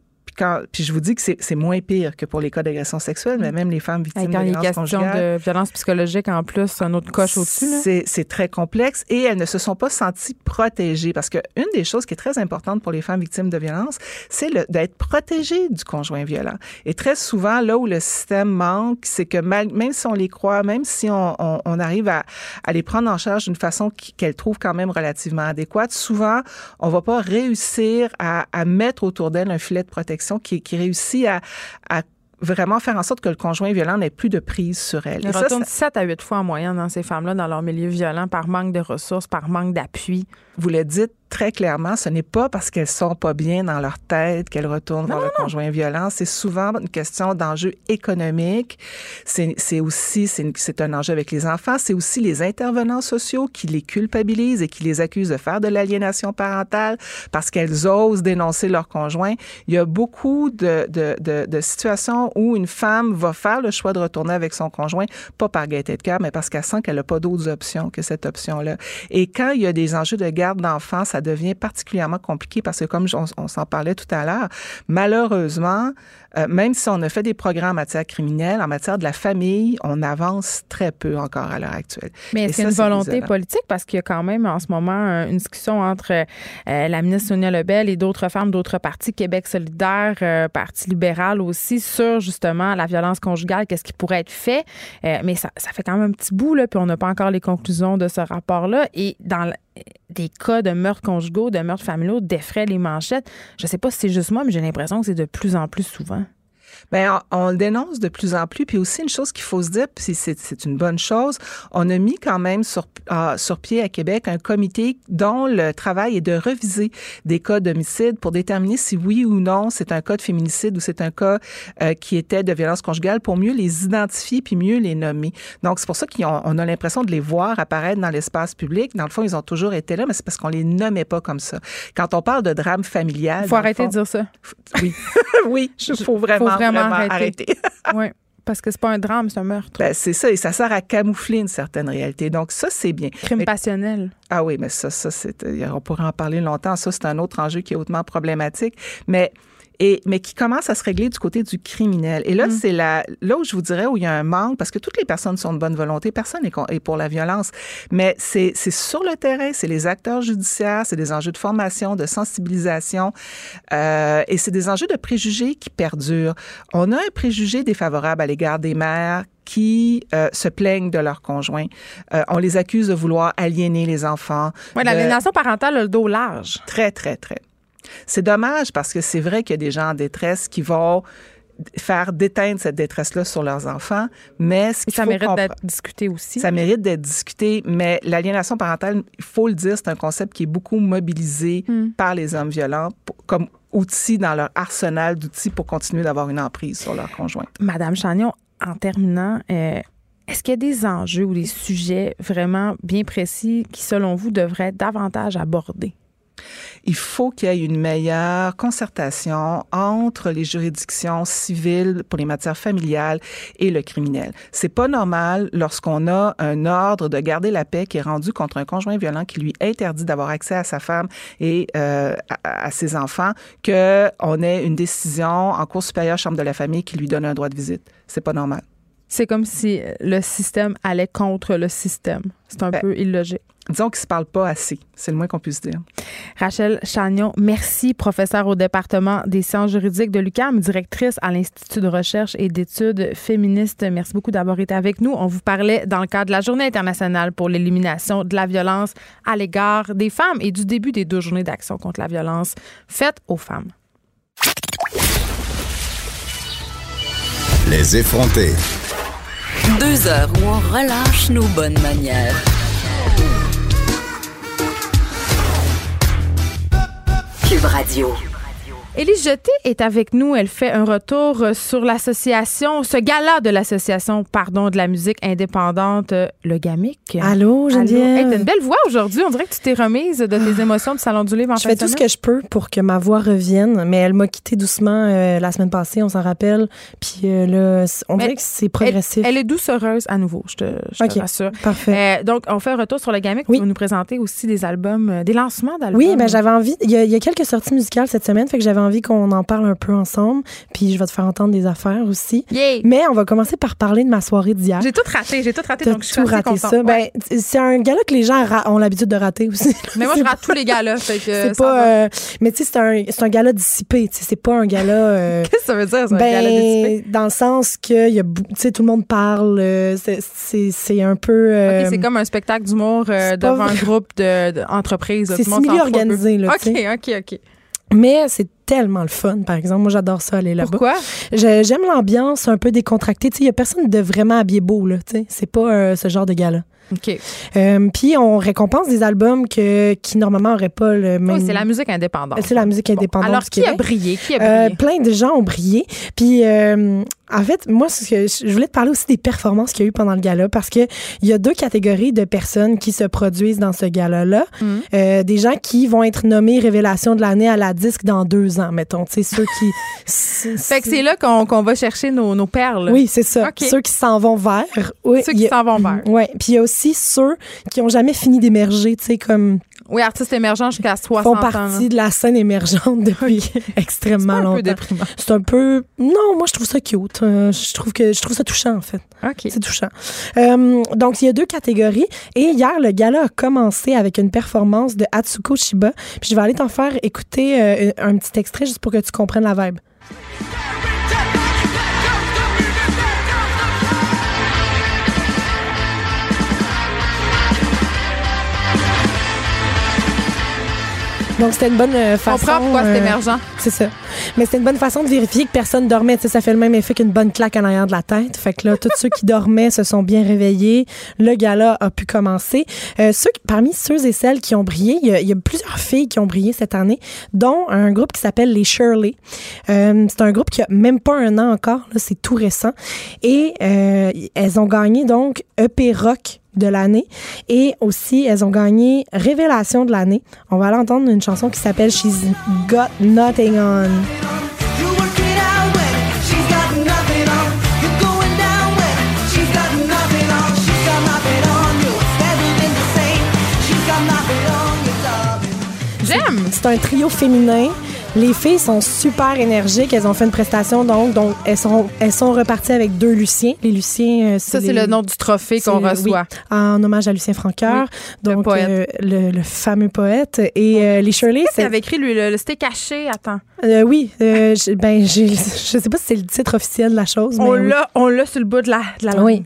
puis je vous dis que c'est moins pire que pour les cas d'agression sexuelle, mais même les femmes victimes de violences conjugales. de violence psychologique en plus, un autre coche au-dessus. C'est très complexe et elles ne se sont pas senties protégées parce que une des choses qui est très importante pour les femmes victimes de violences, c'est d'être protégées du conjoint violent. Et très souvent, là où le système manque, c'est que même si on les croit, même si on, on, arrive à, à, les prendre en charge d'une façon qu'elles trouvent quand même relativement adéquate, souvent, on va pas réussir à, à mettre autour d'elles un filet de protection qui, réussit à, vraiment faire en sorte que le conjoint violent n'ait plus de prise sur elle. Il retourne 7 à 8 fois en moyenne dans ces femmes-là dans leur milieu violent par manque de ressources, par manque d'appui. Vous le dites, très clairement, ce n'est pas parce qu'elles sont pas bien dans leur tête qu'elles retournent vers le conjoint violent. C'est souvent une question d'enjeu économique. C'est aussi, c'est un enjeu avec les enfants. C'est aussi les intervenants sociaux qui les culpabilisent et qui les accusent de faire de l'aliénation parentale parce qu'elles osent dénoncer leur conjoint. Il y a beaucoup de, de, de, de, situations où une femme va faire le choix de retourner avec son conjoint, pas par gaieté de cœur, mais parce qu'elle sent qu'elle n'a pas d'autres options que cette option-là. Et quand il y a des enjeux de garde d'enfants, ça devient particulièrement compliqué parce que, comme on, s'en parlait tout à l'heure, malheureusement, euh, même si on a fait des progrès en matière criminelle, en matière de la famille, on avance très peu encore à l'heure actuelle. Mais est-ce qu'il y a une volonté politique? Parce qu'il y a quand même en ce moment une discussion entre euh, la ministre Sonia Lebel et d'autres femmes d'autres partis, Québec solidaire, euh, Parti libéral aussi, sur justement la violence conjugale, qu'est-ce qui pourrait être fait. mais ça, ça, fait quand même un petit bout, là, puis on n'a pas encore les conclusions de ce rapport-là. Et dans des cas de meurtres conjugaux, de meurtres familiaux défraient les manchettes. Je sais pas si c'est juste moi, mais j'ai l'impression que c'est de plus en plus souvent. Bien, on, le dénonce de plus en plus. Puis aussi, une chose qu'il faut se dire, puis c'est une bonne chose, on a mis quand même sur, sur pied à Québec un comité dont le travail est de reviser des cas d'homicide pour déterminer si oui ou non c'est un cas de féminicide ou c'est un cas euh, qui était de violence conjugale pour mieux les identifier puis mieux les nommer. Donc, c'est pour ça qu'on a l'impression de les voir apparaître dans l'espace public. Dans le fond, ils ont toujours été là, mais c'est parce qu'on les nommait pas comme ça. Quand on parle de drame familial... Faut arrêter de dire ça. Oui. (laughs) oui, il faut vraiment vraiment, arrêter. (laughs) oui. Parce que c'est pas un drame, c'est un meurtre. Ben, c'est ça, et ça sert à camoufler une certaine réalité. Donc, ça, c'est bien. Crime passionnel. Ah oui, mais ça, ça, c'est, on pourrait en parler longtemps. Ça, c'est un autre enjeu qui est hautement problématique. Mais et mais qui commence à se régler du côté du criminel. Et là, mm. c'est là, là où je vous dirais où il y a un manque, parce que toutes les personnes sont de bonne volonté, personne n'est pour la violence, mais c'est sur le terrain, c'est les acteurs judiciaires, c'est des enjeux de formation, de sensibilisation, euh, et c'est des enjeux de préjugés qui perdurent. On a un préjugé défavorable à l'égard des mères qui euh, se plaignent de leurs conjoints. Euh, on les accuse de vouloir aliéner les enfants. Oui, l'aliénation parentale a le dos large. Très, très, très. C'est dommage parce que c'est vrai qu'il y a des gens en détresse qui vont faire déteindre cette détresse-là sur leurs enfants, mais ce ça mérite d'être discuté aussi. Ça mérite d'être discuté, mais l'aliénation parentale, il faut le dire, c'est un concept qui est beaucoup mobilisé hmm. par les hommes violents, comme outils dans leur arsenal d'outils pour continuer d'avoir une emprise sur leur conjoint. Madame Chagnon, en terminant, euh, est-ce qu'il y a des enjeux ou des sujets vraiment bien précis qui, selon vous, devraient être davantage abordés? Il faut qu'il y ait une meilleure concertation entre les juridictions civiles pour les matières familiales et le criminel. C'est pas normal lorsqu'on a un ordre de garder la paix qui est rendu contre un conjoint violent qui lui interdit d'avoir accès à sa femme et euh, à, à, ses enfants que on ait une décision en cour supérieure chambre de la famille qui lui donne un droit de visite. C'est pas normal. C'est comme si le système allait contre le système. C'est un ben, peu illogique. Disons qu'ils ne se parlent pas assez. C'est le moins qu'on puisse dire. Rachel Chagnon, merci, professeure au département des sciences juridiques de l'UQAM, directrice à l'Institut de recherche et d'études féministes. Merci beaucoup d'avoir été avec nous. On vous parlait dans le cadre de la Journée internationale pour l'élimination de la violence à l'égard des femmes et du début des deux journées d'action contre la violence faite aux femmes. Les effrontés. Deux heures où on relâche nos bonnes manières. Cube Radio. Élise Jeté est avec nous. Elle fait un retour sur l'association, ce gala de l'association, pardon, de la musique indépendante, le GAMIC. Allô, Geneviève? Hey, t'as une belle voix aujourd'hui. On dirait que tu t'es remise de tes émotions du Salon du Livre en Je fais tout ce que je peux pour que ma voix revienne, mais elle m'a quitté doucement euh, la semaine passée, on s'en rappelle. Puis euh, là, on dirait que c'est progressif. Elle, elle, est doucereuse à nouveau, je te, je okay, te rassure. Parfait. Euh, donc, on fait un retour sur le GAMIC. Oui. Tu vas nous présenter aussi des albums, des lancements d'albums. Oui, ben j'avais envie. Il y, a, il y a quelques sorties musicales cette semaine, fait que j'avais envie qu'on en parle un peu ensemble. Puis je vais te faire entendre des affaires aussi. Yeah. Mais on va commencer par parler de ma soirée d'hier. J'ai tout raté, j'ai tout raté. T'as donc je tout raté contente. ça. Ouais. Ben, c'est un gala que les gens ont l'habitude de rater aussi. (laughs) Mais moi, je rate tous les galas. C'est pas. Euh, mais tu sais, c'est un, c'est un gala dissipé. C'est pas un gala. Euh, (laughs) Qu'est-ce que ça veut dire, ben, un gala dissipé? Dans le sens que y a, tout le monde parle. Euh, c'est un peu. Okay, c'est comme un spectacle d'humour devant un groupe d'entreprises. De, c'est simili organisé, là. OK, OK, OK. Mais c'est tellement le fun, par exemple. Moi, j'adore ça, aller là-bas. Pourquoi? J'aime l'ambiance un peu décontractée. Tu sais, il n'y a personne de vraiment habillé beau, là. Tu sais, c'est pas euh, ce genre de gars-là. OK. Euh, Puis on récompense des albums que, qui normalement n'auraient pas le même. Oui, c'est la musique indépendante. C'est la musique indépendante. Bon, alors, qui a brillé? Qui a brillé? Euh, plein de gens ont brillé. Puis euh, en fait, moi, ce que je voulais te parler aussi des performances qu'il y a eu pendant le gala parce que il y a deux catégories de personnes qui se produisent dans ce gala-là. Mm. Euh, des gens qui vont être nommés révélation de l'année à la disque dans deux ans, mettons. Tu sais, ceux qui. (laughs) fait que c'est là qu'on va chercher nos, nos perles. Oui, c'est ça. Okay. Ceux qui s'en vont vers. Oui, ceux qui s'en vont vers. Oui. Puis il y a aussi ceux qui ont jamais fini d'émerger, tu sais, comme. Oui, artistes émergents jusqu'à 60 font ans. partie de la scène émergente depuis (laughs) extrêmement un longtemps. C'est un peu non, moi je trouve ça cute. Euh, je trouve que je trouve ça touchant en fait. OK. C'est touchant. Euh, donc il y a deux catégories et hier le gala a commencé avec une performance de Atsuko Shiba. Puis je vais aller t'en faire écouter euh, un petit extrait juste pour que tu comprennes la vibe. Donc, c'était une bonne euh, façon. On comprend pourquoi c'est émergent. C'est ça. Mais c'était une bonne façon de vérifier que personne dormait. Ça fait le même effet qu'une bonne claque en arrière de la tête. Fait que là, tous ceux qui dormaient se sont bien réveillés. Le gala a pu commencer. Euh, ceux, parmi ceux et celles qui ont brillé, il y, y, a, plusieurs filles qui ont brillé cette année, dont un groupe qui s'appelle les Shirley. Euh, c'est un groupe qui a même pas un an encore. Là, c'est tout récent. Et euh, elles ont gagné donc EP Rock de l'année. Et aussi elles ont gagné Révélation de l'année. On va aller entendre une chanson qui s'appelle She's Got Nothing On. J'aime! C'est un trio féminin. Les filles sont super énergiques. Elles ont fait une prestation, donc, donc elles, sont, elles sont reparties avec deux Luciens. Les Luciens, euh, Ça, c'est le nom du trophée qu'on reçoit. oui, en hommage à Lucien Francoeur, donc euh, le, le fameux poète. Et euh, les Shirley, c'est avait écrit, lui? Le, c'était caché, attends. euh, oui, je- ben (laughs) je sais pas si c'est le titre officiel de la chose, mais On oui. l'a, on l'a sur le bout de la, de la langue. Oui.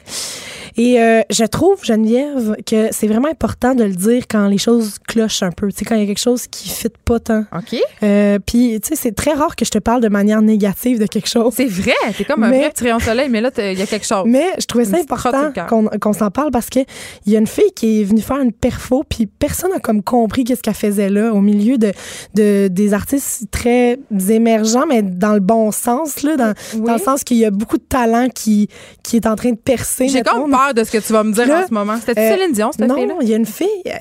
Et euh, je trouve, Geneviève, que c'est vraiment important de le dire quand les choses clochent un peu. Tu sais, quand il y a quelque chose qui ne fit pas tant. OK. Euh, Puis, tu sais, c'est très rare que je te parle de manière négative de quelque chose. C'est vrai, t'es comme un Mais- vrai petit rayon de soleil, mais là, il y a quelque chose. Mais je trouvais ça important qu'on qu'on s'en parle parce que il y a une fille qui est venue faire une perfo puis personne n'a comme compris qu'est-ce qu'elle faisait là au milieu de, de des artistes très émergents mais dans le bon sens là dans, dans le sens qu'il y a beaucoup de talent qui qui est en train de percer J'ai comme peur de ce que tu vas me dire Là, en ce moment. C'était euh, Céline Dion, cette non, fille-là? il y a une fille, euh,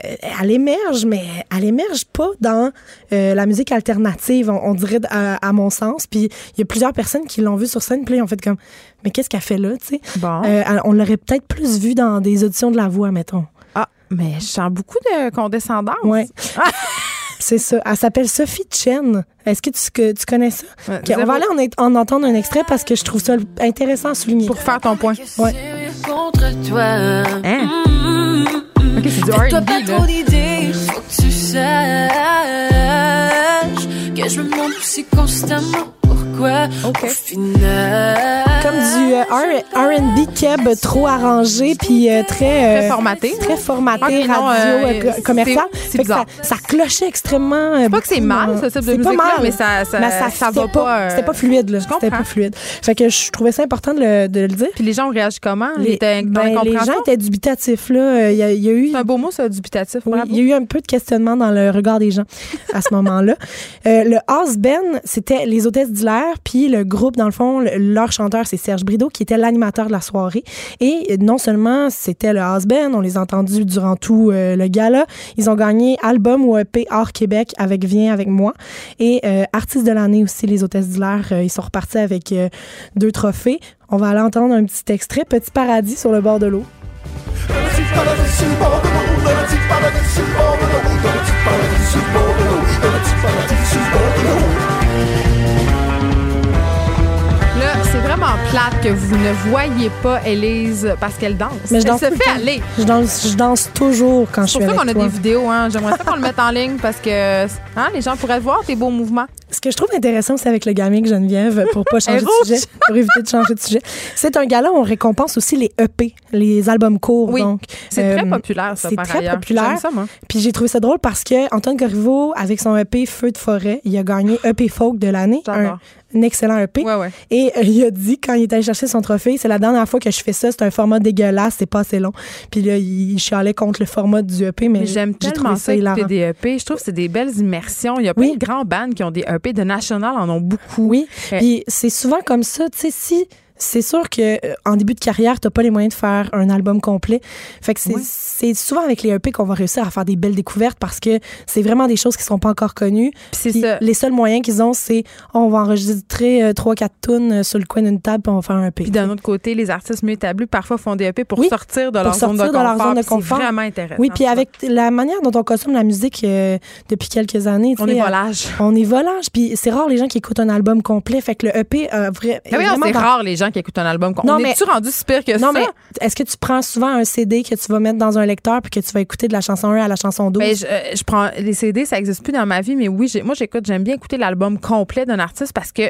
elle émerge, mais elle émerge pas dans euh, la musique alternative, on, on dirait à, à mon sens. Puis il y a plusieurs personnes qui l'ont vue sur scène, puis là, ils ont fait comme, mais qu'est-ce qu'elle fait là, tu sais? Bon. Euh, on l'aurait peut-être plus vue dans des auditions de la voix, mettons. Ah, mais je sens beaucoup de condescendance. Ouais. (laughs) C'est ça. Elle s'appelle Sophie Chen. Est-ce que tu, que tu connais ça? Ouais, Ok, on va aller en, en entendre un extrait parce que je trouve ça intéressant à souligner. Pour faire ton point. Ouais. Contre toi. Hein? Ok, c'est du R&B, pas trop d'idées, faut que tu saches que je me demande aussi constamment au final. Comme du euh, R- R&B keb trop arrangé puis euh, très euh, Très formaté. très formaté radio euh, euh, co- commercial. c'est- c'est. Ça, ça clochait extrêmement. euh, pas que c'est mal, ce type de c'est pas mal, mais ça- ça- mais ça va pas, euh, C'était pas fluide là. C'était pas fluide. Fait que je trouvais ça important de le, de le dire. Puis les gens ont réagi comment? Les, étaient ben, les gens étaient dubitatifs là. Il y, a- il y a eu C'est un beau mot, ça, dubitatif. oui, il y a eu un peu de questionnement dans le regard des gens à ce moment-là. (laughs) Euh, le Band, c'était les hôtesses d'hilaire, puis le groupe, dans le fond, le- leur chanteur, c'est Serge Brideau, qui était l'animateur de la soirée. Et non seulement c'était le Band, on les a entendus durant tout euh, le gala, ils ont gagné album ou EP hors Québec avec Viens avec moi. Et euh, artiste de l'année aussi, les hôtesses d'hilaire, euh, ils sont repartis avec euh, deux trophées. On va aller entendre un petit extrait, Petit paradis sur le bord de l'eau. Vraiment plate que vous ne voyez pas Élise parce qu'elle danse. Mais je Elle danse se tout le fait aller. Je danse, je danse toujours quand je C'est suis pour ça qu'on a des vidéos. Hein. J'aimerais ça qu'on le mette en ligne parce que hein, les gens pourraient voir tes beaux mouvements. Ce que je trouve intéressant, c'est avec le gamique Geneviève, pour pas (laughs) changer de sujet, pour éviter de changer de sujet. C'est un gala où on récompense aussi les EP, les albums courts. Oui. donc. C'est très Euh, populaire, ça, C'est très ailleurs. populaire. Ça, moi. Puis j'ai trouvé ça drôle parce que Antoine Corriveau, avec son EP Feu de forêt, il a gagné EP folk de l'année. Un, excellent EP. Ouais, ouais. Et euh, il a dit, quand il est allé chercher son trophée, c'est la dernière fois que je fais ça, c'est un format dégueulasse, c'est pas assez long. Puis là, il chialait contre le format du EP, mais Mais j'aime j'ai tellement ça hilarant. des EP. Je trouve que c'est des belles immersions. Il y a plein de grands bands qui ont des EP de National, en ont beaucoup. Oui. Euh, Puis c'est souvent comme ça, tu sais, si c'est sûr que euh, en début de carrière, t'as pas les moyens de faire un album complet. Fait que c'est souvent avec les EP qu'on va réussir à faire des belles découvertes parce que c'est vraiment des choses qui sont pas encore connues. c'est Puis ça. Les seuls moyens qu'ils ont, c'est on va enregistrer euh, trois quatre tunes euh, sur le coin d'une table puis on va faire un EP. Puis d'un autre côté, les artistes mieux établis parfois font des EP pour Oui, sortir de pour leur zone de confort. leur zone de puis c'est vraiment intéressant. Oui, puis avec la manière dont on consomme la musique euh, depuis quelques années, On est volage. On est volage, puis c'est rare les gens qui écoutent un album complet. Fait que le EP, euh, vrai, Ah oui, c'est rare les gens qui écoutent un album. Non, On mais- est-tu rendu si pire que Non, ça? mais est-ce que tu prends souvent un CD que tu vas mettre dans un lecteur puis que tu vas écouter de la chanson 1 à la chanson 12? Ben, je, euh, je prends les CD, ça existe plus dans ma vie, mais oui, moi j'écoute, j'aime bien écouter l'album complet d'un artiste parce que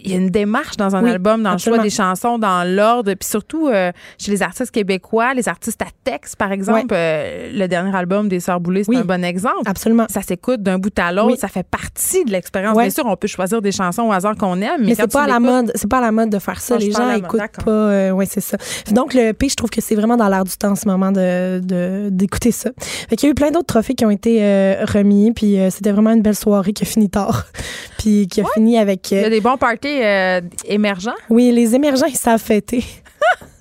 il y a une démarche dans un Oui, album, dans absolument. le choix des chansons, dans l'ordre, puis surtout euh, chez les artistes québécois, les artistes à texte, par exemple. euh, le dernier album des Sœurs Boulay, c'est Oui, un bon exemple. Absolument. Ça s'écoute d'un bout à l'autre, Oui. ça fait partie de l'expérience. Bien sûr, on peut choisir des chansons au hasard qu'on aime, mais, mais c'est pas à la mode, c'est pas à la mode de faire ça. Non, les gens écoutent pas. euh, ouais, c'est ça. Donc le EP, je trouve que c'est vraiment dans l'air du temps en ce moment de d'écouter ça. Fait qu'il y a eu plein d'autres trophées qui ont été euh, remis, puis euh, c'était vraiment une belle soirée qui a fini tard, (laughs) puis qui a fini avec. Il y a des bons parties euh, émergents? oui, les émergents, ils savent fêter. (laughs)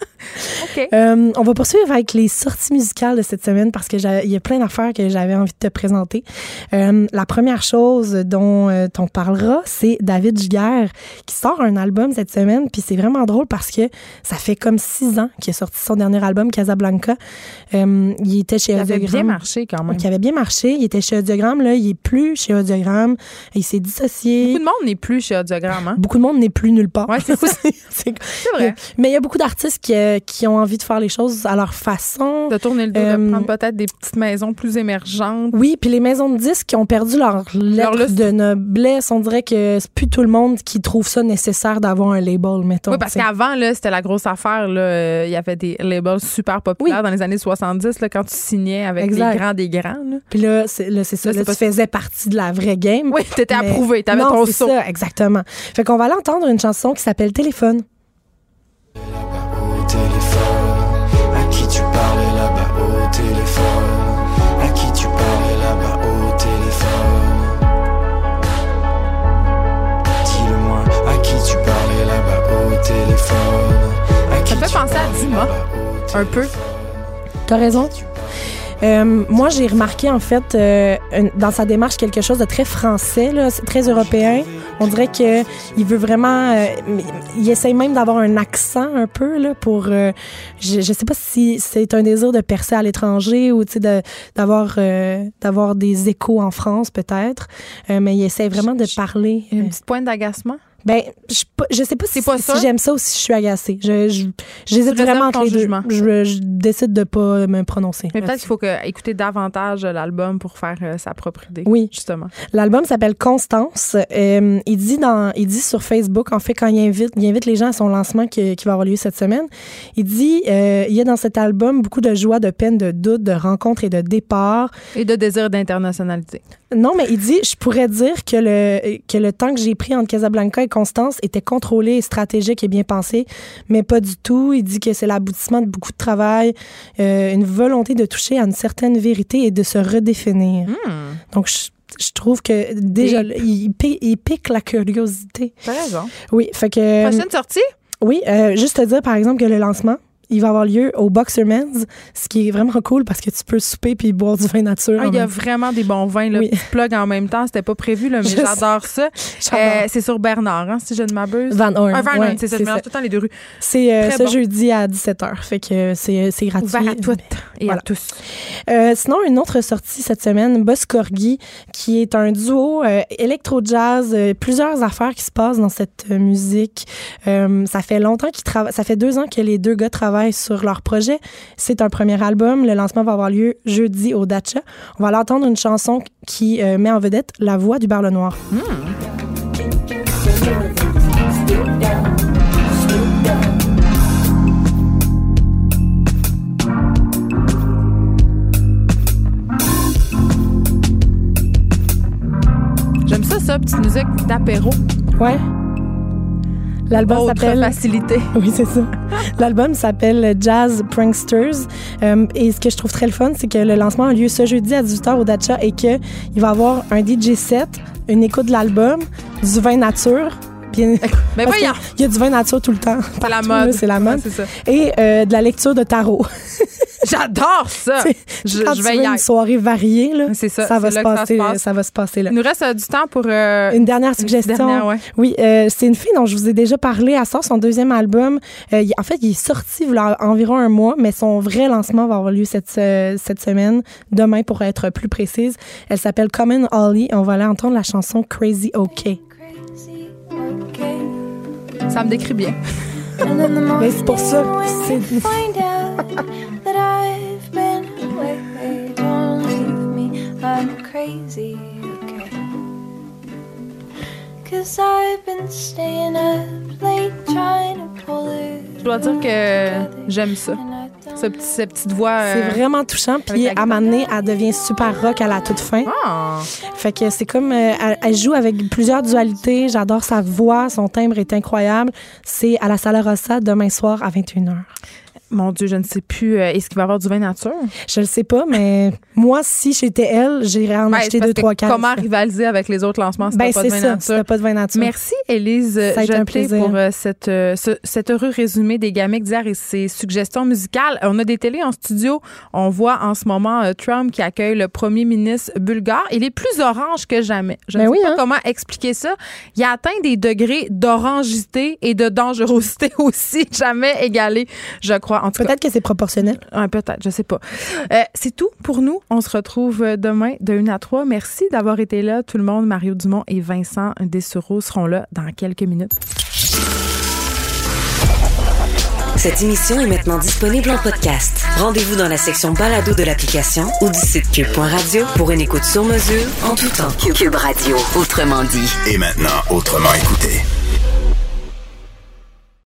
Euh, on va poursuivre avec les sorties musicales de cette semaine parce que j'ai- il y a plein d'affaires que j'avais envie de te présenter. Euh, la première chose dont euh, on parlera, c'est David Giguère qui sort un album cette semaine. Puis c'est vraiment drôle parce que ça fait comme six ans qu'il a sorti son dernier album, Casablanca. Il était chez Ça avait Audiogramme. bien marché quand même. Qui avait bien marché. Il était chez Audiogramme. Là, il est plus chez Audiogramme. Il s'est dissocié. Beaucoup de monde n'est plus chez Audiogramme. Hein? Beaucoup de monde n'est plus nulle part. Ouais, c'est (laughs) vrai. Mais il y a beaucoup d'artistes qui, euh, qui ont envie de faire les choses à leur façon. De tourner le dos, de Euh, prendre peut-être des petites maisons plus émergentes. Oui, puis les maisons de disques qui ont perdu leur lettre de noblesse, on dirait que c'est plus tout le monde qui trouve ça nécessaire d'avoir un label, mettons. Oui, parce qu'avant, là, c'était la grosse affaire. là. Il y avait des labels super populaires dans les années 70, là, quand tu signais avec Exact. les grands des grands. Puis là, c'est ça. Là, tu pas- faisais partie de la vraie game. Oui, t'étais Mais- approuvé, t'avais ton saut. ça, exactement. Fait qu'on va aller entendre une chanson qui s'appelle Téléphone. Téléphone. À qui tu parlais là-bas au téléphone? À qui tu parlais là-bas au téléphone? Dis-le-moi à qui tu parlais là-bas au téléphone? À qui Ça me fait penser à Dima, un peu. T'as raison. Euh, moi, j'ai remarqué en fait euh, une- dans sa démarche quelque chose de très français, là, très européen. On dirait que il veut vraiment, euh, il essaye même d'avoir un accent un peu là pour. euh, je, je sais pas si c'est un désir de percer à l'étranger ou tu sais d'avoir euh, d'avoir des échos en France peut-être, Euh, mais il essaie vraiment de parler. Une petite pointe d'agacement? Ben, je, je sais pas si, pas si sûr? j'aime ça ou si je suis agacée. Je, je, j'hésite vraiment entre les deux. Je, je décide de pas me prononcer. Mais peut-être qu'il faut que, écouter davantage l'album pour faire euh, sa propre idée. Oui. Justement. L'album s'appelle Constance. Euh, il dit dans, il dit sur Facebook, en fait, quand il invite, il invite les gens à son lancement qui, qui va avoir lieu cette semaine. Il dit, euh, il y a dans cet album beaucoup de joie, de peine, de doute, de rencontres et de départs. Et de désir d'internationalité. Non, mais il dit, je pourrais dire que le, que le temps que j'ai pris entre Casablanca et Était contrôlé stratégique et bien pensé, mais pas du tout. Il dit que c'est l'aboutissement de beaucoup de travail, euh, une volonté de toucher à une certaine vérité et de se redéfinir. Donc, je, je trouve que déjà, il pique la curiosité. T'as raison. Oui, fait que... Prochaine sortie? Oui, euh, juste te dire, par exemple, que le lancement, il va avoir lieu au Boxerman's, ce qui est vraiment cool parce que tu peux souper puis boire du vin nature. Ah, il y a vraiment des bons vins. Là. Oui. Petit plug en même temps, c'était pas prévu, là, mais j'adore ça. (laughs) J'adore. Euh, c'est sur Bernard, hein, si je ne m'abuse. Van Horn. Ah, Van ouais, c'est ça. Je mélange tout le temps les deux rues. C'est euh, ce bon. jeudi à 17h. Fait que c'est c'est gratuit. Ouvert à toutes et Voilà. à tous. Euh, sinon, une autre sortie cette semaine, Boss Corgi, qui est un duo euh, électro-jazz, euh, plusieurs affaires qui se passent dans cette euh, musique. Euh, ça fait longtemps qu'ils travaillent, ça fait deux ans que les deux gars travaillent sur leur projet. C'est un premier album. Le lancement va avoir lieu jeudi au Dacha. On va aller entendre une chanson qui euh, met en vedette la voix du Barle Noir. J'aime ça, ça, petite musique d'apéro. Ouais. L'album s'appelle facilité. (laughs) Oui, c'est ça. L'album s'appelle Jazz Pranksters. Euh, et ce que je trouve très le fun, c'est que le lancement a lieu ce jeudi à 18h au Dacha et qu'il va y avoir un DJ set, une écoute de l'album, du vin nature. Bien, Mais (laughs) voyons! que Il y a du vin nature tout le temps. C'est la mode. C'est la mode. Ouais, ça. Et euh, de la lecture de tarot. (laughs) J'adore ça! Je, Quand je tu vais veux y une aller. soirée variée, là, C'est ça, va c'est se là que ça passer, se passe. ça va se passer là. Il nous reste euh, du temps pour. euh, Une dernière suggestion. dernière, ouais. Oui, euh, c'est une fille dont je vous ai déjà parlé. Elle sort son deuxième album. Euh, il- en fait, il est sorti il y a environ un mois, mais son vrai lancement va avoir lieu cette, euh, cette semaine, demain pour être plus précise. Elle s'appelle Common Ollie. On va aller entendre la chanson Crazy OK. Ça me décrit bien. Mais c'est pour ça. c'est- find Je dois dire que j'aime ça. Ce petit, cette petite voix. C'est euh, vraiment touchant. Puis à un moment donné, elle devient super rock à la toute fin. Ah! Fait que c'est comme euh, elle, elle joue avec plusieurs dualités. J'adore sa voix, son timbre est incroyable. C'est à la Sala Rossa demain soir à 21h. Mon Dieu, je ne sais plus. euh, Est-ce qu'il va y avoir du vin nature? Je le sais pas, mais (laughs) moi, si j'étais elle, j'irais en Ben, acheter deux, trois cases. Comment rivaliser avec les autres lancements si Ben, pas de c'est vin ça, nature? si pas de vin nature. Merci, Élise pour euh, cette, euh, ce- cet heureux résumé des gamiques d'hier et ses suggestions musicales. On a des télés en studio. On voit en ce moment euh, Trump qui accueille le premier ministre bulgare. Il est plus orange que jamais. Je ne Ben sais oui, pas hein? comment expliquer ça. Il a atteint des degrés d'orangité et de dangerosité (laughs) aussi jamais égalés, je crois. En tout cas, Peut-être que c'est proportionnel. Ouais, peut-être, je sais pas. Euh, c'est tout pour nous. On se retrouve euh, demain de 1 à 3. Merci d'avoir été là. Tout le monde, Mario Dumont et Vincent Dessureau seront là dans quelques minutes. Cette émission est maintenant disponible en podcast. Rendez-vous dans la section balado de l'application ou du site cube.radio pour une écoute sur mesure en tout temps. Cube Radio, autrement dit. Et maintenant, autrement écouté.